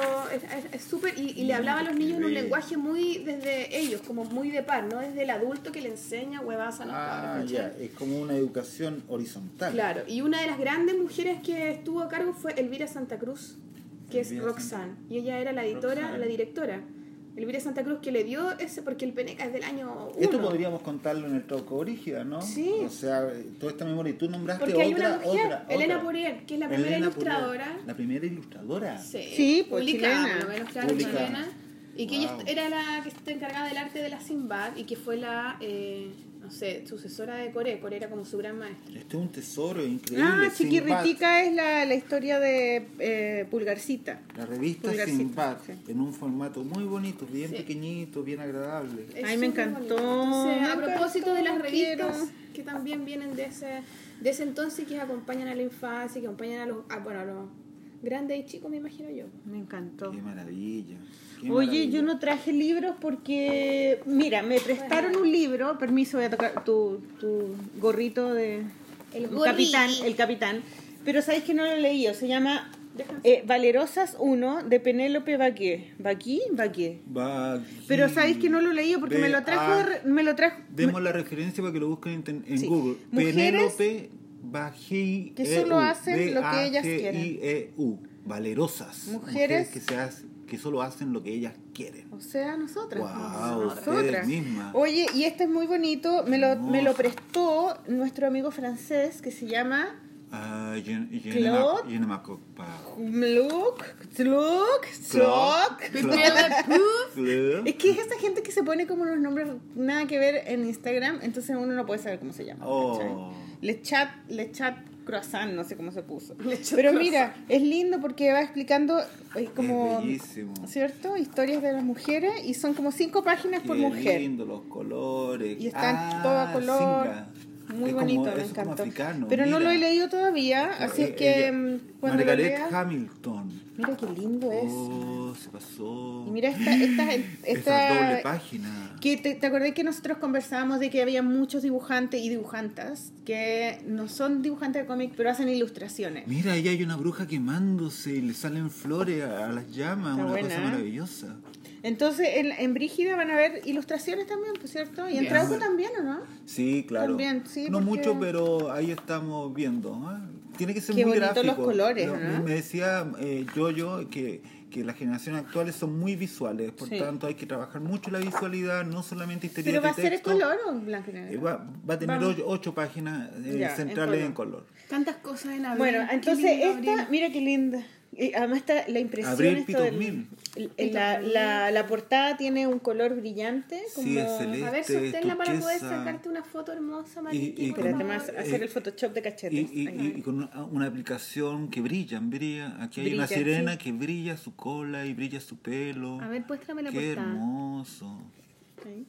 es- súper, y, y le hablaba a los niños en un lenguaje muy desde ellos, como muy de par, no desde el adulto que le enseña huevadas a los Ah, cabros, ya, es como una educación horizontal. Claro, y una de las grandes mujeres que estuvo a cargo fue Elvira Santa Cruz, que es Roxanne, y ella era la editora, Roxanne. la directora. Elvira Santa Cruz que le dio ese, porque el Peneca es del año 1. Esto podríamos contarlo en el Trauco Brígida, ¿no? Sí. O sea, toda esta memoria. Y tú nombraste Porque hay otra, una mujer, otra, Elena. Porier, que es la primera Elena ilustradora. La primera ilustradora. Sí, Sí, pues, publicada, chilena. por lo menos, claro, Publicada. chilena. Y que ella era la que está encargada del arte de la Sinbad y que fue la, eh, no sé, sucesora de Coré. Coré era como su gran maestra. Este es un tesoro increíble. Ah. Chiquirritica es la, la historia de eh, Pulgarcita. La revista Pulgarcito, Sinbad, sí. en un formato muy bonito, bien Sí. pequeñito, bien agradable. Es Ay, me encantó, bonito. Entonces, me a propósito encantó, de las revistas quiero. que también vienen de ese, de ese entonces que acompañan a la infancia, que acompañan a los, a, bueno, a los, Grande y chico, me imagino yo. Me encantó. Qué maravilla. Oye, yo no traje libros porque, mira, me prestaron un libro, permiso, voy a tocar tu, tu gorrito de El capitán, el capitán, pero sabéis que no lo he leído, se llama eh, Valerosas 1 de Penélope Baqué. ¿Baquí? Baqué. Pero sabéis que no lo he leído porque me lo trajo, re- me lo trajo, Demos la referencia para que lo busquen en, en Sí. Google. Penélope Bají que solo hacen lo que ellas quieren. B-A-G-I-E-U. Valerosas. Mujeres- que, se hace- que solo hacen lo que ellas quieren. o sea, nosotras. Guau, nosotras. mismas. Oye, y este es muy bonito, me lo, me lo prestó nuestro amigo francés que se llama Ah, je, je, ne Claude? m'ac- je ne m'accorde pas. Look, look, look. Claude. Es que es esa gente que se pone como unos nombres nada que ver en Instagram, entonces uno no puede saber cómo se llama. Oh. Le chat, le chat croissant, no sé cómo se puso. Pero mira, es lindo porque va explicando eh, como, Es. ¿cierto? Historias de las mujeres y son como cinco páginas por mujer. lindo, los colores. Y están Ah, todo a color. Muy Es como- bonito, me eso es como encantó. africano, Pero no lo he mira. leído todavía, así es Eh, que ella- mm, cuando lo Margaret lea... Hamilton. Mira qué lindo es. Oh, se pasó. Y mira esta, esta, esta, doble página. Que te, te acordé que nosotros conversábamos de que había muchos dibujantes y dibujantas que no son dibujantes de cómic, pero hacen ilustraciones. Mira, ahí hay una bruja quemándose y le salen flores a, a las llamas, Está una buena, cosa ¿eh? maravillosa. Entonces, en, en Brígida van a ver ilustraciones también, por cierto. Y en. Trauco también, ¿o no? Sí, claro. También, sí, no porque- mucho, pero ahí estamos viendo. ¿ah? Tiene que ser Qué muy bonitos gráfico. los colores, Lo- ¿no? Me decía eh, Yoyo que, que las generaciones actuales son muy visuales, por Sí. tanto hay que trabajar mucho la visualidad, no solamente historias Pero va de a ser en color o en blanco y negro. Eh, Va, va a tener ocho, ocho páginas eh, Ya, en centrales color. en color. Tantas cosas en abril. Bueno, entonces esta, abril. mira qué linda. Y además está la impresión Abril del- la, la, la portada tiene un color brillante. Como... Sí, es celeste. A ver, sosténla para poder sacarte una foto hermosa, Y- Mariqui, y favor. hacer eh, el Photoshop de cachetes. Y, y- y- y con una, una aplicación que brilla, brilla. Aquí hay una Brilla, sirena sí. que brilla su cola y brilla su pelo. A ver, muéstrame la Qué portada. hermoso. Ahí.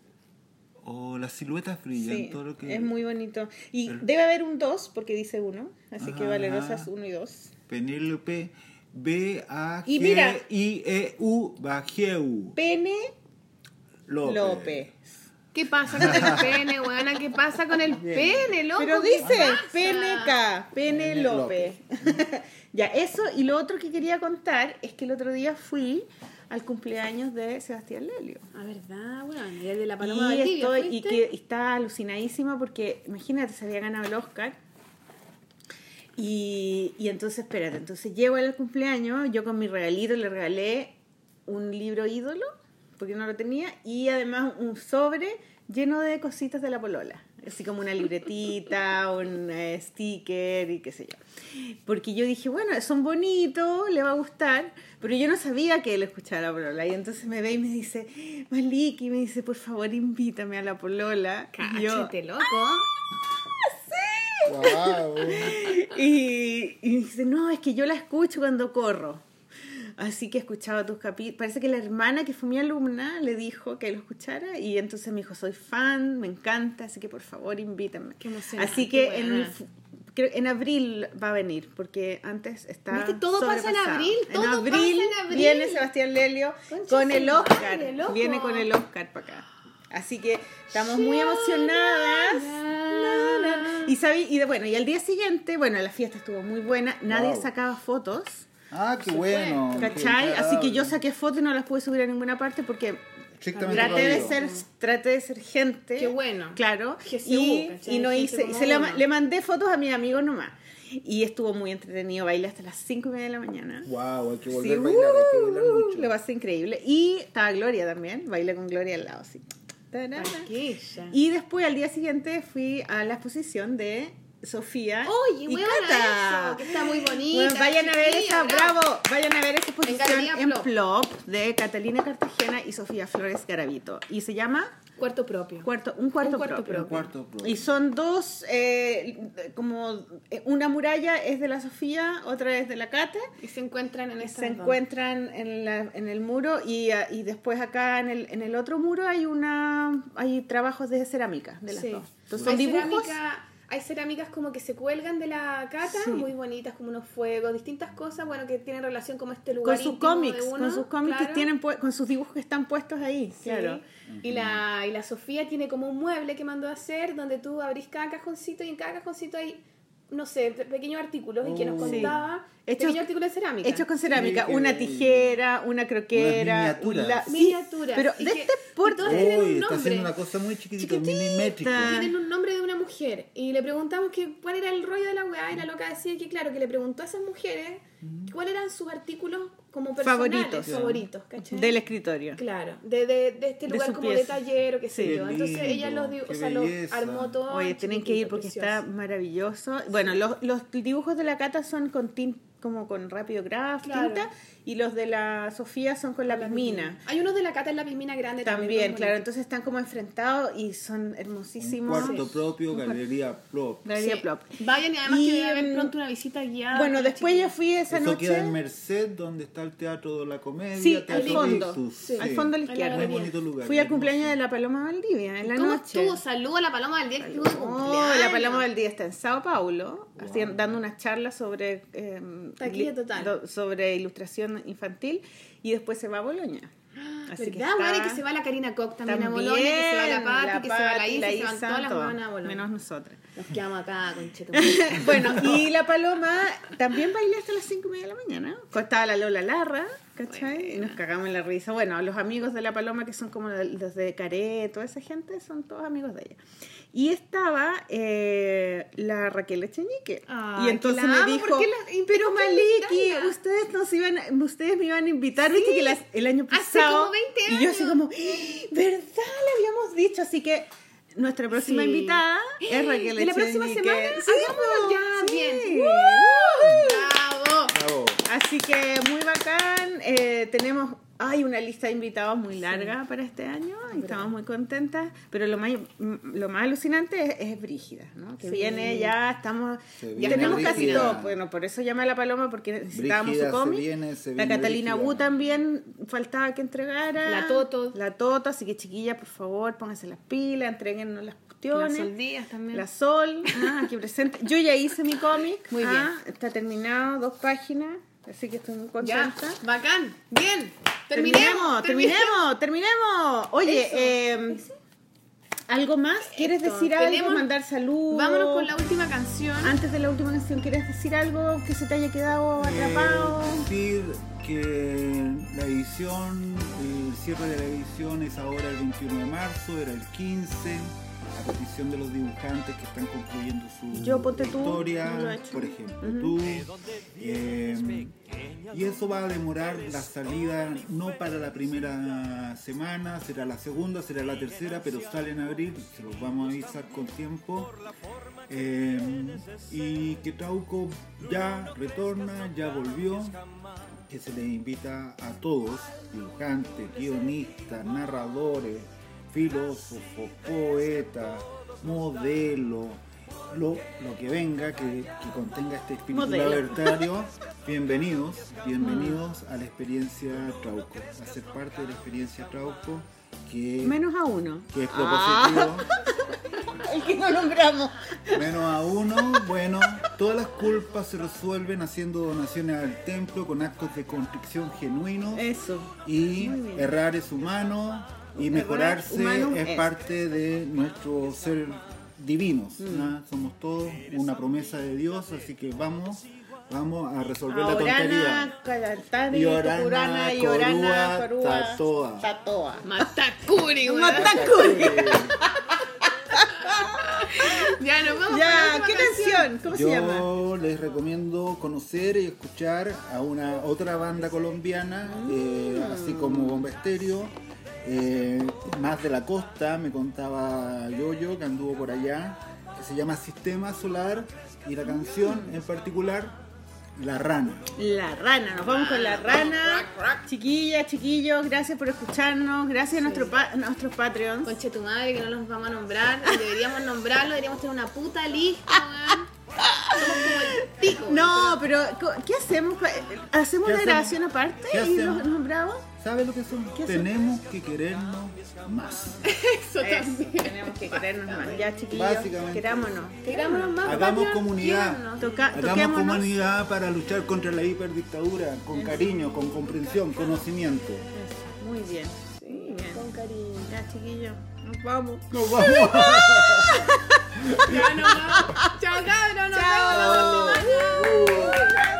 Oh, las siluetas brillan. Sí, todo lo que... es muy bonito. Y El- debe haber un 2 porque dice 1, así que Ajá. valerosas 1 y 2. Penélope B A Y mira. G I E U Bajeu Pene López. López. ¿Qué pasa con el pene, weona? ¿Qué pasa con el pene, loco? Pero ¿Qué dice? PNK, Pene López. ya, eso. Y lo otro que quería contar es que el otro día fui al cumpleaños de Sebastián Lelio. Ah, ¿verdad, weón? Y el de la paloma Y, Valdivia, estoy, y que está alucinadísima porque, imagínate, se había ganado el Oscar. Y, y entonces, espérate, entonces llego al cumpleaños, yo con mi regalito le regalé un libro ídolo, porque no lo tenía, y además un sobre lleno de cositas de la polola. Así como una libretita, un eh, sticker y qué sé yo. Porque yo dije, bueno, son bonitos, le va a gustar, pero yo no sabía que él escuchaba la polola. Y entonces me ve y me dice, Maliki, me dice, por favor, invítame a la polola. Y yo, loco. Wow. Y, y dice, no, es que yo la escucho cuando corro. Así que he escuchado tus capítulos. Parece que la hermana que fue mi alumna le dijo que lo escuchara y entonces me dijo, soy fan, me encanta, así que por favor invítame. Qué así que en, creo- en abril va a venir, porque antes está Es que todo pasa en abril, todo en pasa abril, en abril. viene Sebastián Lelio Concha con el Oscar. madre. Viene con el Oscar para acá. Así que estamos muy emocionadas. Na, na. Y, sabí, y de- bueno, y al día siguiente, bueno, la fiesta estuvo muy buena, nadie Wow. sacaba fotos, Ah, qué bueno. ¿cachai? qué Así que yo saqué fotos y no las pude subir a ninguna parte porque traté de ser traté de ser gente. Qué bueno. Claro. Que se y, y no hice, y se le mandé fotos a mis amigos nomás. Y estuvo muy entretenido, bailé hasta las 5 y media de la mañana. Wow, hay que Sí, volver a bailar, hay que bailar uh, mucho. Lo pasé increíble. Y estaba Gloria también, bailé con Gloria al lado, así. Aquella. Y después al día siguiente fui a la exposición de Sofía Oye, y Cata. eso, que está muy bonita, Bueno, vayan a ver esa, bravo. bravo, vayan a ver esa exposición en Plop. Plop de Catalina Cartagena y Sofía Flores Garavito. Y se llama Cuarto propio. cuarto, un cuarto, Un cuarto propio. Un cuarto propio. Y son dos, eh, como eh, una muralla es de la Sofía, otra es de la Cate. Y se encuentran en esta Se encuentran en, la, en el muro y, ah, y después acá en el, en el otro muro hay una hay trabajos de cerámica de las Sí. dos. Entonces son Hay dibujos. cerámica- hay cerámicas como que se cuelgan de la cata, Sí. muy bonitas, como unos fuegos, distintas cosas, bueno, que tienen relación como este Con lugar sus íntimo de cómics, uno, con sus cómics que tienen con sus dibujos que están puestos ahí, Sí. claro. Y la, y la Sofía tiene como un mueble que mandó a hacer donde tú abrís cada cajoncito y en cada cajoncito hay, no sé, pe- pequeños artículos y que nos Oh. Sí. contaba Hechos- pequeños artículos de cerámica. Hechos con cerámica, Sí, una tijera, una croquera, Unas un miniaturas. la- sí, Miniaturas. pero de que- este porte. tienen un está nombre. haciendo una cosa muy chiquitita, milimétrico. tienen un nombre de una mujer y le preguntamos que cuál era el rollo de la weá y la loca decía que claro, que le preguntó a esas mujeres cuáles eran sus artículos como personales, Favoritos. favoritos, ¿cachai? del escritorio. Claro, de, de, de este lugar como de taller o qué sé yo. Entonces lindo, ella los, o sea, lo belleza. armó todo. Oye, tienen que ir porque precioso. está maravilloso. Bueno, los, los dibujos de la Cata son con tin- como con rápido graph, Claro. tinta, y los de la Sofía son con lápiz mina. Hay unos de la cata en la pismina grande también. También, claro, entonces están como enfrentados y son Un hermosísimos. cuarto Sí. propio, galería plop. Galería Sí. Plop. Vayan y además Y, que debe haber em, pronto una visita guiada. Bueno, después ya chiquillos. fui esa Eso queda en noche. Merced, donde está el Teatro de la Comedia. Sí, al fondo. Sí. Al fondo a la izquierda. Muy bonito lugar. Fui al cumpleaños de la Paloma Valdivia en la ¿Cómo noche. estuvo? Saludo a la Paloma del día que estuvo de Oh, cumpleaños. la Paloma Valdivia está en Sao Paulo, haciendo- dando unas charlas sobre, eh, li- do- sobre ilustración infantil y después se va a Boloña. Así que ¿Verdad, está- bueno, y que se va la Karina Koch también, a también, Bolonia, que se va la Pati, que se va la Pati, Isa, se van todas las todas, huevonas a Bolonia. menos nosotras. Nos quedamos acá con Cheto. bueno, y la Paloma también bailé hasta las 5 y media de la mañana. Estaba la Lola Larra, ¿cachai? Y nos cagamos en la risa. Bueno, los amigos de la Paloma, que son como los de Caré, toda esa gente, son todos amigos de ella. Y estaba eh, la Raquel Echeñique. Ay, y entonces me dijo, ¿por qué la- pero Maliki, invitarla?" ustedes, nos iban, ustedes me iban a invitar, viste que las- el año Hace pasado. como 20 Y yo así como, ¡Ah! ¿verdad? Le habíamos dicho, así que... Nuestra próxima Sí. invitada es Raquel ¿Y la próxima semana? Sí, Hagámoslo po, ya, sí. bien. ¡Bravo! Bravo. Así que muy bacán. eh, tenemos hay una lista de invitados muy larga para este año y estamos muy contentas. Pero lo más, lo más alucinante es, es Brígida, ¿no? Que Sí. viene ya, estamos. Ya tenemos casi todo. Bueno, por eso llamé a la Paloma porque necesitábamos Brígida su se cómic. viene, se la Catalina Brígida. Bu también faltaba que entregara. La Toto. La Toto. Así que chiquillas, por favor, pónganse las pilas, entreguennos las Las cuestiones. soldías también. La Sol, ah, aquí presente. Yo ya hice mi cómic. Muy ah, Está terminado, dos páginas. Así que estoy muy Ya, contenta. bacán. Bien. Terminemos, Terminemos. terminemos, terminemos. Oye, Eso. eh, ¿algo más? ¿Quieres Esto, decir algo? tenemos- Mandar saludos. Vámonos con la última canción. Antes de la última canción, ¿quieres decir algo que se te haya quedado atrapado? Eh, decir que la edición, el cierre de la edición es ahora el 21 de marzo, era el 15, a petición de los dibujantes que están concluyendo su Yo, ponte tú, historia, no he por ejemplo, tú. eh, y eso va a demorar la salida no para la primera semana, será la segunda, será la tercera, pero sale en abril, se los vamos a avisar con tiempo. Eh, y que Trauco ya retorna, ya volvió, que se les invita a todos, dibujantes, guionistas, narradores, filósofos, poetas, modelos, lo, lo que venga, que, que contenga este espíritu Modelo. libertario, bienvenidos, bienvenidos a la experiencia Trauco, a ser parte de la experiencia Trauco, que, Menos a uno. que es Ah, propositivo. el que no nombramos. Menos a uno, bueno, todas las culpas se resuelven haciendo donaciones al templo con actos de contrición genuinos Eso. y errar es humano y mejorarse humano es, es. parte de nuestro ser divinos. Mm. ¿no? Somos todos una promesa de Dios, así que vamos, vamos a resolver la Orana, tontería. Calatari, Yorana, Tucurana, Yorana, Corúa, Tatoa. Tatoa. Matacuri. Matacuri. Ya nos vamos Ya, la ¿qué canción? ¿Cómo se llama? Yo les recomiendo conocer y escuchar a una otra banda colombiana, eh, Mm. así como Bomba Estéreo, eh, más de la costa, me contaba Yoyo que anduvo por allá, que se llama Sistema Solar y la canción en particular La Rana. La rana, nos vamos con la rana. Chiquillas, chiquillos, gracias por escucharnos. Gracias a nuestro pa- nuestros Patreons. Conche tu madre que no los vamos a nombrar. Deberíamos nombrarlo, deberíamos tener una puta lista, weón. Somos como el pico. weón. No, pero ¿qué hacemos? ¿Hacemos ¿Qué una hacemos? grabación aparte ¿Qué y los nombramos? sabe lo que somos. Tenemos que querernos más. Eso, también. Tenemos que querernos más. Ya, chiquillos, Básicamente. querámonos. Querámonos más. Hagamos comunidad. Toca, Hagamos comunidad para luchar contra la hiperdictadura con cariño, con comprensión, conocimiento. Eso. Muy bien. Con cariño. Ya, chiquillos, nos vamos. Nos vamos. ya nos vamos. Chao, cabrón. Nos Chao. vemos.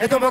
Es como